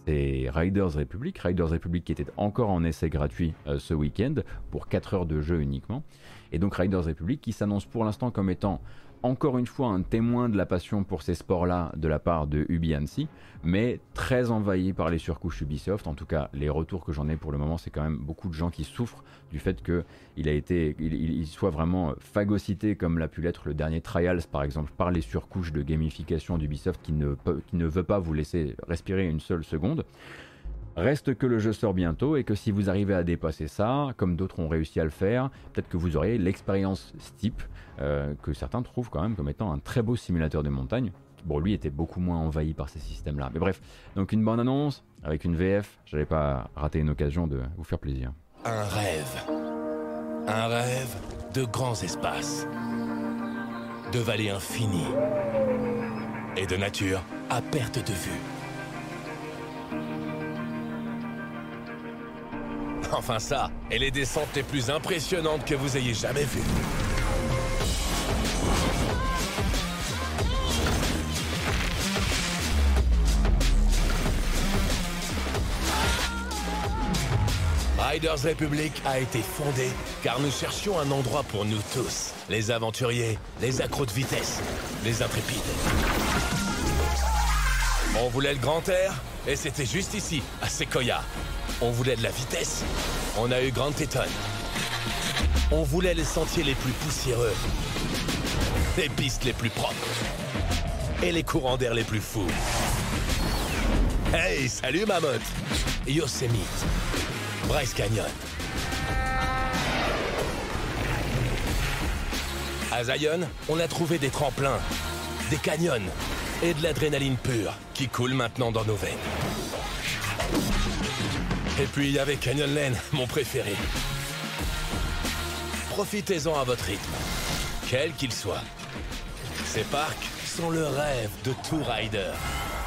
c'est Riders Republic. Riders Republic qui était encore en essai gratuit euh, ce week-end pour 4 heures de jeu uniquement. Et donc Riders Republic qui s'annonce pour l'instant comme étant encore une fois un témoin de la passion pour ces sports-là de la part de Ubi mais très envahi par les surcouches Ubisoft. En tout cas, les retours que j'en ai pour le moment, c'est quand même beaucoup de gens qui souffrent du fait qu'il il, soit vraiment phagocyté comme l'a pu l'être le dernier Trials par exemple par les surcouches de gamification d'Ubisoft qui ne, qui ne veut pas vous laisser respirer une seule seconde. Reste que le jeu sort bientôt et que si vous arrivez à dépasser ça, comme d'autres ont réussi à le faire, peut-être que vous aurez l'expérience Steep, euh, que certains trouvent quand même comme étant un très beau simulateur de montagne. Bon, lui était beaucoup moins envahi par ces systèmes-là. Mais bref, donc une bonne annonce avec une VF, j'avais pas raté une occasion de vous faire plaisir. Un rêve. Un rêve de grands espaces. De vallées infinies. Et de nature à perte de vue. <laughs> Enfin ça, et les descentes les plus impressionnantes que vous ayez jamais vues. Riders Republic a été fondé car nous cherchions un endroit pour nous tous. Les aventuriers, les accros de vitesse, les intrépides. On voulait le grand air et c'était juste ici, à Sequoia. On voulait de la vitesse, on a eu Grand Teton. On voulait les sentiers les plus poussiéreux, les pistes les plus propres et les courants d'air les plus fous. Hey, salut Mammoth Yosemite Bryce Canyon. À Zion, on a trouvé des tremplins, des canyons et de l'adrénaline pure qui coule maintenant dans nos veines. Et puis il y avait Canyon Lane, mon préféré. Profitez-en à votre rythme, quel qu'il soit. Ces parcs sont le rêve de tout rider.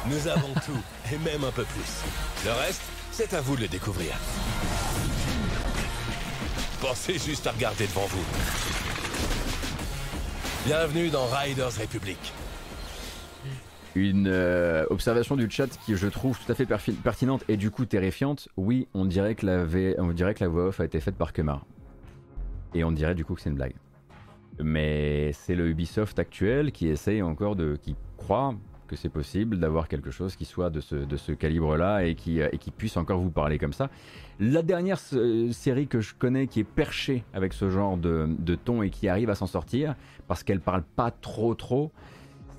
Nous avons <laughs> tout, et même un peu plus. Le reste, c'est à vous de le découvrir. Pensez juste à regarder devant vous. Bienvenue dans Riders Republic. Une euh, observation du chat qui je trouve tout à fait pertinente et du coup terrifiante. Oui, on dirait que la, voix off a été faite par Kemar. Et on dirait du coup que c'est une blague. Mais c'est le Ubisoft actuel qui essaye encore de. qui croit que c'est possible d'avoir quelque chose qui soit de ce, calibre-là et qui, et qui puisse encore vous parler comme ça. La dernière euh, série que je connais qui est perchée avec ce genre de, de ton et qui arrive à s'en sortir, parce qu'elle parle pas trop trop,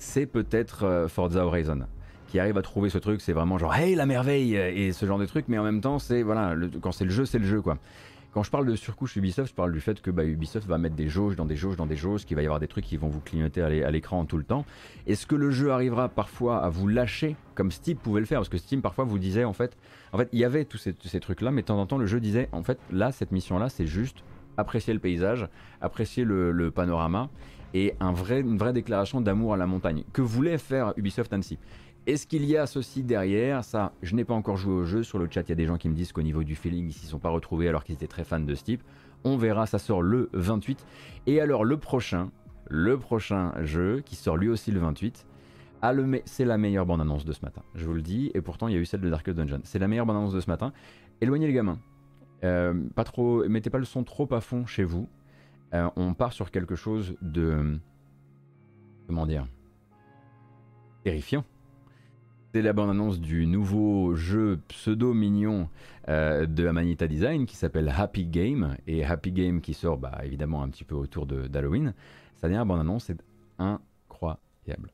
c'est peut-être euh, Forza Horizon qui arrive à trouver ce truc, c'est vraiment genre hey la merveille et ce genre de truc, mais en même temps c'est voilà, quand c'est le jeu, c'est le jeu quoi. Quand je parle de surcouche Ubisoft, je parle du fait que bah, Ubisoft va mettre des jauges dans des jauges dans des jauges, qu'il va y avoir des trucs qui vont vous clignoter à l'écran tout le temps. Est-ce que le jeu arrivera parfois à vous lâcher comme Steam pouvait le faire? Parce que Steam parfois vous disait en fait, en fait il y avait tous ces, trucs-là, mais de temps en temps le jeu disait en fait là cette mission-là c'est juste apprécier le paysage, apprécier le, panorama et une vraie déclaration d'amour à la montagne que voulait faire Ubisoft Annecy? Est-ce qu'il y a ceci derrière? Ça, je n'ai pas encore joué au jeu. Sur le chat, il y a des gens qui me disent qu'au niveau du feeling, ils s'y sont pas retrouvés alors qu'ils étaient très fans de ce type. On verra, ça sort le 28. Et alors le prochain, le prochain jeu qui sort lui aussi le 28, c'est la meilleure bande-annonce de ce matin. Je vous le dis. Et pourtant, il y a eu celle de Dark Dungeon. C'est la meilleure bande-annonce de ce matin. Éloignez les gamins. Euh, pas trop, mettez pas le son trop à fond chez vous. Euh, on part sur quelque chose de, comment dire, terrifiant c'est la bande-annonce du nouveau jeu pseudo-mignon euh, de Amanita Design qui s'appelle Happy Game. Et Happy Game qui sort bah, évidemment un petit peu autour d'Halloween. Sa dernière bande-annonce est incroyable.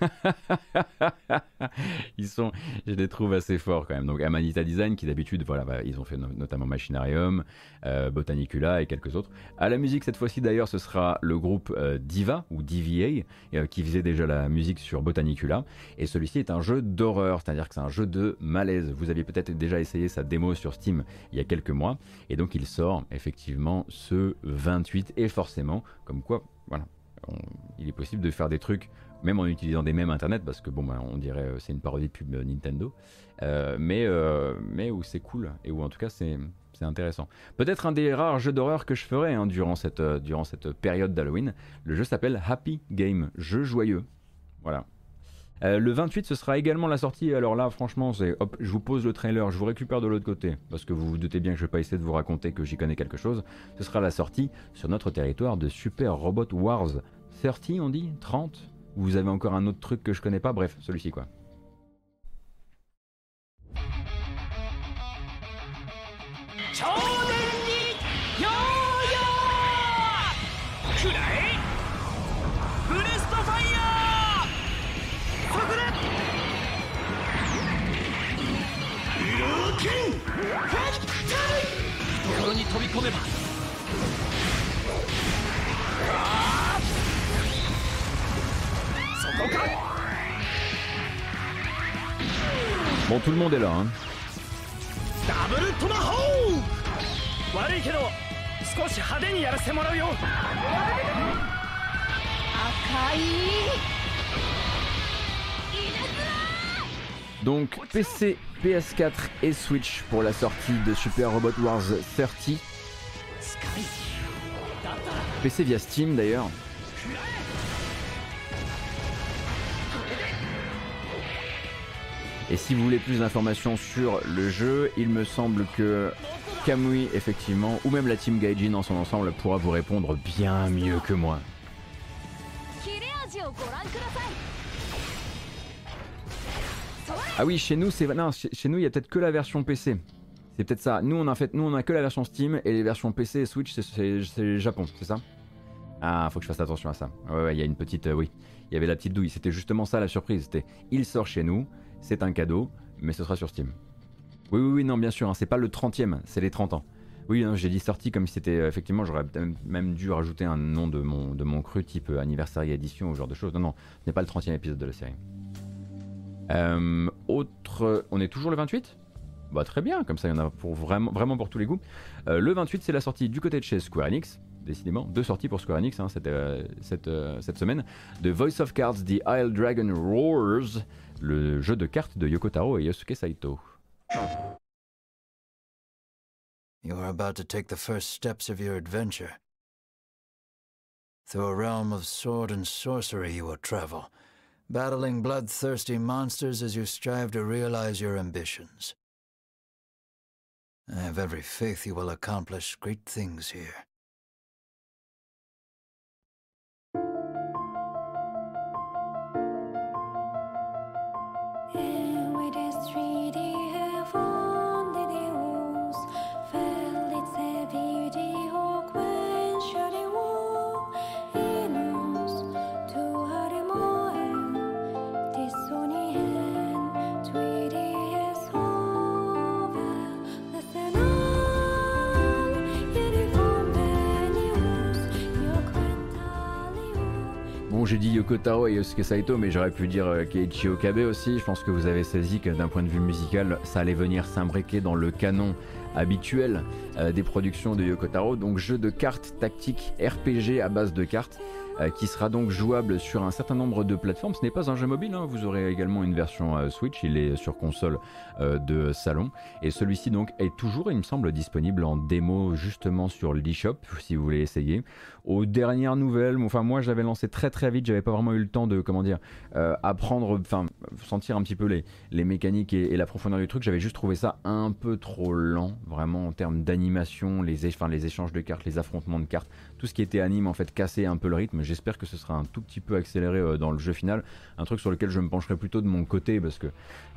<laughs> ils sont, je les trouve assez forts quand même. Donc Amanita Design qui d'habitude, voilà, ils ont fait notamment Machinarium, euh, Botanicula et quelques autres. À la musique cette fois-ci d'ailleurs, ce sera le groupe euh, Diva ou DVA euh, qui faisait déjà la musique sur Botanicula. Et celui-ci est un jeu d'horreur, c'est-à-dire que c'est un jeu de malaise. Vous aviez peut-être déjà essayé sa démo sur Steam il y a quelques mois, et donc il sort effectivement ce 28 et forcément, comme quoi, voilà, il est possible de faire des trucs même en utilisant des mêmes internet, parce que bon, bah, on dirait euh, c'est une parodie de pub euh, Nintendo, euh, mais, mais où c'est cool, et où en tout cas c'est intéressant. Peut-être un des rares jeux d'horreur que je ferai hein, durant, cette, durant cette période d'Halloween. Le jeu s'appelle Happy Game, jeu joyeux. Voilà. le 28, ce sera également la sortie. Alors là, franchement, c'est hop, je vous pose le trailer, je vous récupère de l'autre côté, parce que vous vous doutez bien que je vais pas essayer de vous raconter que j'y connais quelque chose. Ce sera la sortie sur notre territoire de Super Robot Wars 30, on dit? 30 vous avez encore un autre truc que je connais pas Bref, celui-ci quoi. Bon, tout le monde est là. Hein. Donc PC, PS4 et Switch pour la sortie de Super Robot Wars 30. PC via Steam d'ailleurs. Et si vous voulez plus d'informations sur le jeu, il me semble que Kamui, effectivement, ou même la team Gaijin dans son ensemble, pourra vous répondre bien mieux que moi. Ah oui, chez nous, c'est chez nous, il y a peut-être que la version PC. C'est peut-être ça. Nous, on a fait, nous, on a que la version Steam et les versions PC et Switch, c'est Japon, c'est ça? Ah, faut que je fasse attention à ça. Ouais, ouais, il y a une petite, euh, oui, il y avait la petite douille. C'était justement ça la surprise. C'était, il sort chez nous c'est un cadeau, mais ce sera sur Steam. Oui, oui, oui, non, bien sûr, hein, c'est pas le 30ème, c'est les 30 ans. Oui, hein, j'ai dit sorti comme si c'était. Euh, effectivement, j'aurais même dû rajouter un nom de mon, de cru type euh, anniversaire édition ou genre de choses. Non, non, ce n'est pas le 30ème épisode de la série. Euh, autre. On est toujours le 28 Bah, très bien, comme ça, il y en a pour vraiment, pour tous les goûts. le 28, c'est la sortie du côté de chez Square Enix. Décidément, deux sorties pour Square Enix hein, cette, cette, cette, semaine. The Voice of Cards, The Isle Dragon Roars le jeu de cartes de et Yosuke Saito. You are about to take the first steps of your adventure. Through a realm of sword and sorcery you will travel, battling bloodthirsty monsters as you strive to realize your ambitions. I have every faith you will accomplish great things here. J'ai dit Yoko Taro et Yosuke Saito, mais j'aurais pu dire euh, Keiichi Okabe aussi. Je pense que vous avez saisi que d'un point de vue musical, ça allait venir s'imbriquer dans le canon habituel euh, des productions de Yoko Taro. Donc jeu de cartes tactiques RPG à base de cartes. Euh, qui sera donc jouable sur un certain nombre de plateformes. Ce n'est pas un jeu mobile, hein. vous aurez également une version Switch, il est sur console de salon. Et celui-ci donc est toujours, il me semble, disponible en démo justement sur l'eShop si vous voulez essayer aux dernières nouvelles. Enfin, moi, je l'avais lancé très très vite. J'avais pas vraiment eu le temps de, comment dire, euh, apprendre, enfin, sentir un petit peu les, les mécaniques et, la profondeur du truc. J'avais juste trouvé ça un peu trop lent, vraiment en termes d'animation, les échanges de cartes, les affrontements de cartes, tout ce qui était anime en fait cassait un peu le rythme. j'espère que ce sera un tout petit peu accéléré euh, dans le jeu final. Un truc sur lequel je me pencherai plutôt de mon côté parce que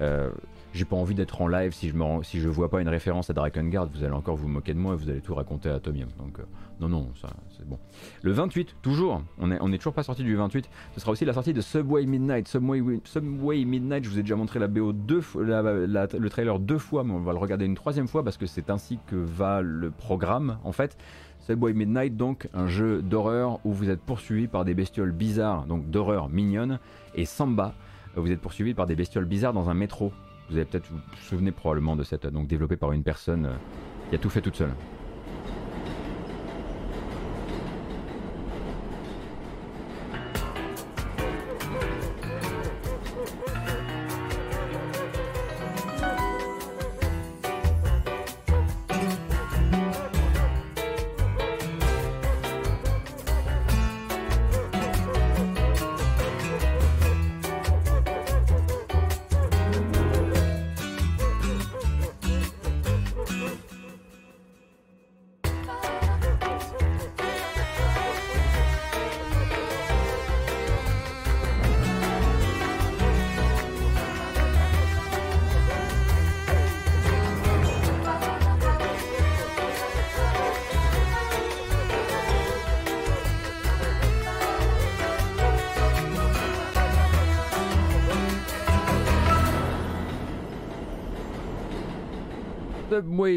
euh, j'ai pas envie d'être en live si je me si je vois pas une référence à Drakengard, vous allez encore vous moquer de moi et vous allez tout raconter à Atomium. Donc euh, non non, ça c'est bon. Le 28, toujours, on est, on est toujours pas sorti du 28. Ce sera aussi la sortie de Subway Midnight. Subway, Subway Midnight, je vous ai déjà montré la BO deux fois, le trailer deux fois, mais on va le regarder une troisième fois parce que c'est ainsi que va le programme en fait. Subway Midnight, donc un jeu d'horreur où vous êtes poursuivi par des bestioles bizarres, donc d'horreur mignonne, et Samba, vous êtes poursuivi par des bestioles bizarres dans un métro. Vous avez peut-être vous vous souvenez probablement de cette, donc développé par une personne euh, qui a tout fait toute seule.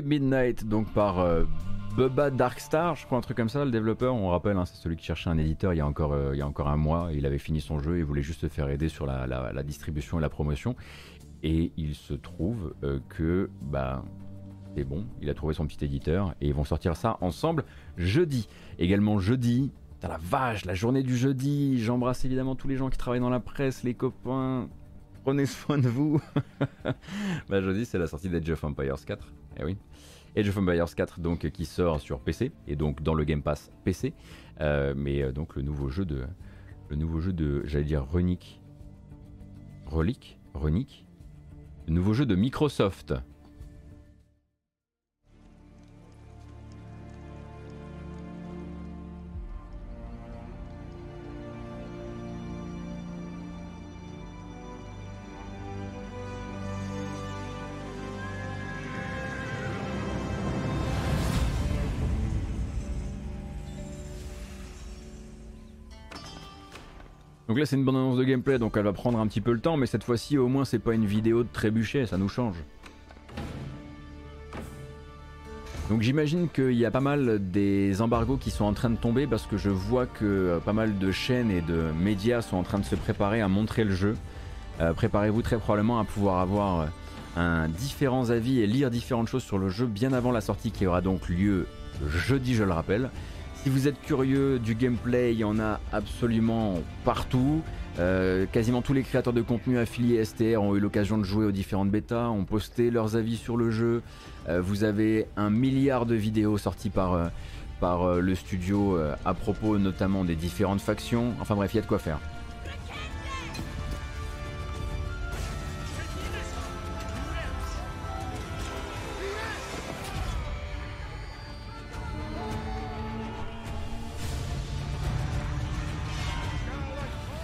Midnight, donc par euh, Bubba Darkstar, je crois un truc comme ça, le développeur, on rappelle, hein, c'est celui qui cherchait un éditeur il y a encore, euh, il y a encore un mois, il avait fini son jeu et voulait juste se faire aider sur la, distribution et la promotion. Et il se trouve euh, que bah, c'est bon, il a trouvé son petit éditeur et ils vont sortir ça ensemble jeudi. Également jeudi, Putain, la vache, la journée du jeudi, j'embrasse évidemment tous les gens qui travaillent dans la presse, les copains, prenez soin de vous. <laughs> bah jeudi c'est la sortie d'Age of Empires 4, eh oui. Age of Empires 4 donc qui sort sur PC et donc dans le Game Pass PC, Euh, mais euh, donc le nouveau jeu de, le nouveau jeu de, j'allais dire Runic, Relic, Runic, le nouveau jeu de Microsoft. Donc là c'est une bonne annonce de gameplay donc elle va prendre un petit peu le temps mais cette fois-ci au moins c'est pas une vidéo de trébuchet, ça nous change. Donc j'imagine qu'il y a pas mal des embargos qui sont en train de tomber parce que je vois que euh, pas mal de chaînes et de médias sont en train de se préparer à montrer le jeu. Euh, Préparez-vous très probablement à pouvoir avoir euh, un différents avis et lire différentes choses sur le jeu bien avant la sortie qui aura donc lieu jeudi je le rappelle. Si vous êtes curieux du gameplay, il y en a absolument partout. Euh, quasiment tous les créateurs de contenu affiliés STR ont eu l'occasion de jouer aux différentes bêtas, ont posté leurs avis sur le jeu. Euh, vous avez un milliard de vidéos sorties par, euh, par le studio à propos notamment des différentes factions. Enfin bref, il y a de quoi faire.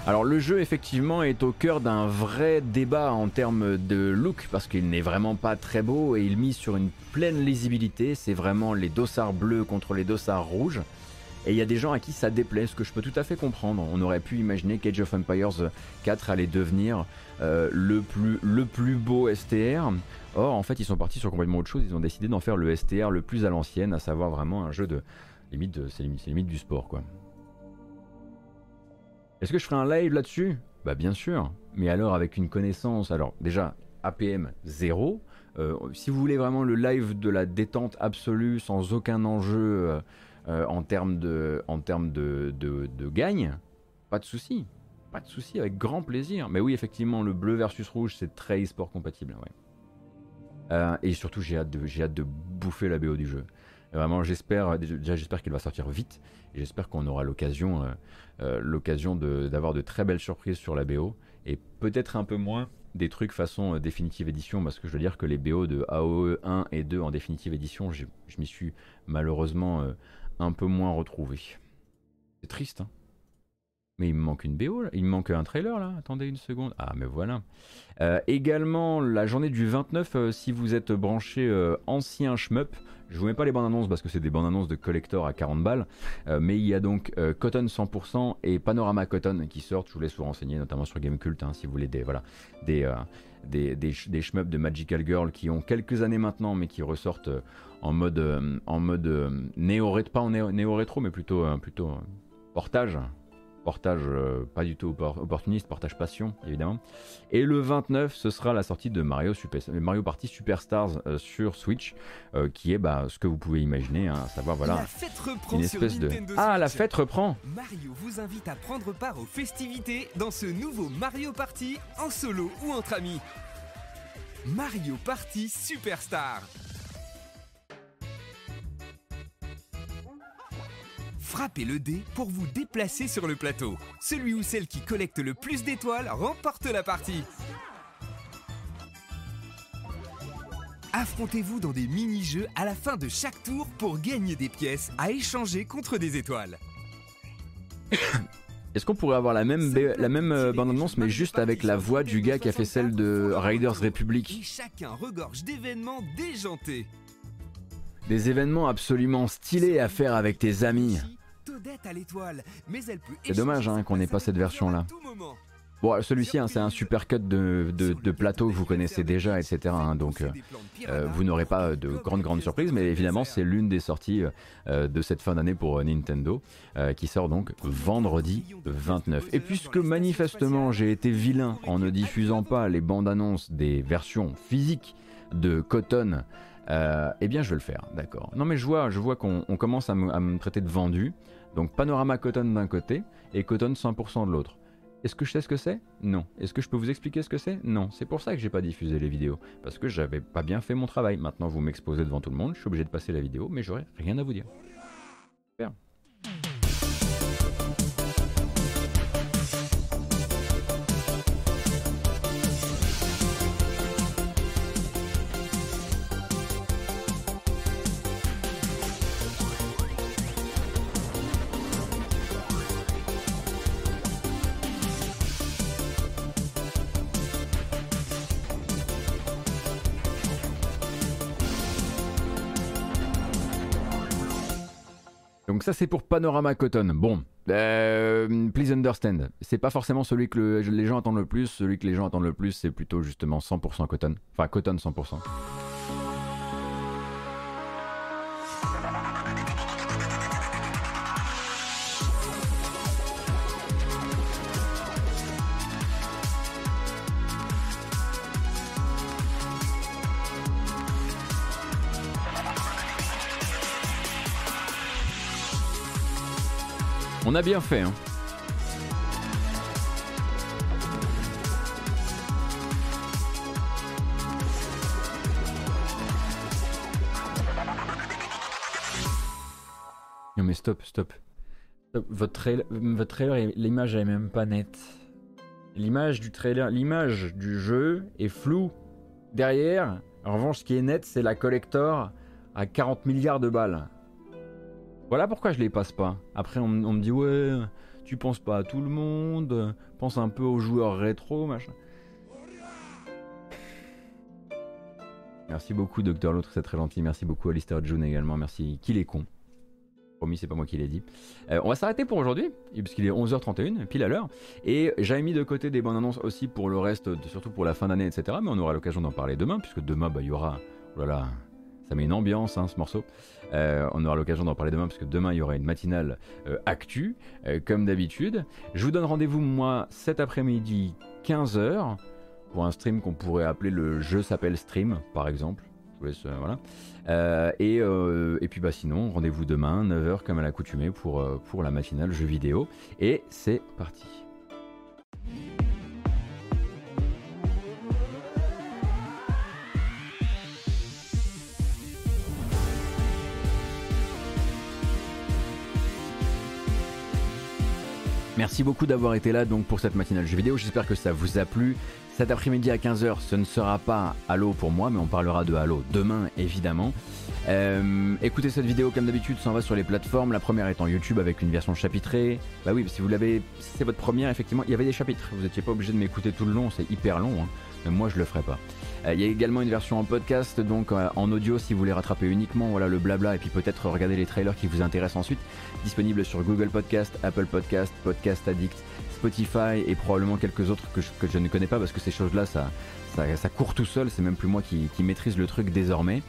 Alors le jeu effectivement est au cœur d'un vrai débat en termes de look parce qu'il n'est vraiment pas très beau et il mise sur une pleine lisibilité, c'est vraiment les dossards bleus contre les dossards rouges. Et il y a des gens à qui ça déplaît, ce que je peux tout à fait comprendre. On aurait pu imaginer qu'Age of Empires 4 allait devenir euh, le, plus, beau STR. Or, en fait, ils sont partis sur complètement autre chose. Ils ont décidé d'en faire le STR le plus à l'ancienne, à savoir vraiment un jeu de. Limite, c'est limite du sport, quoi. Est-ce que je ferai un live là-dessus? Bah bien sûr, mais alors avec une connaissance, alors déjà APM 0, euh, si vous voulez vraiment le live de la détente absolue sans aucun enjeu euh, euh, en termes de, gagne, pas de souci, pas de souci, avec grand plaisir. Mais oui, effectivement, le bleu versus rouge, c'est très e-sport compatible, ouais. Et surtout, j'ai hâte, j'ai hâte de bouffer la BO du jeu. Vraiment, j'espère, déjà, j'espère qu'il va sortir vite. Et j'espère qu'on aura l'occasion, euh, euh, l'occasion d'avoir de, très belles surprises sur la BO. Et peut-être un peu moins des trucs façon euh, définitive édition. Parce que je veux dire que les BO de AOE 1 et 2 en définitive édition, je m'y suis malheureusement euh, un peu moins retrouvé. C'est triste, hein Mais il me manque une BO, là. il me manque un trailer là. Attendez une seconde. Ah, mais voilà. Également, la journée du 29, euh, si vous êtes branché ancien shmup, je vous mets pas les bandes annonces parce que c'est des bandes annonces de collector à 40 balles, euh, mais il y a donc euh, Cotton 100% et Panorama Cotton qui sortent. Je vous laisse vous renseigner, notamment sur Gamecult, hein, si vous voulez des voilà des euh, des, des, des de Magical Girl qui ont quelques années maintenant, mais qui ressortent en mode en mode néo pas en néo, néo rétro, mais plutôt plutôt portage. Portage euh, pas du tout oppor- opportuniste, portage passion évidemment. Et le 29, ce sera la sortie de Mario, Super, Mario Party Superstars euh, sur Switch, euh, qui est bah, ce que vous pouvez imaginer, hein, à savoir voilà La fête reprend une espèce de ah la fête reprend. Mario vous invite à prendre part aux festivités dans ce nouveau Mario Party en solo ou entre amis. Mario Party Superstar. Frappez le dé pour vous déplacer sur le plateau. Celui ou celle qui collecte le plus d'étoiles remporte la partie. Affrontez-vous dans des mini-jeux à la fin de chaque tour pour gagner des pièces à échanger contre des étoiles. <coughs> Est-ce qu'on pourrait avoir la même B- la même euh, bande annonce mais juste avec la voix du gars qui a fait celle de Riders Republic? Chacun regorge d'événements déjantés. Des événements absolument stylés à faire avec tes amis. Toadette à l'étoile, mais elle peut C'est dommage hein, qu'on n'ait pas cette version là. Bon, celui-ci, hein, c'est un super cut de, de, de plateau que vous connaissez déjà, etc. hein, donc, euh, euh, vous n'aurez pas de grandes, grandes surprises, mais évidemment, c'est l'une des sorties euh, de cette fin d'année pour euh, Nintendo, euh, qui sort donc vendredi 29. Et puisque manifestement, j'ai été vilain en ne diffusant pas les bandes annonces des versions physiques de Cotton, euh, eh bien, je vais le faire, d'accord. Non, mais je vois, je vois qu'on on commence à me, à me traiter de vendu. Donc, Panorama Cotton d'un côté et Cotton 100% de l'autre. Est-ce que je sais ce que c'est? Non. Est-ce que je peux vous expliquer ce que c'est? Non. C'est pour ça que j'ai pas diffusé les vidéos. Parce que j'avais pas bien fait mon travail. Maintenant, vous m'exposez devant tout le monde. Je suis obligé de passer la vidéo, mais j'aurai rien à vous dire. Ça c'est pour Panorama Cotton. Bon, euh, please understand, c'est pas forcément celui que le- les gens attendent le plus. Celui que les gens attendent le plus, c'est plutôt justement 100% Cotton. Enfin Cotton 100%. On a bien fait, hein. Non mais stop, stop. Votre, trail- votre trailer, l'image elle est même pas nette. L'image du trailer, l'image du jeu est floue derrière. En revanche, ce qui est net, c'est la collector à 40 milliards de balles. Voilà pourquoi je les passe pas. Après, on, on me dit ouais, tu penses pas à tout le monde, pense un peu aux joueurs rétro, machin. Merci beaucoup, Docteur L'autre, c'est très gentil. Merci beaucoup, Alistair June également. Merci. Qu'il est con. Promis, c'est pas moi qui l'ai dit. Euh, on va s'arrêter pour aujourd'hui, puisqu'il est 11h31, pile à l'heure. Et j'avais mis de côté des bandes annonces aussi pour le reste, surtout pour la fin d'année, etc. Mais on aura l'occasion d'en parler demain, puisque demain, bah, il y aura. Oh là là, ça met une ambiance, hein, ce morceau. Euh, on aura l'occasion d'en parler demain, parce que demain, il y aura une matinale euh, actu, euh, comme d'habitude. Je vous donne rendez-vous, moi, cet après-midi, 15h, pour un stream qu'on pourrait appeler le jeu s'appelle stream, par exemple. Euh, et, puis bah sinon, rendez-vous demain, 9h comme à l'accoutumée pour, pour la matinale jeu vidéo. Et c'est parti. Merci beaucoup d'avoir été là donc pour cette matinale jeu vidéo. J'espère que ça vous a plu. Cet après-midi à 15h, ce ne sera pas Halo pour moi, mais on parlera de Halo demain évidemment. Euh, écoutez cette vidéo comme d'habitude, ça en va sur les plateformes. La première étant YouTube avec une version chapitrée. Bah oui, si vous l'avez, si c'est votre première, effectivement, il y avait des chapitres. Vous n'étiez pas obligé de m'écouter tout le long, c'est hyper long. hein. Mais moi, je le ferai pas. Euh, Il y a également une version en podcast, donc euh, en audio si vous voulez rattraper uniquement voilà, le blabla et puis peut-être regarder les trailers qui vous intéressent ensuite. Disponible sur Google Podcast, Apple Podcast, Podcast Addict, Spotify et probablement quelques autres que je, ne connais pas parce que ces choses-là, ça, court tout seul. C'est même plus moi qui, maîtrise le truc désormais.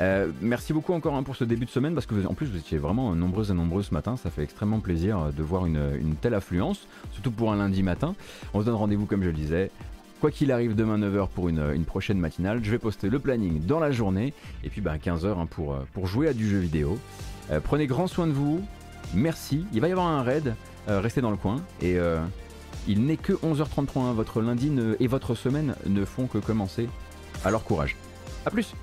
Euh, merci beaucoup encore hein, pour ce début de semaine parce que en plus vous étiez vraiment nombreux et nombreux ce matin. Ça fait extrêmement plaisir de voir une, une telle affluence, surtout pour un lundi matin. On se donne rendez-vous comme je le disais. Quoi qu'il arrive demain 9h pour une, prochaine matinale, je vais poster le planning dans la journée et puis bah, 15h pour, euh, pour jouer à du jeu vidéo. Euh, prenez grand soin de vous, merci. Il va y avoir un raid, euh, restez dans le coin et il n'est que 11h33. hein. Votre lundi ne- et votre semaine ne font que commencer. Alors courage. A plus